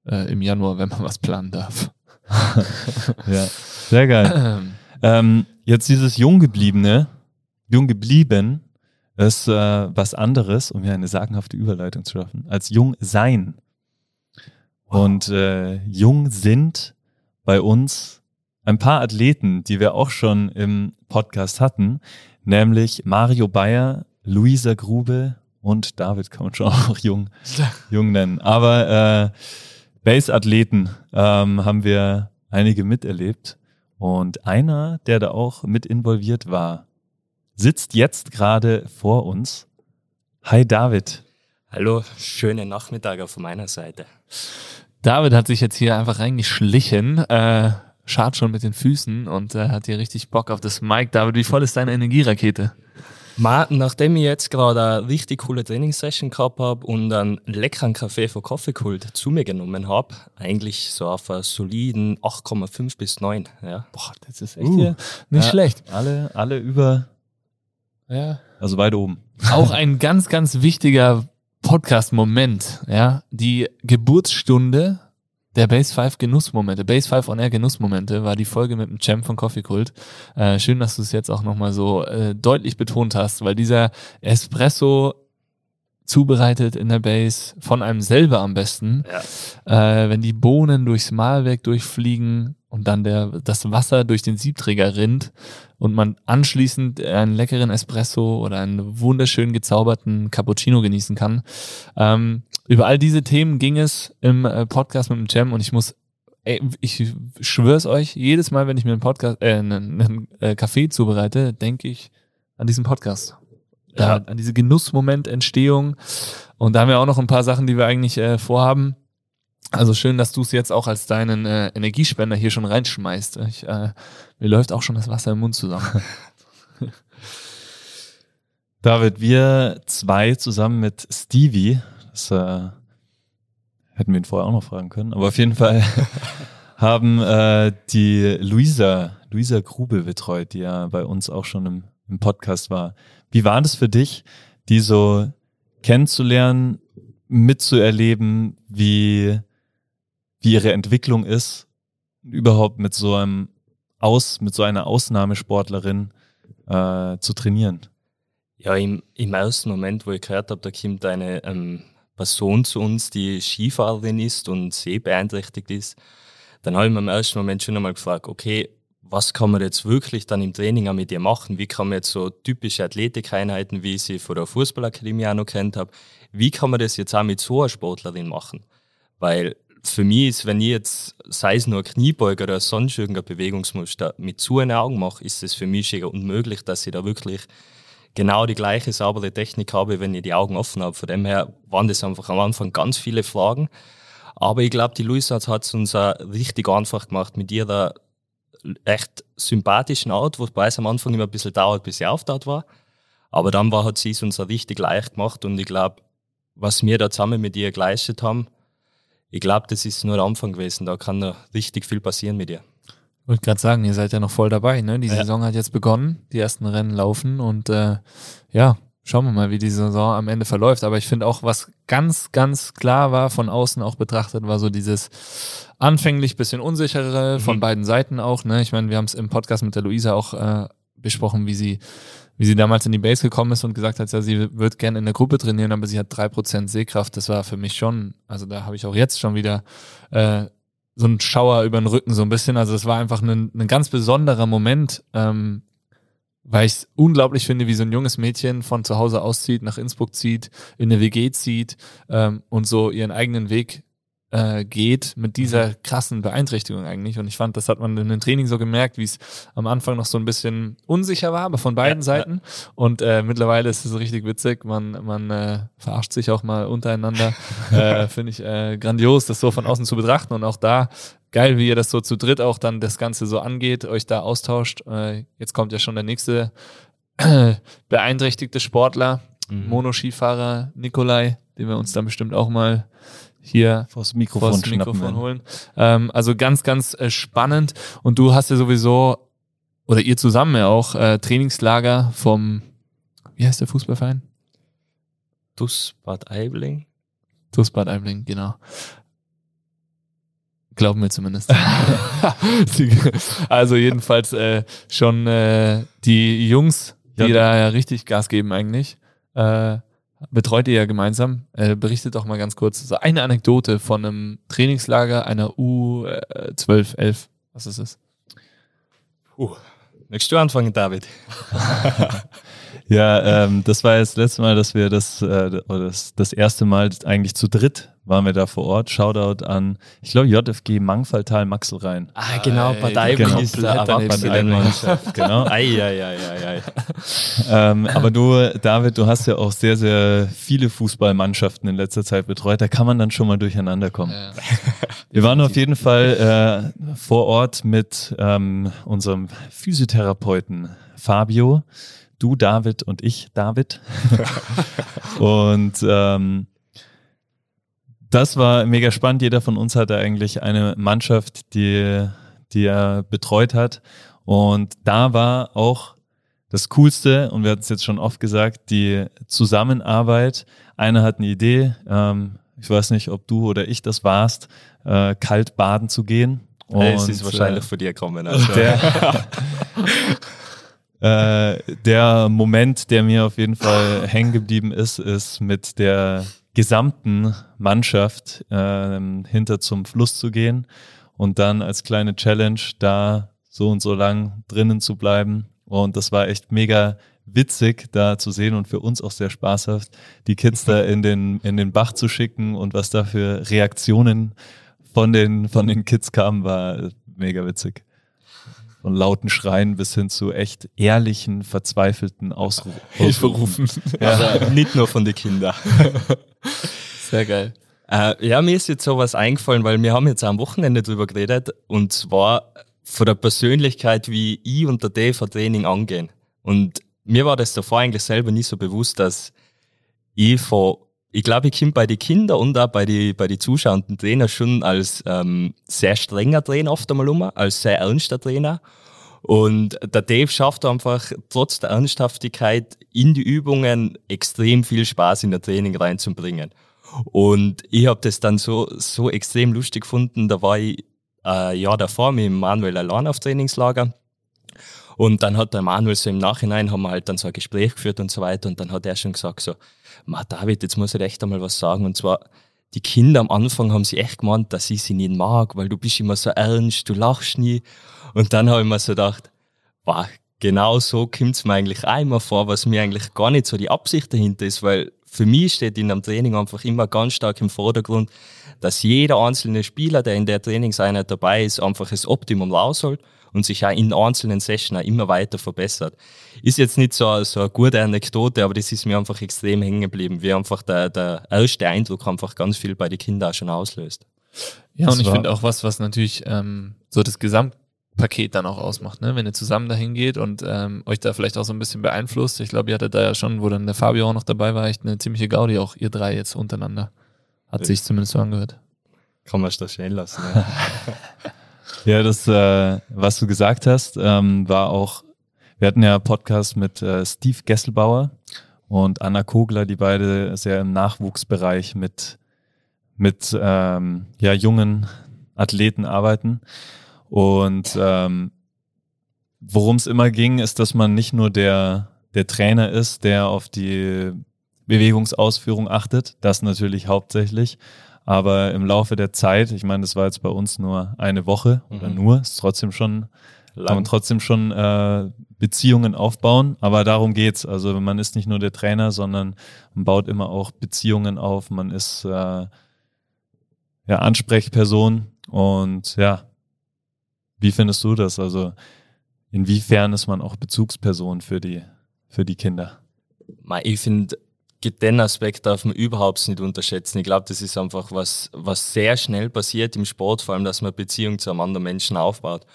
äh, im Januar, wenn man was planen darf. <laughs> Ja, sehr geil. <clears throat> Ähm, jetzt dieses Junggebliebene, Junggeblieben ist äh, was anderes, um hier eine sagenhafte Überleitung zu schaffen, als jung sein. Und äh, jung sind bei uns ein paar Athleten, die wir auch schon im Podcast hatten, nämlich Mario Bayer, Luisa Grube und David kann man schon auch jung, jung nennen. Aber äh, Base-Athleten ähm, haben wir einige miterlebt. Und einer, der da auch mit involviert war, sitzt jetzt gerade vor uns. Hi David. Hallo, schönen Nachmittag auf meiner Seite. David hat sich jetzt hier einfach reingeschlichen, äh, schart schon mit den Füßen und äh, hat hier richtig Bock auf das Mic. David, wie voll ist deine Energierakete? Ma, nachdem ich jetzt gerade eine richtig coole Trainingssession gehabt habe und einen leckeren Kaffee von Coffeekult zu mir genommen habe, eigentlich so auf einen soliden 8,5 bis 9. Ja. Boah, das ist echt uh, nicht ja, schlecht. Alle, alle über, ja. also weit oben. Auch ein ganz, ganz wichtiger Podcast-Moment, ja, die Geburtsstunde der Base 5 Genussmomente, Base 5 on Air Genussmomente war die Folge mit dem Champ von Coffee Cult. Äh, schön, dass du es jetzt auch nochmal so äh, deutlich betont hast, weil dieser Espresso zubereitet in der Base, von einem selber am besten. Ja. Äh, wenn die Bohnen durchs Mahlwerk durchfliegen und dann der, das Wasser durch den Siebträger rinnt und man anschließend einen leckeren Espresso oder einen wunderschön gezauberten Cappuccino genießen kann. Ähm, über all diese Themen ging es im äh, Podcast mit dem Jam und ich muss Ey, ich schwör's euch, jedes Mal, wenn ich mir einen Podcast, äh, einen, einen äh, Kaffee zubereite, denke ich an diesen Podcast ja. an diese Genussmomententstehung. Und da haben wir auch noch ein paar Sachen, die wir eigentlich äh, vorhaben. Also schön, dass du es jetzt auch als deinen äh, Energiespender hier schon reinschmeißt. Ich, äh, mir läuft auch schon das Wasser im Mund zusammen. <laughs> <laughs> David, wir zwei zusammen mit Stevie, das äh, hätten wir ihn vorher auch noch fragen können, aber auf jeden Fall <laughs> haben äh, die Luisa, Luisa Grube betreut, die ja bei uns auch schon im, im Podcast war. Wie war das für dich, die so kennenzulernen, mitzuerleben, wie, wie ihre Entwicklung ist, überhaupt mit so einem Aus, mit so einer Ausnahmesportlerin äh, zu trainieren? Ja, im, im ersten Moment, wo ich gehört habe, da kommt eine ähm, Person zu uns, die Skifahrerin ist und sehbeeinträchtigt ist, dann habe ich mir im ersten Moment schon einmal gefragt, okay, was kann man jetzt wirklich dann im Training auch mit ihr machen? Wie kann man jetzt so typische Athletikeinheiten, wie ich sie von der Fußballakademie auch noch kennt habe, wie kann man das jetzt auch mit so einer Sportlerin machen? Weil für mich ist, wenn ich jetzt, sei es nur Kniebeuge oder sonst irgendein Bewegungsmuster, mit zu einen Augen mache, ist es für mich schier unmöglich, dass ich da wirklich genau die gleiche saubere Technik habe, wenn ich die Augen offen habe. Von dem her waren das einfach am Anfang ganz viele Fragen. Aber ich glaube, die Luisa hat es uns auch richtig einfach gemacht mit ihrer echt sympathischen Art, wobei es am Anfang immer ein bisschen dauert, bis sie auftaut war. Aber dann war, hat sie es uns auch richtig leicht gemacht und ich glaube, was wir da zusammen mit ihr geleistet haben, ich glaube, das ist nur der Anfang gewesen. Da kann noch richtig viel passieren mit ihr. Ich wollte gerade sagen, ihr seid ja noch voll dabei. Ne? Die ja. Saison hat jetzt begonnen, die ersten Rennen laufen und äh, ja, schauen wir mal, wie die Saison am Ende verläuft. Aber ich finde auch, was ganz, ganz klar war, von außen auch betrachtet, war so dieses anfänglich bisschen unsichere von mhm. beiden Seiten auch. Ne? Ich meine, wir haben es im Podcast mit der Luisa auch äh, besprochen, wie sie wie sie damals in die Base gekommen ist und gesagt hat, ja, sie wird gerne in der Gruppe trainieren, aber sie hat drei Prozent Sehkraft. Das war für mich schon, also da habe ich auch jetzt schon wieder äh, so einen Schauer über den Rücken so ein bisschen. Also es war einfach ein, ein ganz besonderer Moment, ähm, weil ich es unglaublich finde, wie so ein junges Mädchen von zu Hause auszieht, nach Innsbruck zieht, in eine WG zieht ähm, und so ihren eigenen Weg äh, geht mit dieser mhm. krassen Beeinträchtigung eigentlich. Und ich fand, das hat man in den Training so gemerkt, wie es am Anfang noch so ein bisschen unsicher war, aber von beiden ja, Seiten. Ja. Und äh, mittlerweile ist es richtig witzig. Man, man äh, verarscht sich auch mal untereinander. <laughs> äh, Finde ich äh, grandios, das so von außen zu betrachten. Und auch da geil, wie ihr das so zu dritt auch dann das Ganze so angeht, euch da austauscht. Äh, jetzt kommt ja schon der nächste äh, <clears throat> beeinträchtigte Sportler, mhm. Monoskifahrer Nikolai, den wir uns dann bestimmt auch mal hier vors Mikrofon, vors Mikrofon holen. Ähm, also ganz, ganz äh, spannend. Und du hast ja sowieso, oder ihr zusammen ja auch, äh, Trainingslager vom, wie heißt der Fußballverein? Dus Bad Aibling. Dus Bad Aibling, genau. Glauben wir zumindest. <laughs> also jedenfalls äh, schon äh, die Jungs, die ja. da ja richtig Gas geben eigentlich. Äh, betreut ihr ja gemeinsam. Äh, berichtet doch mal ganz kurz so eine Anekdote von einem Trainingslager einer U12, 11. Was ist es? Uh, möchtest du anfangen, David? <laughs> ja, ähm, das war jetzt das letzte Mal, dass wir das, äh, das, das erste Mal eigentlich zu dritt waren wir da vor Ort. Shoutout an, ich glaube, JFG Mangfalltal Maxelrhein. Ah, genau, Partei genau. Genau. <laughs> Ei, ei, ei, ei, ei. ähm, aber du, David, du hast ja auch sehr, sehr viele Fußballmannschaften in letzter Zeit betreut. Da kann man dann schon mal durcheinander kommen. Ja. <laughs> Wir waren auf jeden Fall äh, vor Ort mit ähm, unserem Physiotherapeuten Fabio, du David und ich David. <laughs> und ähm, das war mega spannend. Jeder von uns hatte eigentlich eine Mannschaft, die, die er betreut hat. Und da war auch das Coolste, und wir hatten es jetzt schon oft gesagt, die Zusammenarbeit. Einer hat eine Idee, ähm, ich weiß nicht, ob du oder ich das warst, äh, kalt baden zu gehen. Und, es ist wahrscheinlich äh, von dir gekommen. Also. Der, <laughs> <laughs> äh, der Moment, der mir auf jeden Fall hängen geblieben ist, ist mit der gesamten Mannschaft äh, hinter zum Fluss zu gehen und dann als kleine Challenge da so und so lang drinnen zu bleiben. Und das war echt mega witzig da zu sehen und für uns auch sehr spaßhaft, die Kids da in den, in den Bach zu schicken und was da für Reaktionen von den, von den Kids kamen, war mega witzig. Von lauten Schreien bis hin zu echt ehrlichen, verzweifelten Ausru <laughs> Hilferufen. Ja. Also nicht nur von den Kindern. <laughs> Sehr geil. Äh, ja, mir ist jetzt sowas eingefallen, weil wir haben jetzt am Wochenende drüber geredet und zwar von der Persönlichkeit, wie ich und der Dave ein Training angehen. Und mir war das davor eigentlich selber nicht so bewusst, dass ich von, ich glaube, ich komme bei den Kindern und auch bei den bei die zuschauenden Trainer schon als ähm, sehr strenger Trainer oft einmal um, als sehr ernster Trainer. Und der Dave schafft einfach trotz der Ernsthaftigkeit in die Übungen extrem viel Spaß in der Training reinzubringen. Und ich habe das dann so, so extrem lustig gefunden. Da war ich äh, Jahr davor mit Manuel allein auf Trainingslager. Und dann hat der Manuel so im Nachhinein, haben wir halt dann so ein Gespräch geführt und so weiter. Und dann hat er schon gesagt so, Ma David, jetzt muss ich echt einmal was sagen. Und zwar, die Kinder am Anfang haben sie echt gemeint, dass ich sie nicht mag, weil du bist immer so ernst, du lachst nie. Und dann habe ich mir so gedacht, wow, genau so kommt's mir eigentlich einmal vor, was mir eigentlich gar nicht so die Absicht dahinter ist, weil für mich steht in einem Training einfach immer ganz stark im Vordergrund, dass jeder einzelne Spieler, der in der Trainingseinheit dabei ist, einfach das Optimum rausholt und sich auch in einzelnen Sessions immer weiter verbessert. Ist jetzt nicht so, so eine gute Anekdote, aber das ist mir einfach extrem hängen geblieben, wie einfach der, der erste Eindruck einfach ganz viel bei den Kindern auch schon auslöst. Ja, und ich finde auch was, was natürlich ähm, so das Gesamtpaket dann auch ausmacht, ne? wenn ihr zusammen dahin geht und ähm, euch da vielleicht auch so ein bisschen beeinflusst. Ich glaube, ihr hattet da ja schon, wo dann der Fabio auch noch dabei war, echt eine ziemliche Gaudi, auch ihr drei jetzt untereinander. Hat sich zumindest so angehört. Kann man es da stehen lassen. Ja. <laughs> Ja, das, äh, was du gesagt hast, ähm, war auch, wir hatten ja Podcast mit äh, Steve Gesselbauer und Anna Kogler, die beide sehr im Nachwuchsbereich mit, mit ähm, ja, jungen Athleten arbeiten. Und ähm, worum es immer ging, ist, dass man nicht nur der, der Trainer ist, der auf die Bewegungsausführung achtet, das natürlich hauptsächlich, aber im Laufe der Zeit, ich meine, das war jetzt bei uns nur eine Woche oder mhm. nur, ist trotzdem schon, Lang. kann man trotzdem schon äh, Beziehungen aufbauen. Aber darum geht's. Also man ist nicht nur der Trainer, sondern man baut immer auch Beziehungen auf. Man ist äh, ja Ansprechperson und ja. Wie findest du das? Also inwiefern ist man auch Bezugsperson für die für die Kinder? Ich finde den Aspekt darf man überhaupt nicht unterschätzen. Ich glaube, das ist einfach was, was sehr schnell passiert im Sport, vor allem, dass man Beziehung zu einem anderen Menschen aufbaut.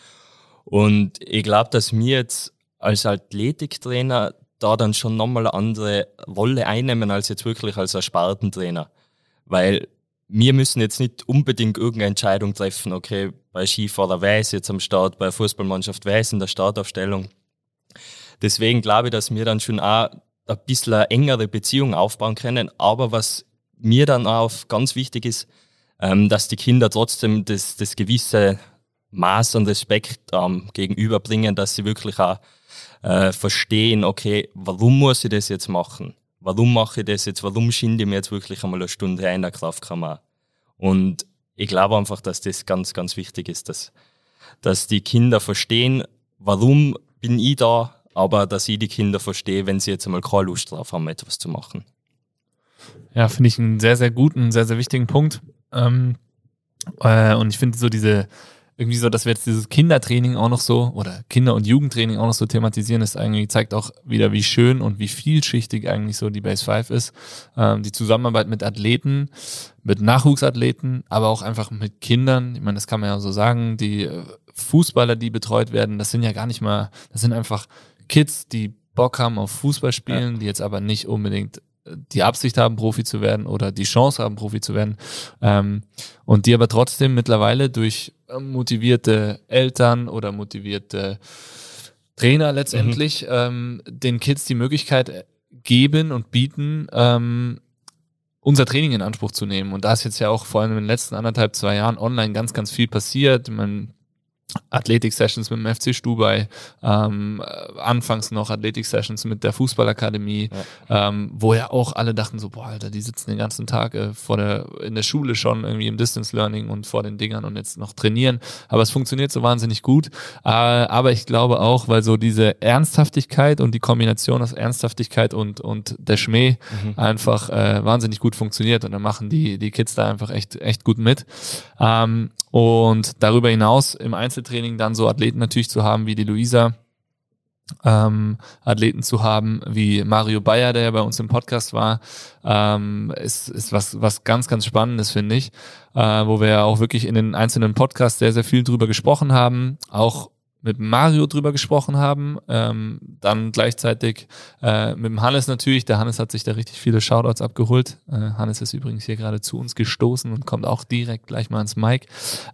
Und ich glaube, dass mir jetzt als Athletiktrainer da dann schon nochmal eine andere Rolle einnehmen als jetzt wirklich als ein Spartentrainer. Weil wir müssen jetzt nicht unbedingt irgendeine Entscheidung treffen, okay, bei Skifahrer wer ist jetzt am Start, bei Fußballmannschaft wer ist in der Startaufstellung. Deswegen glaube ich, dass wir dann schon auch ein bisschen eine engere Beziehung aufbauen können. Aber was mir dann auch ganz wichtig ist, ähm, dass die Kinder trotzdem das, das gewisse Maß an Respekt ähm, gegenüberbringen, dass sie wirklich auch äh, verstehen, okay, warum muss ich das jetzt machen? Warum mache ich das jetzt? Warum schinde ich mir jetzt wirklich einmal eine Stunde in der Kraftkammer? Und ich glaube einfach, dass das ganz, ganz wichtig ist, dass, dass die Kinder verstehen, warum bin ich da, aber dass ich die Kinder verstehe, wenn sie jetzt einmal keine Lust drauf haben, etwas zu machen. Ja, finde ich einen sehr, sehr guten, sehr, sehr wichtigen Punkt. Ähm, äh, und ich finde so diese, irgendwie so, dass wir jetzt dieses Kindertraining auch noch so oder Kinder- und Jugendtraining auch noch so thematisieren, ist eigentlich, zeigt auch wieder, wie schön und wie vielschichtig eigentlich so die Base 5 ist. Ähm, die Zusammenarbeit mit Athleten, mit Nachwuchsathleten, aber auch einfach mit Kindern. Ich meine, das kann man ja so sagen, die äh, Fußballer, die betreut werden, das sind ja gar nicht mal, das sind einfach Kids, die Bock haben auf Fußball spielen, ja. die jetzt aber nicht unbedingt die Absicht haben, Profi zu werden oder die Chance haben, Profi zu werden. Ähm, und die aber trotzdem mittlerweile durch ähm, motivierte Eltern oder motivierte Trainer letztendlich mhm. ähm, den Kids die Möglichkeit geben und bieten, ähm, unser Training in Anspruch zu nehmen. Und da ist jetzt ja auch vor allem in den letzten anderthalb, zwei Jahren online ganz, ganz viel passiert. Man Athletik-Sessions mit dem FC Stubai, ähm, anfangs noch Athletik-Sessions mit der Fußballakademie, ja. ähm, wo ja auch alle dachten so, boah, Alter, die sitzen den ganzen Tag äh, vor der, in der Schule schon irgendwie im Distance Learning und vor den Dingern und jetzt noch trainieren. Aber es funktioniert so wahnsinnig gut. Äh, aber ich glaube auch, weil so diese Ernsthaftigkeit und die Kombination aus Ernsthaftigkeit und, und der Schmäh mhm. einfach äh, wahnsinnig gut funktioniert und dann machen die, die Kids da einfach echt, echt gut mit. Ähm, und darüber hinaus im Einzeltraining dann so Athleten natürlich zu haben wie die Luisa, ähm, Athleten zu haben wie Mario Bayer, der ja bei uns im Podcast war, ähm, ist, ist was, was ganz, ganz Spannendes, finde ich, äh, wo wir ja auch wirklich in den einzelnen Podcasts sehr, sehr viel drüber gesprochen haben, auch mit Mario drüber gesprochen haben, ähm, dann gleichzeitig äh, mit dem Hannes natürlich. Der Hannes hat sich da richtig viele Shoutouts abgeholt. Äh, Hannes ist übrigens hier gerade zu uns gestoßen und kommt auch direkt gleich mal ans Mic.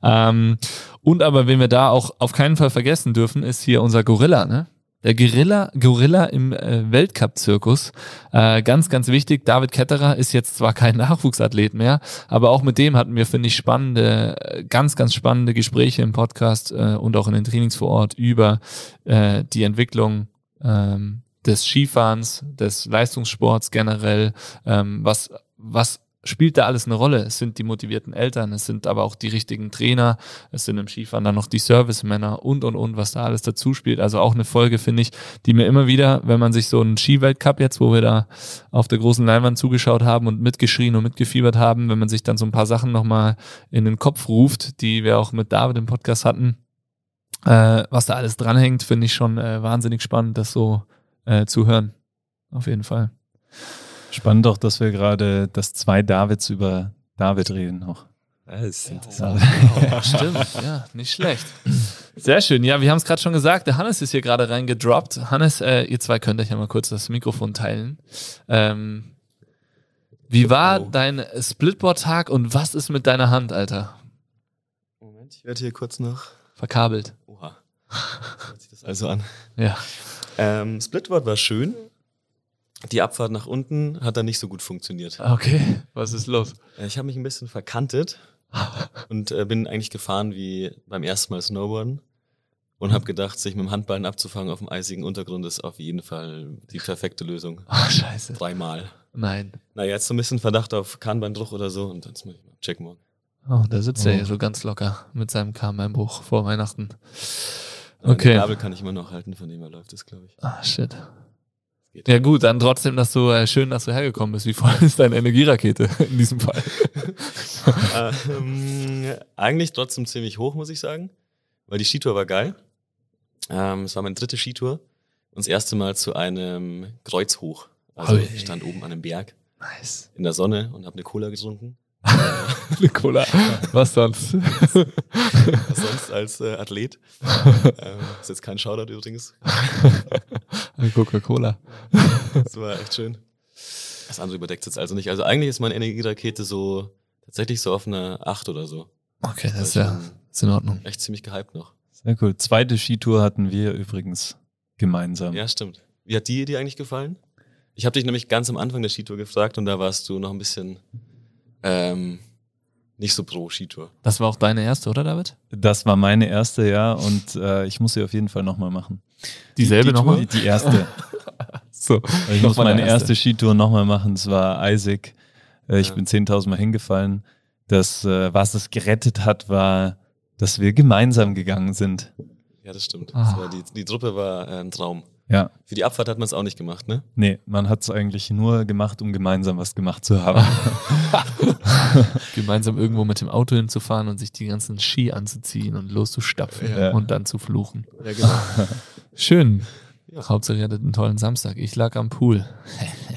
Ähm, und aber, wen wir da auch auf keinen Fall vergessen dürfen, ist hier unser Gorilla, ne? Der Gorilla, Gorilla im äh, Weltcup-Zirkus. Äh, ganz, ganz wichtig. David Ketterer ist jetzt zwar kein <laughs> Nachwuchsathlet mehr, aber auch mit dem hatten wir, finde ich, spannende, ganz, ganz spannende Gespräche im Podcast äh, und auch in den Trainings vor Ort über die Entwicklung ähm, des Skifahrens, des Leistungssports generell, ähm, was, was spielt da alles eine Rolle. Es sind die motivierten Eltern, es sind aber auch die richtigen Trainer, es sind im Skifahren dann noch die Servicemänner und und und, was da alles dazu spielt. Also auch eine Folge, finde ich, die mir immer wieder, wenn man sich so einen Skiweltcup jetzt, wo wir da auf der großen Leinwand zugeschaut haben und mitgeschrien und mitgefiebert haben, wenn man sich dann so ein paar Sachen nochmal in den Kopf ruft, die wir auch mit David im Podcast hatten, äh, was da alles dranhängt, finde ich schon äh, wahnsinnig spannend, das so äh, zu hören. Auf jeden Fall. Spannend auch, dass wir gerade, dass zwei Davids über David reden noch. Das ist interessant. Ja, stimmt, ja, nicht schlecht. Sehr schön. Ja, wir haben es gerade schon gesagt, der Hannes ist hier gerade reingedroppt. Hannes, äh, ihr zwei könnt euch ja mal kurz das Mikrofon teilen. Ähm, wie war oh. dein Splitboard-Tag und was ist mit deiner Hand, Alter? Moment, ich werde hier kurz noch verkabelt. Oha. Hört sich das also an. Ja. Ähm, Splitboard war schön. Die Abfahrt nach unten hat dann nicht so gut funktioniert. Okay, was ist los? Äh, ich habe mich ein bisschen verkantet <laughs> und äh, bin eigentlich gefahren wie beim ersten Mal Snowboarden und habe gedacht, sich mit dem Handballen abzufangen auf dem eisigen Untergrund ist auf jeden Fall die perfekte Lösung. <laughs> Ach, scheiße. Dreimal. Nein. Na, jetzt so ein bisschen Verdacht auf Kahnbeinbruch oder so und dann muss ich mal checken morgen. Oh, da sitzt oh. er hier so ganz locker mit seinem Kahnbeinbruch vor Weihnachten. Okay. Den Kabel kann ich immer noch halten, von dem er läuft, ist glaube ich. Ah, shit. Ja gut, dann trotzdem, dass du äh, schön, dass du hergekommen bist. Wie voll <laughs> ist deine Energierakete in diesem Fall? ähm, eigentlich trotzdem ziemlich hoch, muss ich sagen, weil die Skitour war geil. Ähm, es war meine dritte Skitour und das erste Mal zu einem Kreuz hoch. Also ich stand oben an einem Berg nice. in der Sonne und habe eine Cola getrunken. <laughs> <laughs> eine Cola. Was sonst? Was sonst als äh, Athlet. <laughs> Ähm, ist jetzt kein Shoutout übrigens. Eine Coca-Cola. Das war echt schön. Das andere überdeckt jetzt also nicht. Also eigentlich ist meine Energierakete so tatsächlich so auf einer 8 oder so. Okay, das ist ja ist in Ordnung. Echt ziemlich gehypt noch. Sehr cool. Zweite Skitour hatten wir übrigens gemeinsam. Ja, stimmt. Wie hat die dir eigentlich gefallen? Ich habe dich nämlich ganz am Anfang der Skitour gefragt und da warst du noch ein bisschen ähm, nicht so pro Skitour. Das war auch deine erste, oder David? Das war meine erste, ja. Und äh, ich muss sie auf jeden Fall nochmal machen. Dieselbe nochmal? Die, die erste. <laughs> so. Ich muss meine erste, erste Skitour nochmal machen. Es war Isaac. Äh, ich ja. bin 10.000 Mal hingefallen. Das, äh, was es gerettet hat, war, dass wir gemeinsam gegangen sind. Ja, das stimmt. Ah. Das war die, die Truppe war äh, ein Traum. Ja. Für die Abfahrt hat man es auch nicht gemacht, ne? Nee, man hat es eigentlich nur gemacht, um gemeinsam was gemacht zu haben. <laughs> Gemeinsam irgendwo mit dem Auto hinzufahren und sich die ganzen Ski anzuziehen und loszustapfen Ja. und dann zu fluchen. Ja, genau. <laughs> Schön. Ja. Hauptsache ihr hattet einen tollen Samstag. Ich lag am Pool.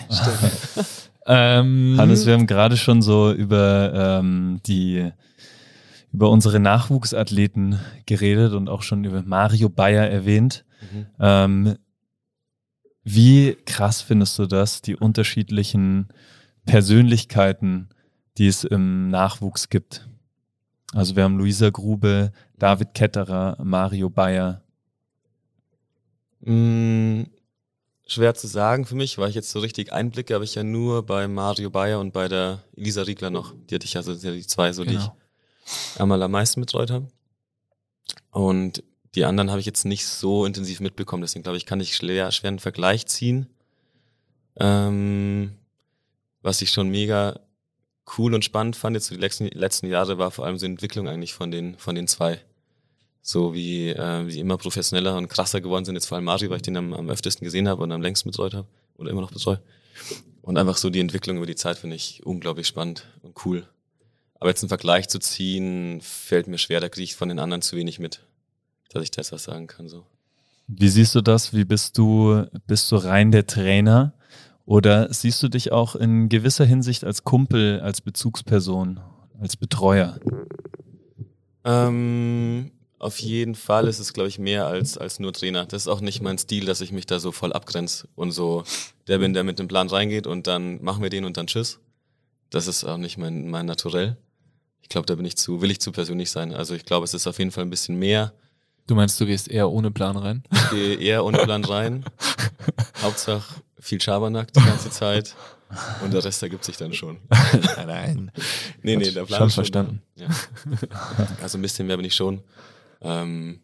<laughs> ähm, Hannes, wir haben gerade schon so über ähm, die über unsere Nachwuchsathleten geredet und auch schon über Mario Bayer erwähnt. Mhm. Ähm, wie krass findest du das, die unterschiedlichen Persönlichkeiten, die es im Nachwuchs gibt? Also wir haben Luisa Grube, David Ketterer, Mario Bayer. Mm, schwer zu sagen für mich, weil ich jetzt so richtig Einblicke habe ich ja nur bei Mario Bayer und bei der Elisa Riegler noch. Die hatte ich also das sind ja die zwei, so die Genau. ich einmal am meisten betreut habe. Und die anderen habe ich jetzt nicht so intensiv mitbekommen, deswegen glaube ich, kann ich schwer, schwer einen Vergleich ziehen. Ähm, was ich schon mega cool und spannend fand jetzt so die letzten, letzten Jahre war vor allem so die Entwicklung eigentlich von den, von den zwei. So wie, äh, wie immer professioneller und krasser geworden sind, jetzt vor allem Mario, weil ich den am, am öftesten gesehen habe und am längsten betreut habe oder immer noch betreue. Und einfach so die Entwicklung über die Zeit finde ich unglaublich spannend und cool. Aber jetzt einen Vergleich zu ziehen, fällt mir schwer, da kriege ich von den anderen zu wenig mit, dass ich das was sagen kann. So. Wie siehst du das? Wie bist du, bist du rein der Trainer? Oder siehst du dich auch in gewisser Hinsicht als Kumpel, als Bezugsperson, als Betreuer? Ähm, auf jeden Fall ist es, glaube ich, mehr als, als nur Trainer. Das ist auch nicht mein Stil, dass ich mich da so voll abgrenze und so der bin, der mit dem Plan reingeht und dann machen wir den und dann tschüss. Das ist auch nicht mein, mein Naturell. Ich glaube, da bin ich zu, will ich zu persönlich sein. Also ich glaube, es ist auf jeden Fall ein bisschen mehr. Du meinst, du gehst eher ohne Plan rein? Ich gehe eher ohne Plan rein. <laughs> Hauptsache viel Schabernack die ganze Zeit. Und der Rest ergibt sich dann schon. Nein. Nee, nee, der Plan Schon ist verstanden. Ja. Also ein bisschen mehr bin ich schon. Ähm,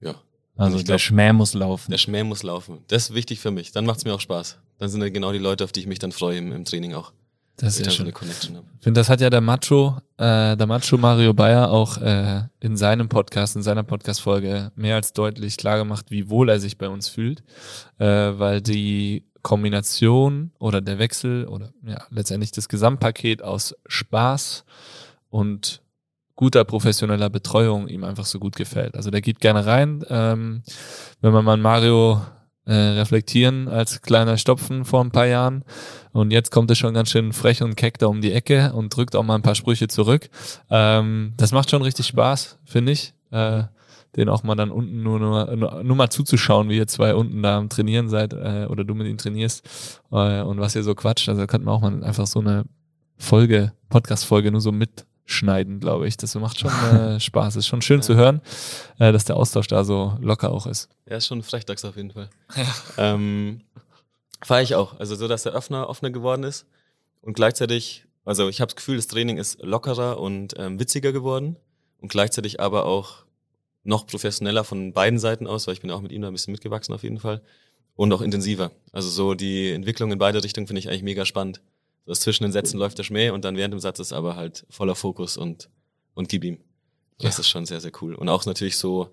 ja. Also ich der glaub- Schmäh muss laufen. Der Schmäh muss laufen. Das ist wichtig für mich. Dann macht's mir auch Spaß. Dann sind ja genau die Leute, auf die ich mich dann freue im, im Training auch. Das ist ja so schön. habe. Ich finde, das hat ja der Macho, äh, der Macho Mario Bayer auch äh, in seinem Podcast, in seiner Podcast-Folge mehr als deutlich klar gemacht, wie wohl er sich bei uns fühlt, äh, weil die Kombination oder der Wechsel oder ja letztendlich das Gesamtpaket aus Spaß und guter professioneller Betreuung ihm einfach so gut gefällt. Also der geht gerne rein. Ähm, wenn man mal Mario äh, reflektieren als kleiner Stopfen vor ein paar Jahren, und jetzt kommt er schon ganz schön frech und keck da um die Ecke und drückt auch mal ein paar Sprüche zurück. Ähm, das macht schon richtig Spaß, finde ich. Äh, den auch mal dann unten nur, nur, nur, mal zuzuschauen, wie ihr zwei unten da am Trainieren seid äh, oder du mit ihm trainierst äh, und was ihr so quatscht. Also da könnte man auch mal einfach so eine Folge, Podcast-Folge nur so mitschneiden, glaube ich. Das macht schon <laughs> äh, Spaß. Ist schon schön zu hören, äh, dass der Austausch da so locker auch ist. Er ist schon ein Frechdachs auf jeden Fall. ähm, Feiere ich auch. Also so, dass er offener, offener geworden ist. Und gleichzeitig, also ich habe das Gefühl, das Training ist lockerer und ähm, witziger geworden. Und gleichzeitig aber auch noch professioneller von beiden Seiten aus, weil ich bin auch mit ihm da ein bisschen mitgewachsen auf jeden Fall. Und auch intensiver. Also so die Entwicklung in beide Richtungen finde ich eigentlich mega spannend. Das zwischen den Sätzen läuft der Schmäh und dann während dem Satz ist aber halt voller Fokus und, und gib ihm. Das ist schon sehr, sehr cool. Und auch natürlich so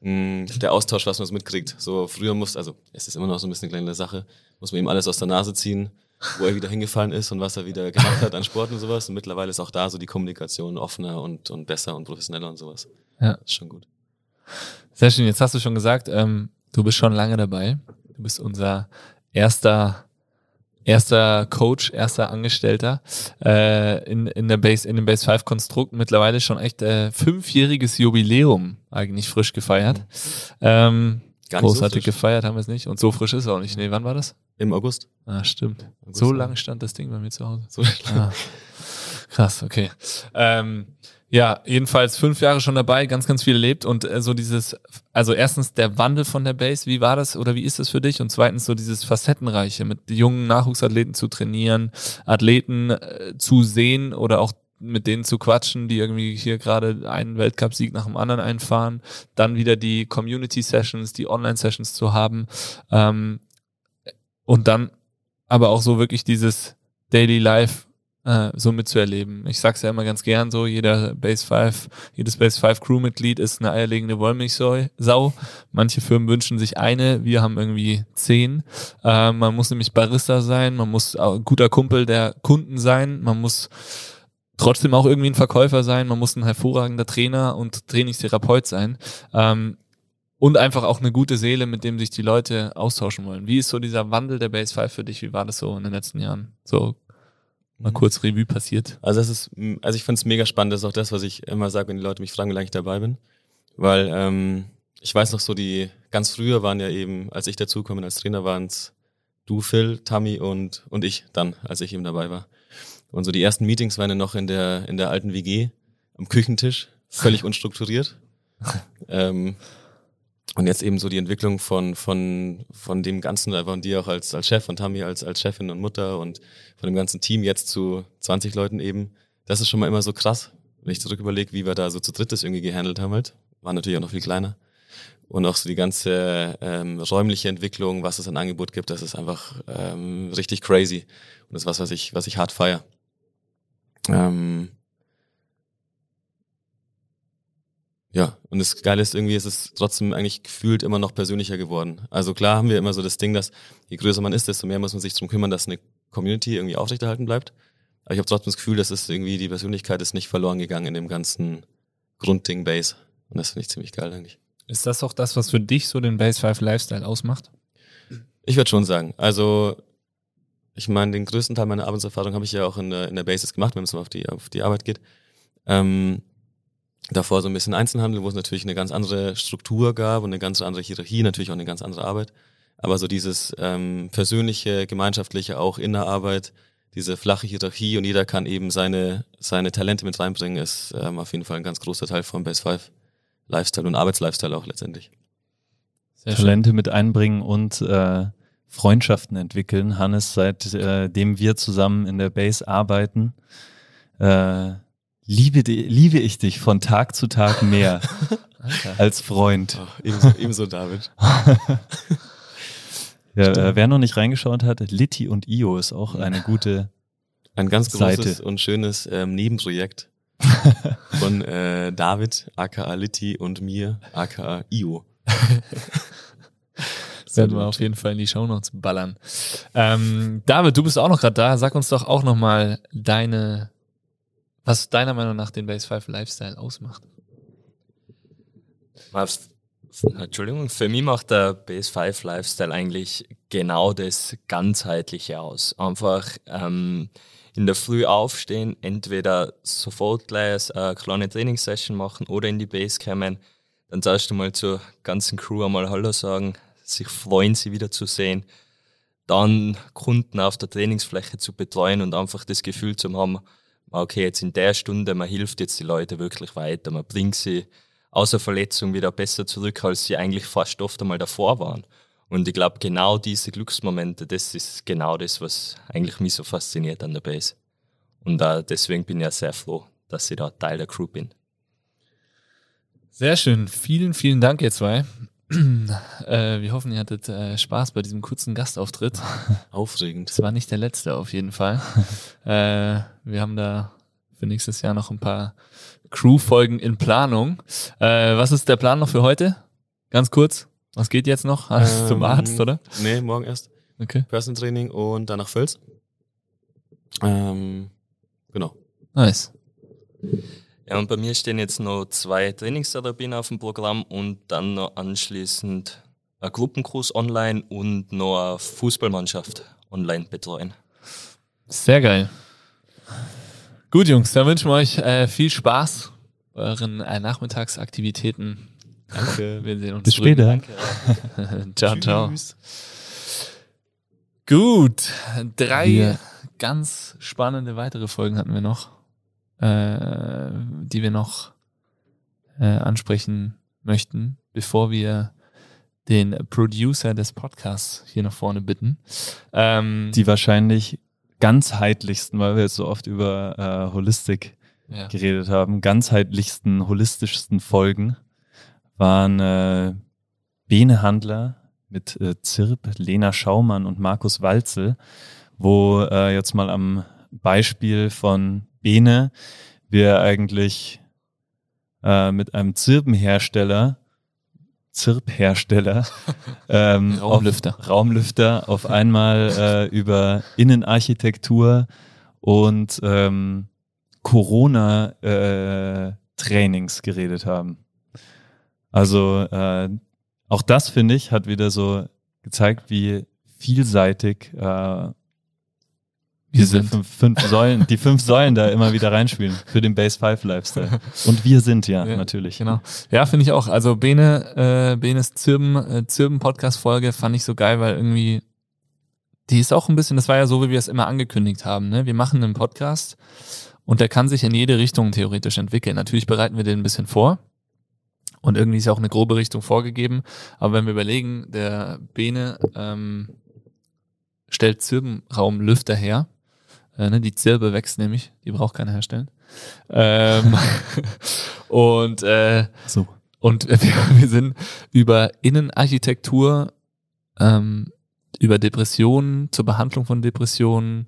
mh, der Austausch, was man so mitkriegt. So früher muss, also es ist immer noch so ein bisschen eine kleine Sache, muss man ihm alles aus der Nase ziehen, wo er wieder hingefallen ist und was er wieder gemacht hat an Sport und sowas. Und mittlerweile ist auch da so die Kommunikation offener und, und besser und professioneller und sowas. Ja. Das ist schon gut. Sehr schön. Jetzt hast du schon gesagt, ähm, du bist schon lange dabei. Du bist unser erster, erster Coach, erster Angestellter äh, in, in, der Base, in dem Base 5 Konstrukt. Mittlerweile schon echt äh, fünfjähriges Jubiläum eigentlich frisch gefeiert. Ähm, nicht so großartig frisch. gefeiert haben wir es nicht. Und so frisch ist es auch nicht. Nee, wann war das? Im August. Ah, stimmt. August, So lange stand das Ding bei mir zu Hause. So <laughs> Ah. Krass, okay. Ähm, ja, jedenfalls fünf Jahre schon dabei, ganz, ganz viel erlebt und äh, so dieses, also erstens der Wandel von der Base, wie war das oder wie ist das für dich? Und zweitens so dieses Facettenreiche, mit jungen Nachwuchsathleten zu trainieren, Athleten äh, zu sehen oder auch mit denen zu quatschen, die irgendwie hier gerade einen Weltcupsieg nach dem anderen einfahren, dann wieder die Community-Sessions, die Online-Sessions zu haben ähm, und dann aber auch so wirklich dieses Daily Life äh, so mitzuerleben. Ich sag's ja immer ganz gern so, jeder Base 5, jedes Base 5 Crewmitglied ist eine eierlegende Wollmilchsau. Manche Firmen wünschen sich eine, wir haben irgendwie zehn. Äh, man muss nämlich Barista sein, man muss ein guter Kumpel der Kunden sein, man muss trotzdem auch irgendwie ein Verkäufer sein, man muss ein hervorragender Trainer und Trainingstherapeut sein. Ähm, und einfach auch eine gute Seele, mit dem sich die Leute austauschen wollen. Wie ist so dieser Wandel der Base 5 für dich? Wie war das so in den letzten Jahren? So mal Mhm. kurz Revue passiert. Also das ist, also ich finde es mega spannend, das ist auch das, was ich immer sage, wenn die Leute mich fragen, wie lange ich dabei bin. Weil ähm, ich weiß noch so, die ganz früher waren ja eben, als ich dazukomme als Trainer, waren es du, Phil, Tammy und, und ich dann, als ich eben dabei war. Und so die ersten Meetings waren ja noch in der, in der alten WG am Küchentisch, völlig <laughs> unstrukturiert. ähm, und jetzt eben so die Entwicklung von, von, von dem Ganzen, und dir auch als, als Chef und Tammy als, als Chefin und Mutter und von dem ganzen Team jetzt zu 20 Leuten eben. Das ist schon mal immer so krass, wenn ich zurück überlege, wie wir da so zu dritt das irgendwie gehandelt haben halt. War natürlich auch noch viel kleiner. Und auch so die ganze ähm, räumliche Entwicklung, was es an Angebot gibt, das ist einfach ähm, richtig crazy. Und das ist was, was ich, was ich hart feier. Ähm, ja, und das Geile ist irgendwie, es ist trotzdem eigentlich gefühlt immer noch persönlicher geworden. Also klar haben wir immer so das Ding, dass je größer man ist, desto mehr muss man sich darum kümmern, dass eine Community irgendwie aufrechterhalten bleibt. Aber ich habe trotzdem das Gefühl, dass es irgendwie, die Persönlichkeit ist nicht verloren gegangen in dem ganzen Grundding Base. Und das finde ich ziemlich geil eigentlich. Ist das auch das, was für dich so den Base 5 Lifestyle ausmacht? Ich würde schon sagen. Also, ich meine, den größten Teil meiner Arbeitserfahrung habe ich ja auch in der, in der Basis gemacht, wenn es mal auf die, auf die Arbeit geht. Ähm, davor so ein bisschen Einzelhandel, wo es natürlich eine ganz andere Struktur gab und eine ganz andere Hierarchie, natürlich auch eine ganz andere Arbeit. Aber so dieses ähm, persönliche, gemeinschaftliche auch in der Arbeit, diese flache Hierarchie und jeder kann eben seine, seine Talente mit reinbringen, ist ähm, auf jeden Fall ein ganz großer Teil von Base 5 Lifestyle und Arbeitslifestyle auch letztendlich. Sehr schön. Talente mit einbringen und äh, Freundschaften entwickeln. Hannes, seitdem wir zusammen in der Base arbeiten, äh, liebe, liebe ich dich von Tag zu Tag mehr <laughs> als Freund. Oh, ebenso, ebenso David. <laughs> Ja, äh, wer noch nicht reingeschaut hat, Litti und Io ist auch eine gute. Ein ganz Seite. großes und schönes ähm, Nebenprojekt <laughs> von äh, David, aka Litti und mir, aka Io. werden wir auf jeden Fall in die Shownotes ballern. Ähm, David, du bist auch noch gerade da. Sag uns doch auch nochmal deine, was deiner Meinung nach den Base 5 Lifestyle ausmacht. Entschuldigung, für mich macht der PS5 Lifestyle eigentlich genau das Ganzheitliche aus. Einfach ähm, in der Früh aufstehen, entweder sofort gleich eine kleine Trainingssession machen oder in die Base kommen, dann zuerst einmal zur ganzen Crew einmal Hallo sagen, sich freuen, sie wieder zu sehen, dann Kunden auf der Trainingsfläche zu betreuen und einfach das Gefühl zu haben, okay, jetzt in der Stunde, man hilft jetzt die Leute wirklich weiter, man bringt sie außer Verletzung wieder besser zurück, als sie eigentlich fast oft einmal davor waren. Und ich glaube, genau diese Glücksmomente, das ist genau das, was eigentlich mich so fasziniert an der Base. Und äh, deswegen bin ich ja sehr froh, dass ich da Teil der Crew bin. Sehr schön. Vielen, vielen Dank, ihr zwei. <clears throat> äh, wir hoffen, ihr hattet äh, Spaß bei diesem kurzen Gastauftritt. <laughs> Aufregend. Das war nicht der letzte auf jeden Fall. <laughs> äh, wir haben da für nächstes Jahr noch ein paar Crew-Folgen in Planung. Äh, was ist der Plan noch für heute? Ganz kurz. Was geht jetzt noch? Alles zum Ähm, Arzt, oder? Nee, morgen erst. Okay. Personal Training und dann nach Völz. Ähm, genau. Nice. Ja, und bei mir stehen jetzt noch zwei Trainingstherapien auf dem Programm und dann noch anschließend ein Gruppenkurs online und noch eine Fußballmannschaft online betreuen. Sehr geil. Gut, Jungs, dann wünschen wir euch äh, viel Spaß bei euren äh, Nachmittagsaktivitäten. Danke. <laughs> Wir sehen uns Bis drüben. später. <laughs> ciao, ciao. Gut, drei Wir- ganz spannende weitere Folgen hatten wir noch, äh, die wir noch äh, ansprechen möchten, bevor wir den Producer des Podcasts hier nach vorne bitten. Ähm, Die wahrscheinlich ganzheitlichsten, weil wir jetzt so oft über äh, Holistik ja. geredet haben, ganzheitlichsten, holistischsten Folgen waren äh, Bene Handler mit äh, Zirp, Lena Schaumann und Markus Walzel, wo äh, jetzt mal am Beispiel von Bene, wir eigentlich äh, mit einem Zirbenhersteller, Zirphersteller, <laughs> ähm, Raumlüfter. Auf, Raumlüfter auf einmal äh, über Innenarchitektur und ähm, Corona-Trainings äh, geredet haben. Also äh, auch das, finde ich, hat wieder so gezeigt, wie vielseitig äh, diese fünf, fünf, Säulen, die fünf Säulen da immer wieder reinspielen für den Base 5 Lifestyle. Und wir sind ja, ja natürlich. Genau. Ja, finde ich auch. Also Bene, äh, Benes Zirben, äh, Zirben Podcast Folge fand ich so geil, weil irgendwie die ist auch ein bisschen, das war ja so, wie wir es immer angekündigt haben. Ne? Wir machen einen Podcast und der kann sich in jede Richtung theoretisch entwickeln. Natürlich bereiten wir den ein bisschen vor. Und irgendwie ist ja auch eine grobe Richtung vorgegeben. Aber wenn wir überlegen, der Bene ähm, stellt Zirbenraumlüfter her. Äh, ne, die Zirbe wächst nämlich, die braucht keiner herstellen. Ähm, <laughs> und äh, so. und <laughs> wir, wir sind über Innenarchitektur, ähm, über Depressionen, zur Behandlung von Depressionen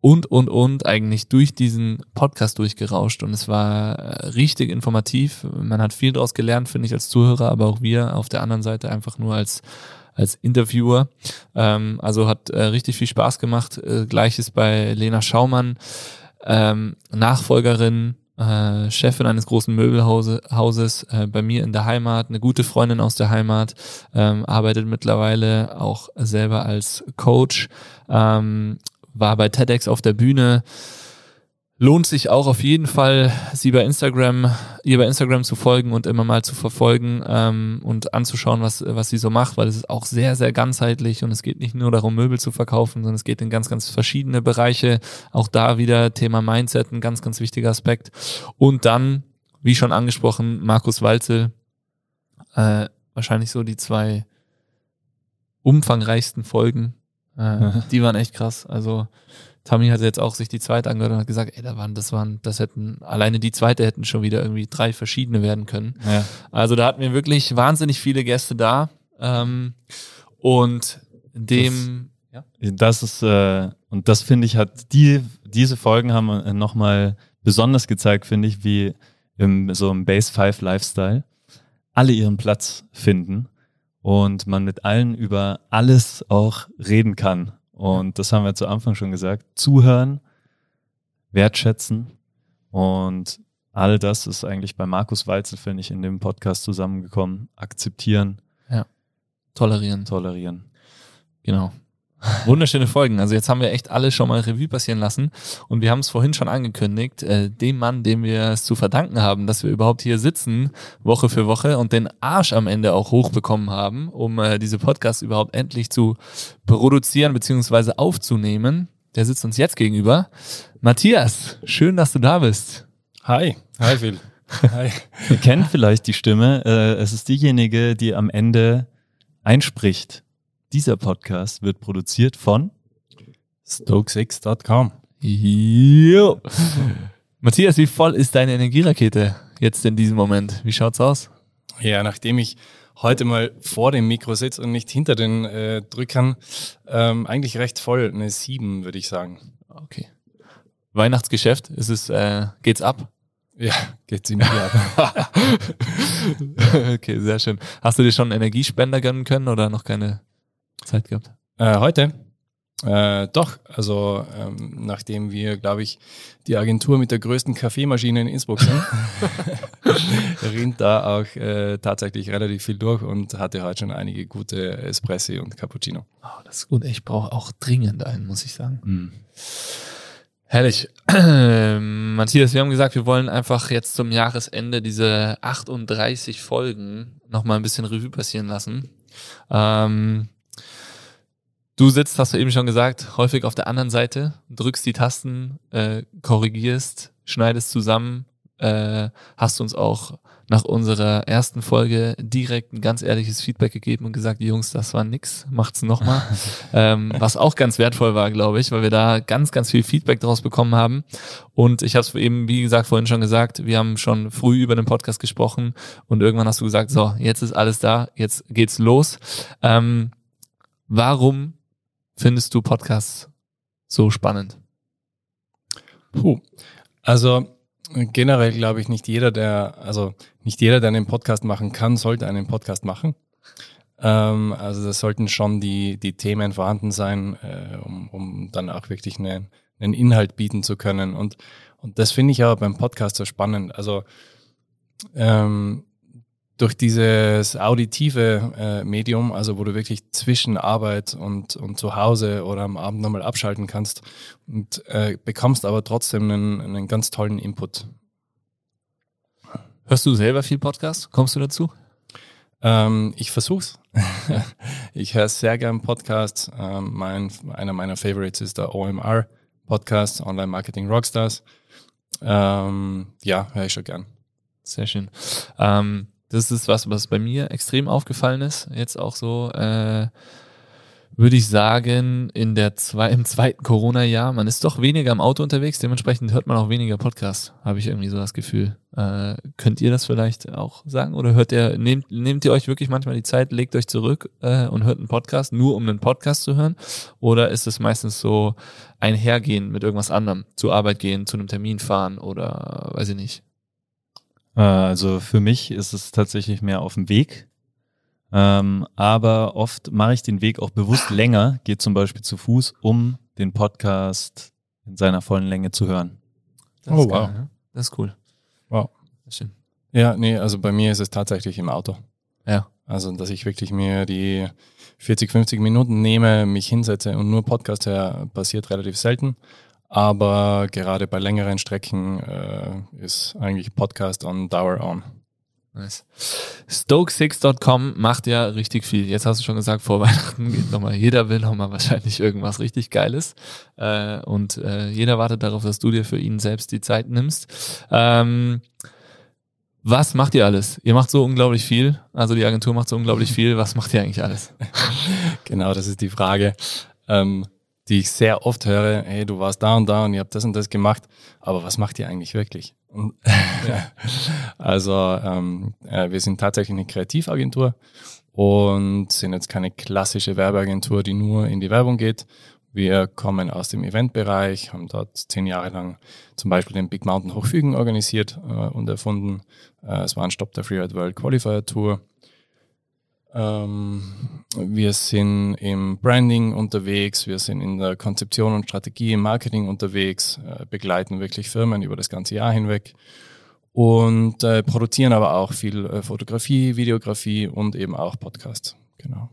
und, und, und eigentlich durch diesen Podcast durchgerauscht und es war äh, richtig informativ. Man hat viel daraus gelernt, finde ich, als Zuhörer, aber auch wir auf der anderen Seite einfach nur als als Interviewer. Ähm, also hat äh, richtig viel Spaß gemacht. Äh, Gleiches bei Lena Schaumann, ähm, Nachfolgerin, äh, Chefin eines großen Möbelhauses äh, bei mir in der Heimat, eine gute Freundin aus der Heimat, ähm, arbeitet mittlerweile auch selber als Coach, ähm, war bei TEDx auf der Bühne, lohnt sich auch auf jeden Fall, sie bei Instagram, ihr bei Instagram zu folgen und immer mal zu verfolgen ähm, und anzuschauen, was, was sie so macht, weil es ist auch sehr, sehr ganzheitlich und es geht nicht nur darum, Möbel zu verkaufen, sondern es geht in ganz, ganz verschiedene Bereiche. Auch da wieder Thema Mindset, ein ganz, ganz wichtiger Aspekt. Und dann, wie schon angesprochen, Markus Walzel, äh, wahrscheinlich so die zwei umfangreichsten Folgen. Äh, die waren echt krass. Also Tommy hat jetzt auch sich die zweite angehört und hat gesagt, ey, da waren, das waren, das hätten, alleine die zweite hätten schon wieder irgendwie drei verschiedene werden können. Ja. Also da hatten wir wirklich wahnsinnig viele Gäste da. Ähm, und dem, das, ja. das ist, äh, und das finde ich, hat die, diese Folgen haben äh, nochmal besonders gezeigt, finde ich, wie im so im Base 5 Lifestyle alle ihren Platz finden und man mit allen über alles auch reden kann. Und das haben wir zu Anfang schon gesagt. Zuhören, wertschätzen und all das ist eigentlich bei Markus Walzel, finde ich, in dem Podcast zusammengekommen. Akzeptieren. Ja. Tolerieren. Tolerieren. Genau. Wunderschöne Folgen. Also jetzt haben wir echt alle schon mal Revue passieren lassen und wir haben es vorhin schon angekündigt, äh, dem Mann, dem wir es zu verdanken haben, dass wir überhaupt hier sitzen, Woche für Woche und den Arsch am Ende auch hochbekommen haben, um äh, diese Podcasts überhaupt endlich zu produzieren bzw. aufzunehmen. Der sitzt uns jetzt gegenüber. Matthias, schön, dass du da bist. Hi. Hi, Phil. Hi. Ihr kennt vielleicht die Stimme. Äh, es ist diejenige, die am Ende einspricht dieser Podcast wird produziert von Stokesix.com. Jo. Matthias, wie voll ist deine Energierakete jetzt in diesem Moment? Wie schaut's aus? Ja, nachdem ich heute mal vor dem Mikro sitze und nicht hinter den äh, Drückern, ähm, eigentlich recht voll. Eine 7, würde ich sagen. Okay. Weihnachtsgeschäft, ist es, äh, geht's ab? Ja, geht ziemlich ab. <laughs> okay, sehr schön. Hast du dir schon einen Energiespender gönnen können oder noch keine Zeit gehabt? Äh, heute? Äh, doch, also ähm, nachdem wir, glaube ich, die Agentur mit der größten Kaffeemaschine in Innsbruck sind, <laughs> <laughs> rinnt da auch äh, tatsächlich relativ viel durch und hatte heute schon einige gute Espressi und Cappuccino. Oh, das ist gut. Ich brauche auch dringend einen, muss ich sagen. Mm. Herrlich. <clears throat> Matthias, wir haben gesagt, wir wollen einfach jetzt zum Jahresende diese 38 Folgen nochmal ein bisschen Revue passieren lassen. Ähm, Du sitzt, hast du eben schon gesagt, häufig auf der anderen Seite, drückst die Tasten, äh, korrigierst, schneidest zusammen, äh, hast uns auch nach unserer ersten Folge direkt ein ganz ehrliches Feedback gegeben und gesagt, Jungs, das war nix, macht's nochmal. <laughs> ähm, was auch ganz wertvoll war, glaube ich, weil wir da ganz, ganz viel Feedback daraus bekommen haben. Und ich habe es eben, wie gesagt, vorhin schon gesagt, wir haben schon früh über den Podcast gesprochen und irgendwann hast du gesagt, so, jetzt ist alles da, jetzt geht's los. Ähm, warum findest du Podcasts so spannend? Puh. Also generell glaube ich, nicht jeder, der, also nicht jeder, der einen Podcast machen kann, sollte einen Podcast machen. Ähm, also das sollten schon die, die Themen vorhanden sein, äh, um, um dann auch wirklich einen, einen Inhalt bieten zu können. Und, und das finde ich aber beim Podcast so spannend. Also ähm, durch dieses auditive äh, Medium, also wo du wirklich zwischen Arbeit und, und zu Hause oder am Abend nochmal abschalten kannst und äh, bekommst aber trotzdem einen, einen ganz tollen Input. Hörst du selber viel Podcast? Kommst du dazu? Ähm, ich versuch's. <laughs> ich höre sehr gern Podcasts. Ähm, mein, einer meiner Favorites ist der OMR Podcast, Online Marketing Rockstars. Ähm, ja, höre ich schon gern. Sehr schön. Ähm, das ist was, was bei mir extrem aufgefallen ist. Jetzt auch so, äh, würde ich sagen, in der zwei, im zweiten Corona-Jahr, man ist doch weniger im Auto unterwegs, dementsprechend hört man auch weniger Podcasts, habe ich irgendwie so das Gefühl. Äh, könnt ihr das vielleicht auch sagen? Oder hört ihr, nehmt, nehmt ihr euch wirklich manchmal die Zeit, legt euch zurück äh, und hört einen Podcast, nur um einen Podcast zu hören? Oder ist es meistens so einhergehen mit irgendwas anderem, zur Arbeit gehen, zu einem Termin fahren oder weiß ich nicht? Äh, also für mich ist es tatsächlich mehr auf dem Weg. Ähm, aber oft mache ich den Weg auch bewusst länger, gehe zum Beispiel zu Fuß, um den Podcast in seiner vollen Länge zu hören. Das oh, wow. Geil, Das ist cool. Wow. schön. Ja, nee, also bei mir ist es tatsächlich im Auto. Ja. Also, dass ich wirklich mir die 40, 50 Minuten nehme, mich hinsetze und nur Podcast her, passiert relativ selten. Aber gerade bei längeren Strecken äh, ist eigentlich Podcast on Dauer on. Nice. Stoke6.com macht ja richtig viel. Jetzt hast du schon gesagt, vor <laughs> Weihnachten geht nochmal, jeder will nochmal wahrscheinlich irgendwas richtig Geiles. Äh, und äh, jeder wartet darauf, dass du dir für ihn selbst die Zeit nimmst. Ähm, was macht ihr alles? Ihr macht so unglaublich viel. Also die Agentur macht so unglaublich <laughs> viel. Was macht ihr eigentlich alles? genau, das ist die Frage. Ähm, die ich sehr oft höre, hey, du warst da und da und ihr habt das und das gemacht, aber was macht ihr eigentlich wirklich? Ja. <laughs> Also ähm, äh, wir sind tatsächlich eine Kreativagentur und sind jetzt keine klassische Werbeagentur, die nur in die Werbung geht. Wir kommen aus dem Eventbereich, haben dort zehn Jahre lang zum Beispiel den Big Mountain Hochfügen organisiert äh, und erfunden. Äh, es war ein Stop der Freeride World Qualifier Tour. Ähm, wir sind im Branding unterwegs, wir sind in der Konzeption und Strategie im Marketing unterwegs, äh, begleiten wirklich Firmen über das ganze Jahr hinweg und äh, produzieren aber auch viel äh, Fotografie, Videografie und eben auch Podcasts. Genau.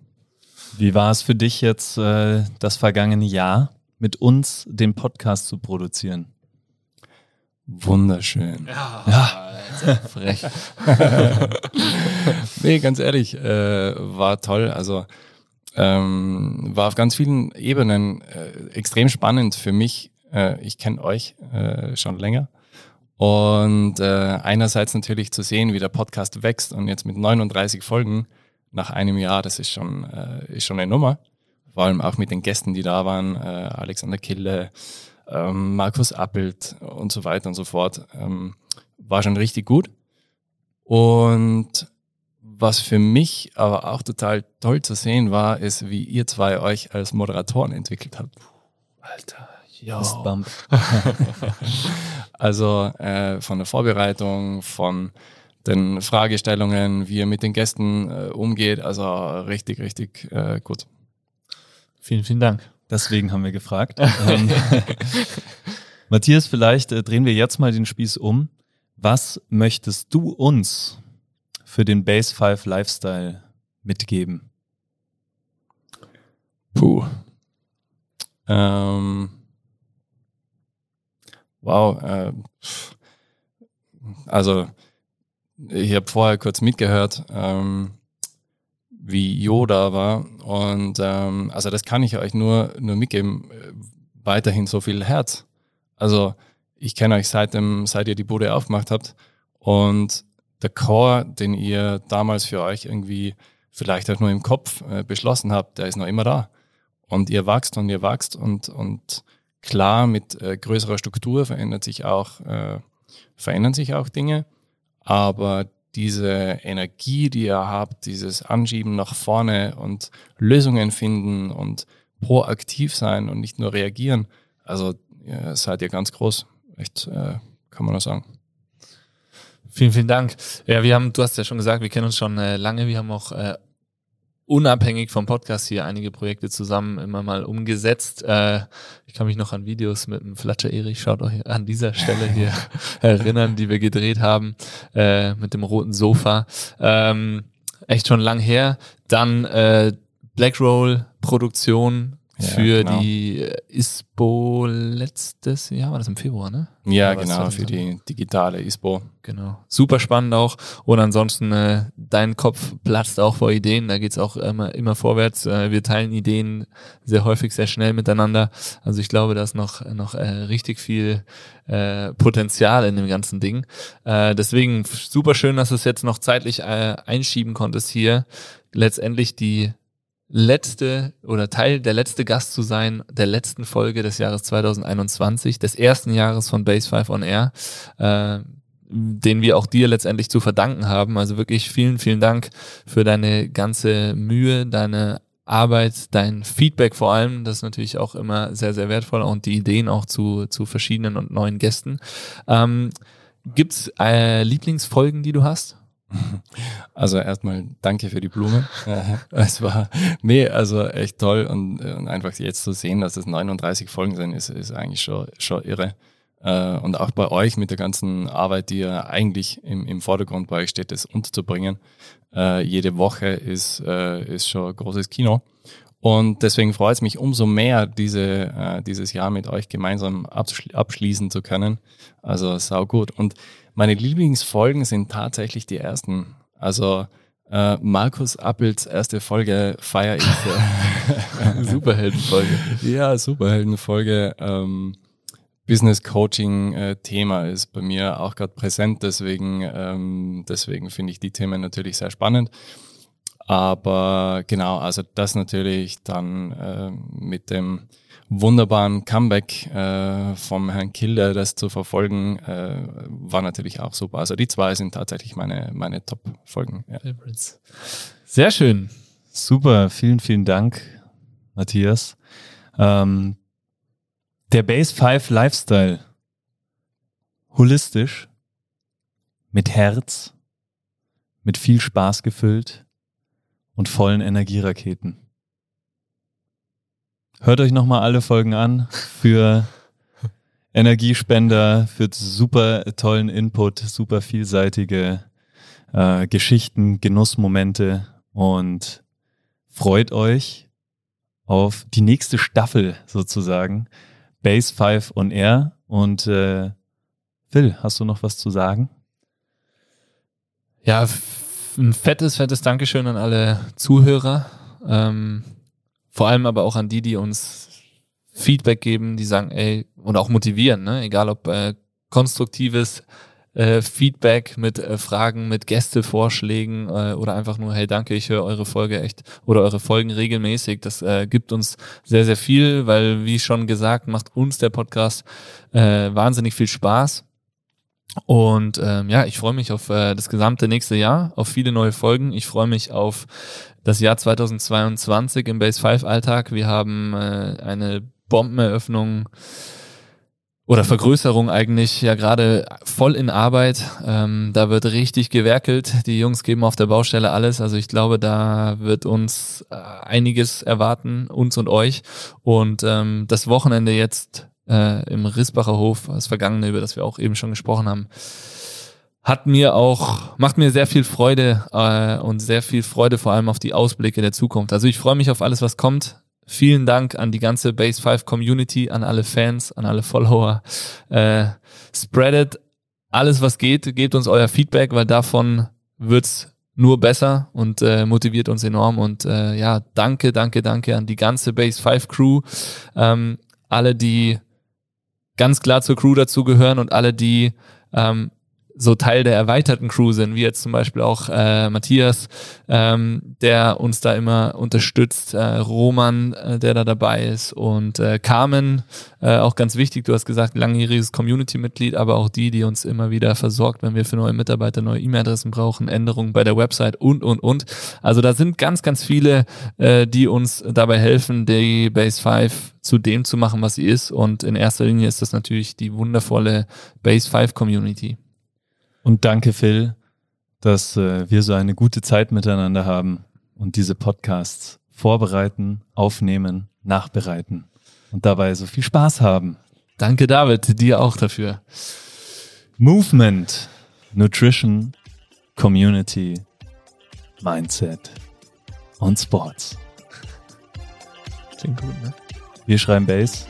Wie war es für dich jetzt äh, das vergangene Jahr, mit uns den Podcast zu produzieren? Wunderschön. Ja, ja. frech. <laughs> nee, ganz ehrlich, äh, war toll. Also ähm, war auf ganz vielen Ebenen äh, extrem spannend für mich. Äh, ich kenne euch äh, schon länger. Und äh, einerseits natürlich zu sehen, wie der Podcast wächst und jetzt mit 39 Folgen nach einem Jahr, das ist schon, äh, ist schon eine Nummer. Vor allem auch mit den Gästen, die da waren, Alexander Kille, ähm, Markus Appelt und so weiter und so fort. Ähm, war schon richtig gut. Und was für mich aber auch total toll zu sehen war, ist, wie ihr zwei euch als Moderatoren entwickelt habt. Alter, ja. <laughs> also äh, von der Vorbereitung, von den Fragestellungen, wie ihr mit den Gästen äh, umgeht, also richtig, richtig äh, gut. Vielen, vielen Dank. Deswegen haben wir gefragt. <laughs> ähm, <laughs> Matthias, vielleicht äh, drehen wir jetzt mal den Spieß um. Was möchtest du uns für den Base 5 Lifestyle mitgeben? Puh. Ähm, wow. Äh, also, ich habe vorher kurz mitgehört. Ähm, wie Yoda war. Und ähm, also das kann ich euch nur, nur mitgeben. Weiterhin so viel Herz. Also ich kenne euch seit, dem, seit ihr die Bude aufgemacht habt. Und der Core, den ihr damals für euch irgendwie vielleicht auch nur im Kopf äh, beschlossen habt, der ist noch immer da. Und ihr wachst und ihr wachst und, und klar, mit äh, größerer Struktur verändert sich auch, äh, verändern sich auch Dinge. Aber diese Energie, die ihr habt, dieses Anschieben nach vorne und Lösungen finden und proaktiv sein und nicht nur reagieren. Also ja, seid ihr ganz groß. echt, äh, kann man nur sagen. Vielen, vielen Dank. Ja, wir haben, du hast ja schon gesagt, wir kennen uns schon äh, lange. Wir haben auch äh, unabhängig vom Podcast hier einige Projekte zusammen immer mal umgesetzt. Äh, ich kann mich noch an Videos mit dem Flatscher Erich, schaut euch an dieser Stelle hier <laughs> erinnern, die wir gedreht haben äh, mit dem roten Sofa. Ähm, echt schon lang her. Dann äh, Blackroll Produktion für genau. die äh, ISPO letztes Jahr, war das im Februar, ne? Ja, Oder genau, für die digitale ISPO. Genau. Super spannend auch. Und ansonsten, äh, dein Kopf platzt auch vor Ideen. Da geht's auch immer, immer vorwärts. Äh, wir teilen Ideen sehr häufig, sehr schnell miteinander. Also ich glaube, da ist noch, noch äh, richtig viel äh, Potenzial in dem ganzen Ding. Äh, deswegen super schön, dass du es jetzt noch zeitlich äh, einschieben konntest hier. Letztendlich die letzte oder Teil der letzte Gast zu sein der letzten Folge des Jahres 2021, des ersten Jahres von Base 5 on Air, äh, den wir auch dir letztendlich zu verdanken haben. Also wirklich vielen, vielen Dank für deine ganze Mühe, deine Arbeit, dein Feedback vor allem, das ist natürlich auch immer sehr, sehr wertvoll und die Ideen auch zu, zu verschiedenen und neuen Gästen. Ähm, gibt's äh, Lieblingsfolgen, die du hast? Also erstmal danke für die Blume. Es war, nee, also echt toll und, und einfach jetzt zu sehen, dass es 39 Folgen sind, ist, ist eigentlich schon, schon irre. Äh, Und auch bei euch mit der ganzen Arbeit, die ja eigentlich im, im Vordergrund bei euch steht, das unterzubringen. Äh, Jede Woche ist, äh, ist schon ein großes Kino. Und deswegen freut es mich umso mehr, diese, äh, dieses Jahr mit euch gemeinsam abschli abschließen zu können. Also sau gut. Und meine Lieblingsfolgen sind tatsächlich die ersten. Also äh, Markus Appels erste Folge feiere ich. <laughs> Superheldenfolge. ja, Superheldenfolge. Ähm, Business Coaching äh, Thema ist bei mir auch gerade präsent, deswegen, ähm, deswegen finde ich die Themen natürlich sehr spannend. Aber genau, also das natürlich dann äh, mit dem wunderbaren Comeback äh, vom Herrn Kilder, das zu verfolgen, äh, war natürlich auch super. Also die zwei sind tatsächlich meine, meine Top-Folgen. Ja. Sehr schön. Super, vielen, vielen Dank, Matthias. Ähm, der Base 5 Lifestyle. Holistisch, mit Herz, mit viel Spaß gefüllt und vollen Energieraketen. Hört euch nochmal alle Folgen an für <laughs> Energiespender, für super tollen Input, super vielseitige äh, Geschichten, Genussmomente und freut euch auf die nächste Staffel sozusagen. Base 5 on Air. Und äh, Phil, hast du noch was zu sagen? Ja, ein fettes, fettes Dankeschön an alle Zuhörer. Ähm, vor allem aber auch an die, die uns Feedback geben, die sagen, ey, und auch motivieren, ne? egal ob äh, konstruktives äh, Feedback mit äh, Fragen, mit Gästevorschlägen äh, oder einfach nur, hey, danke, ich höre eure Folge echt oder eure Folgen regelmäßig. Das äh, gibt uns sehr, sehr viel, weil, wie schon gesagt, macht uns der Podcast äh, wahnsinnig viel Spaß. Und ähm, ja, ich freue mich auf äh, das gesamte nächste Jahr, auf viele neue Folgen. Ich freue mich auf das Jahr 2022 im Base 5 Alltag. Wir haben äh, eine Bombeneröffnung oder Vergrößerung eigentlich ja gerade voll in Arbeit. Ähm, da wird richtig gewerkelt. Die Jungs geben auf der Baustelle alles. Also ich glaube, da wird uns äh, einiges erwarten, uns und euch. Und ähm, das Wochenende jetzt äh, im Rissbacher Hof, das Vergangene, über das wir auch eben schon gesprochen haben, hat mir auch, macht mir sehr viel Freude äh, und sehr viel Freude vor allem auf die Ausblicke der Zukunft. Also ich freue mich auf alles, was kommt. Vielen Dank an die ganze Base 5 Community, an alle Fans, an alle Follower. Äh, spreadet alles, was geht, gebt uns euer Feedback, weil davon wird's nur besser und äh, motiviert uns enorm. Und äh, ja, danke, danke, danke an die ganze Base 5 Crew. Ähm, alle, die ganz klar zur Crew dazugehören und alle, die ähm, so Teil der erweiterten Crew sind, wie jetzt zum Beispiel auch äh, Matthias, ähm, der uns da immer unterstützt, äh, Roman, äh, der da dabei ist und äh, Carmen, äh, auch ganz wichtig, du hast gesagt, langjähriges Community-Mitglied, aber auch die, die uns immer wieder versorgt, wenn wir für neue Mitarbeiter neue E-Mail-Adressen brauchen, Änderungen bei der Website und, und, und. Also da sind ganz, ganz viele, äh, die uns dabei helfen, die Base 5 zu dem zu machen, was sie ist und in erster Linie ist das natürlich die wundervolle Base 5 Community. Und danke, Phil, dass äh, wir so eine gute Zeit miteinander haben und diese Podcasts vorbereiten, aufnehmen, nachbereiten und dabei so viel Spaß haben. Danke, David, dir auch dafür. Movement, Nutrition, Community, Mindset und Sports. Klingt gut, ne? Wir schreiben Bass.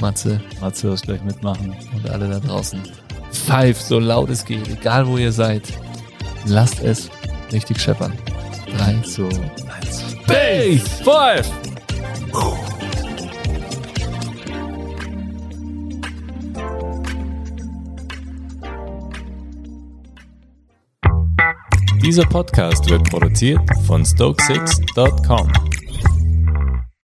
Matze Matze wirst gleich mitmachen. und alle da draußen. Pfeift so laut es geht, egal wo ihr seid. Lasst es richtig scheppern. Drei, So, eins. Base! Five! Dieser Podcast wird produziert von Stokesix.com.